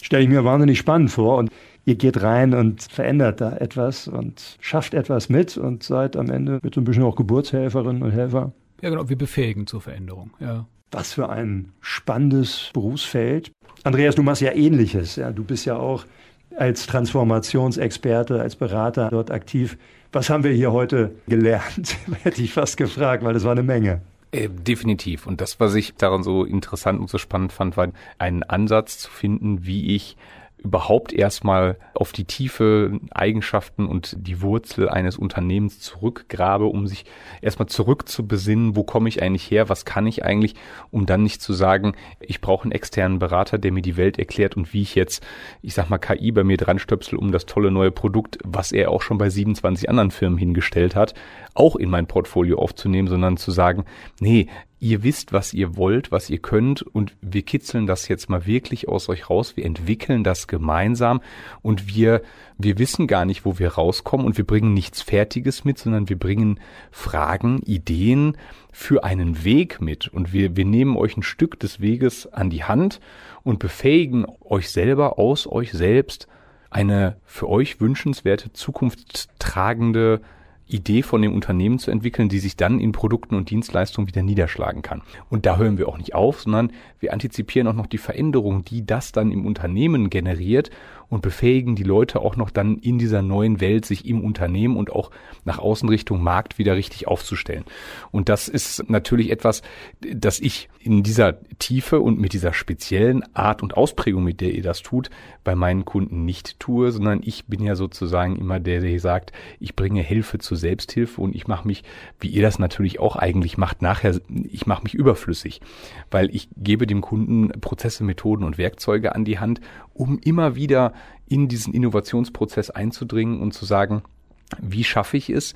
[SPEAKER 3] Stelle ich mir wahnsinnig spannend vor und ihr geht rein und verändert da etwas und schafft etwas mit und seid am Ende mit so ein bisschen auch Geburtshelferinnen und Helfer.
[SPEAKER 2] Ja, genau, wir befähigen zur Veränderung, ja.
[SPEAKER 3] Was für ein spannendes Berufsfeld. Andreas, du machst ja ähnliches. Ja? Du bist ja auch als Transformationsexperte, als Berater dort aktiv. Was haben wir hier heute gelernt? Hätte ich fast gefragt, weil das war eine Menge.
[SPEAKER 4] Äh, definitiv. Und das, was ich daran so interessant und so spannend fand, war einen Ansatz zu finden, wie ich überhaupt erstmal auf die tiefe Eigenschaften und die Wurzel eines Unternehmens zurückgrabe, um sich erstmal zurückzubesinnen, wo komme ich eigentlich her, was kann ich eigentlich, um dann nicht zu sagen, ich brauche einen externen Berater, der mir die Welt erklärt und wie ich jetzt, ich sag mal, KI bei mir dran stöpsel, um das tolle neue Produkt, was er auch schon bei 27 anderen Firmen hingestellt hat, auch in mein Portfolio aufzunehmen, sondern zu sagen, nee, ihr wisst, was ihr wollt, was ihr könnt und wir kitzeln das jetzt mal wirklich aus euch raus, wir entwickeln das gemeinsam und wir, wir wissen gar nicht, wo wir rauskommen und wir bringen nichts Fertiges mit, sondern wir bringen Fragen, Ideen für einen Weg mit. Und wir, wir nehmen euch ein Stück des Weges an die Hand und befähigen euch selber aus euch selbst eine für euch wünschenswerte, zukunftstragende Idee von dem Unternehmen zu entwickeln, die sich dann in Produkten und Dienstleistungen wieder niederschlagen kann. Und da hören wir auch nicht auf, sondern wir antizipieren auch noch die Veränderungen, die das dann im Unternehmen generiert und befähigen die Leute auch noch dann in dieser neuen Welt, sich im Unternehmen und auch nach außen Richtung Markt wieder richtig aufzustellen. Und das ist natürlich etwas, das ich in dieser Tiefe und mit dieser speziellen Art und Ausprägung, mit der ihr das tut, bei meinen Kunden nicht tue, sondern ich bin ja sozusagen immer der, der sagt, ich bringe Hilfe zur Selbsthilfe und ich mache mich, wie ihr das natürlich auch eigentlich macht, nachher, ich mache mich überflüssig, weil ich gebe dem Kunden Prozesse, Methoden und Werkzeuge an die Hand, um immer wieder in diesen Innovationsprozess einzudringen und zu sagen, wie schaffe ich es,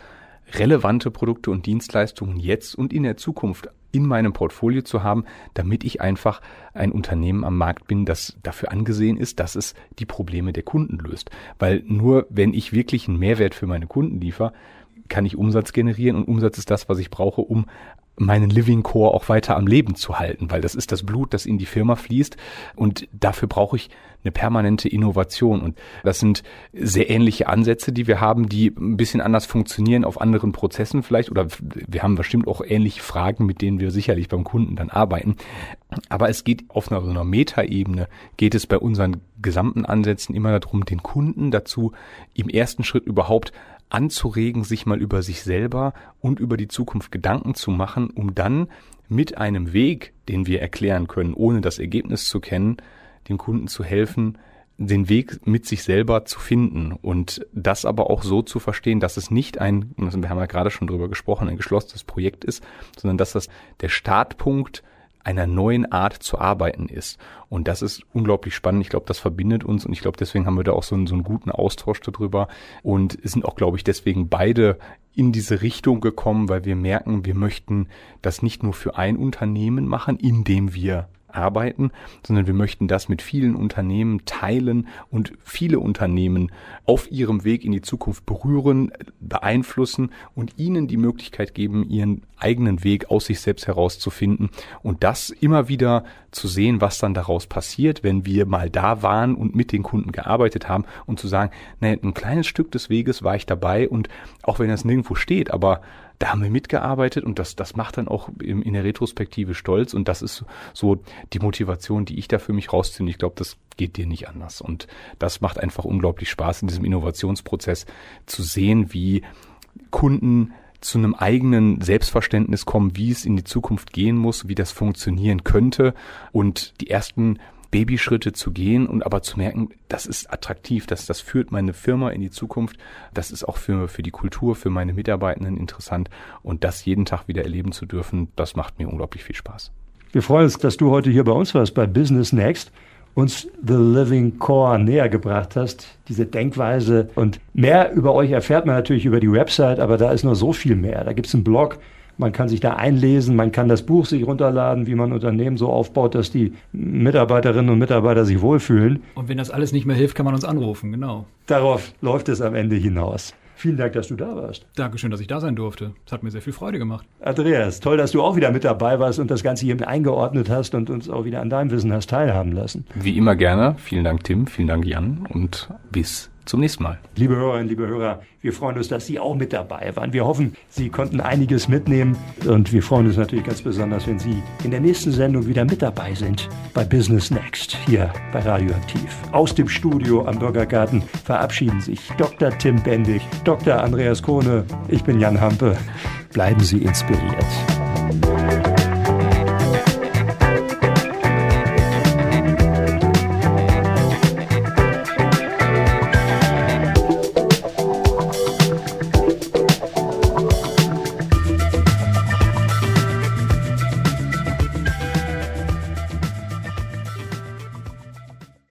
[SPEAKER 4] relevante Produkte und Dienstleistungen jetzt und in der Zukunft in meinem Portfolio zu haben, damit ich einfach ein Unternehmen am Markt bin, das dafür angesehen ist, dass es die Probleme der Kunden löst. Weil nur wenn ich wirklich einen Mehrwert für meine Kunden liefere, kann ich Umsatz generieren und Umsatz ist das, was ich brauche, um meinen Living Core auch weiter am Leben zu halten, weil das ist das Blut, das in die Firma fließt und dafür brauche ich eine permanente Innovation. Und das sind sehr ähnliche Ansätze, die wir haben, die ein bisschen anders funktionieren auf anderen Prozessen vielleicht. Oder wir haben bestimmt auch ähnliche Fragen, mit denen wir sicherlich beim Kunden dann arbeiten, aber es geht auf einer, so einer Metaebene geht es bei unseren gesamten Ansätzen immer darum, den Kunden dazu im ersten Schritt überhaupt anzuregen, sich mal über sich selber und über die Zukunft Gedanken zu machen, um dann mit einem Weg, den wir erklären können, ohne das Ergebnis zu kennen, dem Kunden zu helfen, den Weg mit sich selber zu finden und das aber auch so zu verstehen, dass es nicht ein, wir haben ja gerade schon drüber gesprochen, ein geschlossenes Projekt ist, sondern dass das der Startpunkt einer neuen Art zu arbeiten ist. Und das ist unglaublich spannend. Ich glaube, das verbindet uns und ich glaube, deswegen haben wir da auch so einen, so einen guten Austausch darüber und sind auch, glaube ich, deswegen beide in diese Richtung gekommen, weil wir merken, wir möchten das nicht nur für ein Unternehmen machen, indem wir arbeiten, sondern wir möchten das mit vielen Unternehmen teilen und viele Unternehmen auf ihrem Weg in die Zukunft berühren, beeinflussen und ihnen die Möglichkeit geben, ihren eigenen Weg aus sich selbst herauszufinden und das immer wieder zu sehen, was dann daraus passiert, wenn wir mal da waren und mit den Kunden gearbeitet haben und zu sagen, naja, ein kleines Stück des Weges war ich dabei und auch wenn das nirgendwo steht, aber da haben wir mitgearbeitet und das, das macht dann auch in, in der Retrospektive stolz und das ist so die Motivation, die ich da für mich rausziehe. Ich glaube, das geht dir nicht anders und das macht einfach unglaublich Spaß in diesem Innovationsprozess zu sehen, wie Kunden zu einem eigenen Selbstverständnis kommen, wie es in die Zukunft gehen muss, wie das funktionieren könnte und die ersten Babyschritte zu gehen und aber zu merken, das ist attraktiv, das, das führt meine Firma in die Zukunft, das ist auch für, für die Kultur, für meine Mitarbeitenden interessant und das jeden Tag wieder erleben zu dürfen, das macht mir unglaublich viel Spaß.
[SPEAKER 3] Wir freuen uns, dass du heute hier bei uns warst, bei Business Next uns The Living Core näher gebracht hast, diese Denkweise. Und mehr über euch erfährt man natürlich über die Website, aber da ist noch so viel mehr. Da gibt es einen Blog, man kann sich da einlesen, man kann das Buch sich runterladen, wie man Unternehmen so aufbaut, dass die Mitarbeiterinnen und Mitarbeiter sich wohlfühlen.
[SPEAKER 2] Und wenn das alles nicht mehr hilft, kann man uns anrufen, genau.
[SPEAKER 3] Darauf läuft es am Ende hinaus. Vielen Dank, dass du da warst.
[SPEAKER 2] Dankeschön, dass ich da sein durfte. Es hat mir sehr viel Freude gemacht.
[SPEAKER 3] Andreas, toll, dass du auch wieder mit dabei warst und das Ganze hier mit eingeordnet hast und uns auch wieder an deinem Wissen hast teilhaben lassen.
[SPEAKER 4] Wie immer gerne. Vielen Dank, Tim. Vielen Dank, Jan. Und bis zum nächsten Mal.
[SPEAKER 3] Liebe Hörerinnen, liebe Hörer, wir freuen uns, dass Sie auch mit dabei waren. Wir hoffen, Sie konnten einiges mitnehmen und wir freuen uns natürlich ganz besonders, wenn Sie in der nächsten Sendung wieder mit dabei sind bei Business Next hier bei Radioaktiv. Aus dem Studio am Bürgergarten verabschieden sich Dr. Tim Bendig, Dr. Andreas Kohne, ich bin Jan Hampe. Bleiben Sie inspiriert.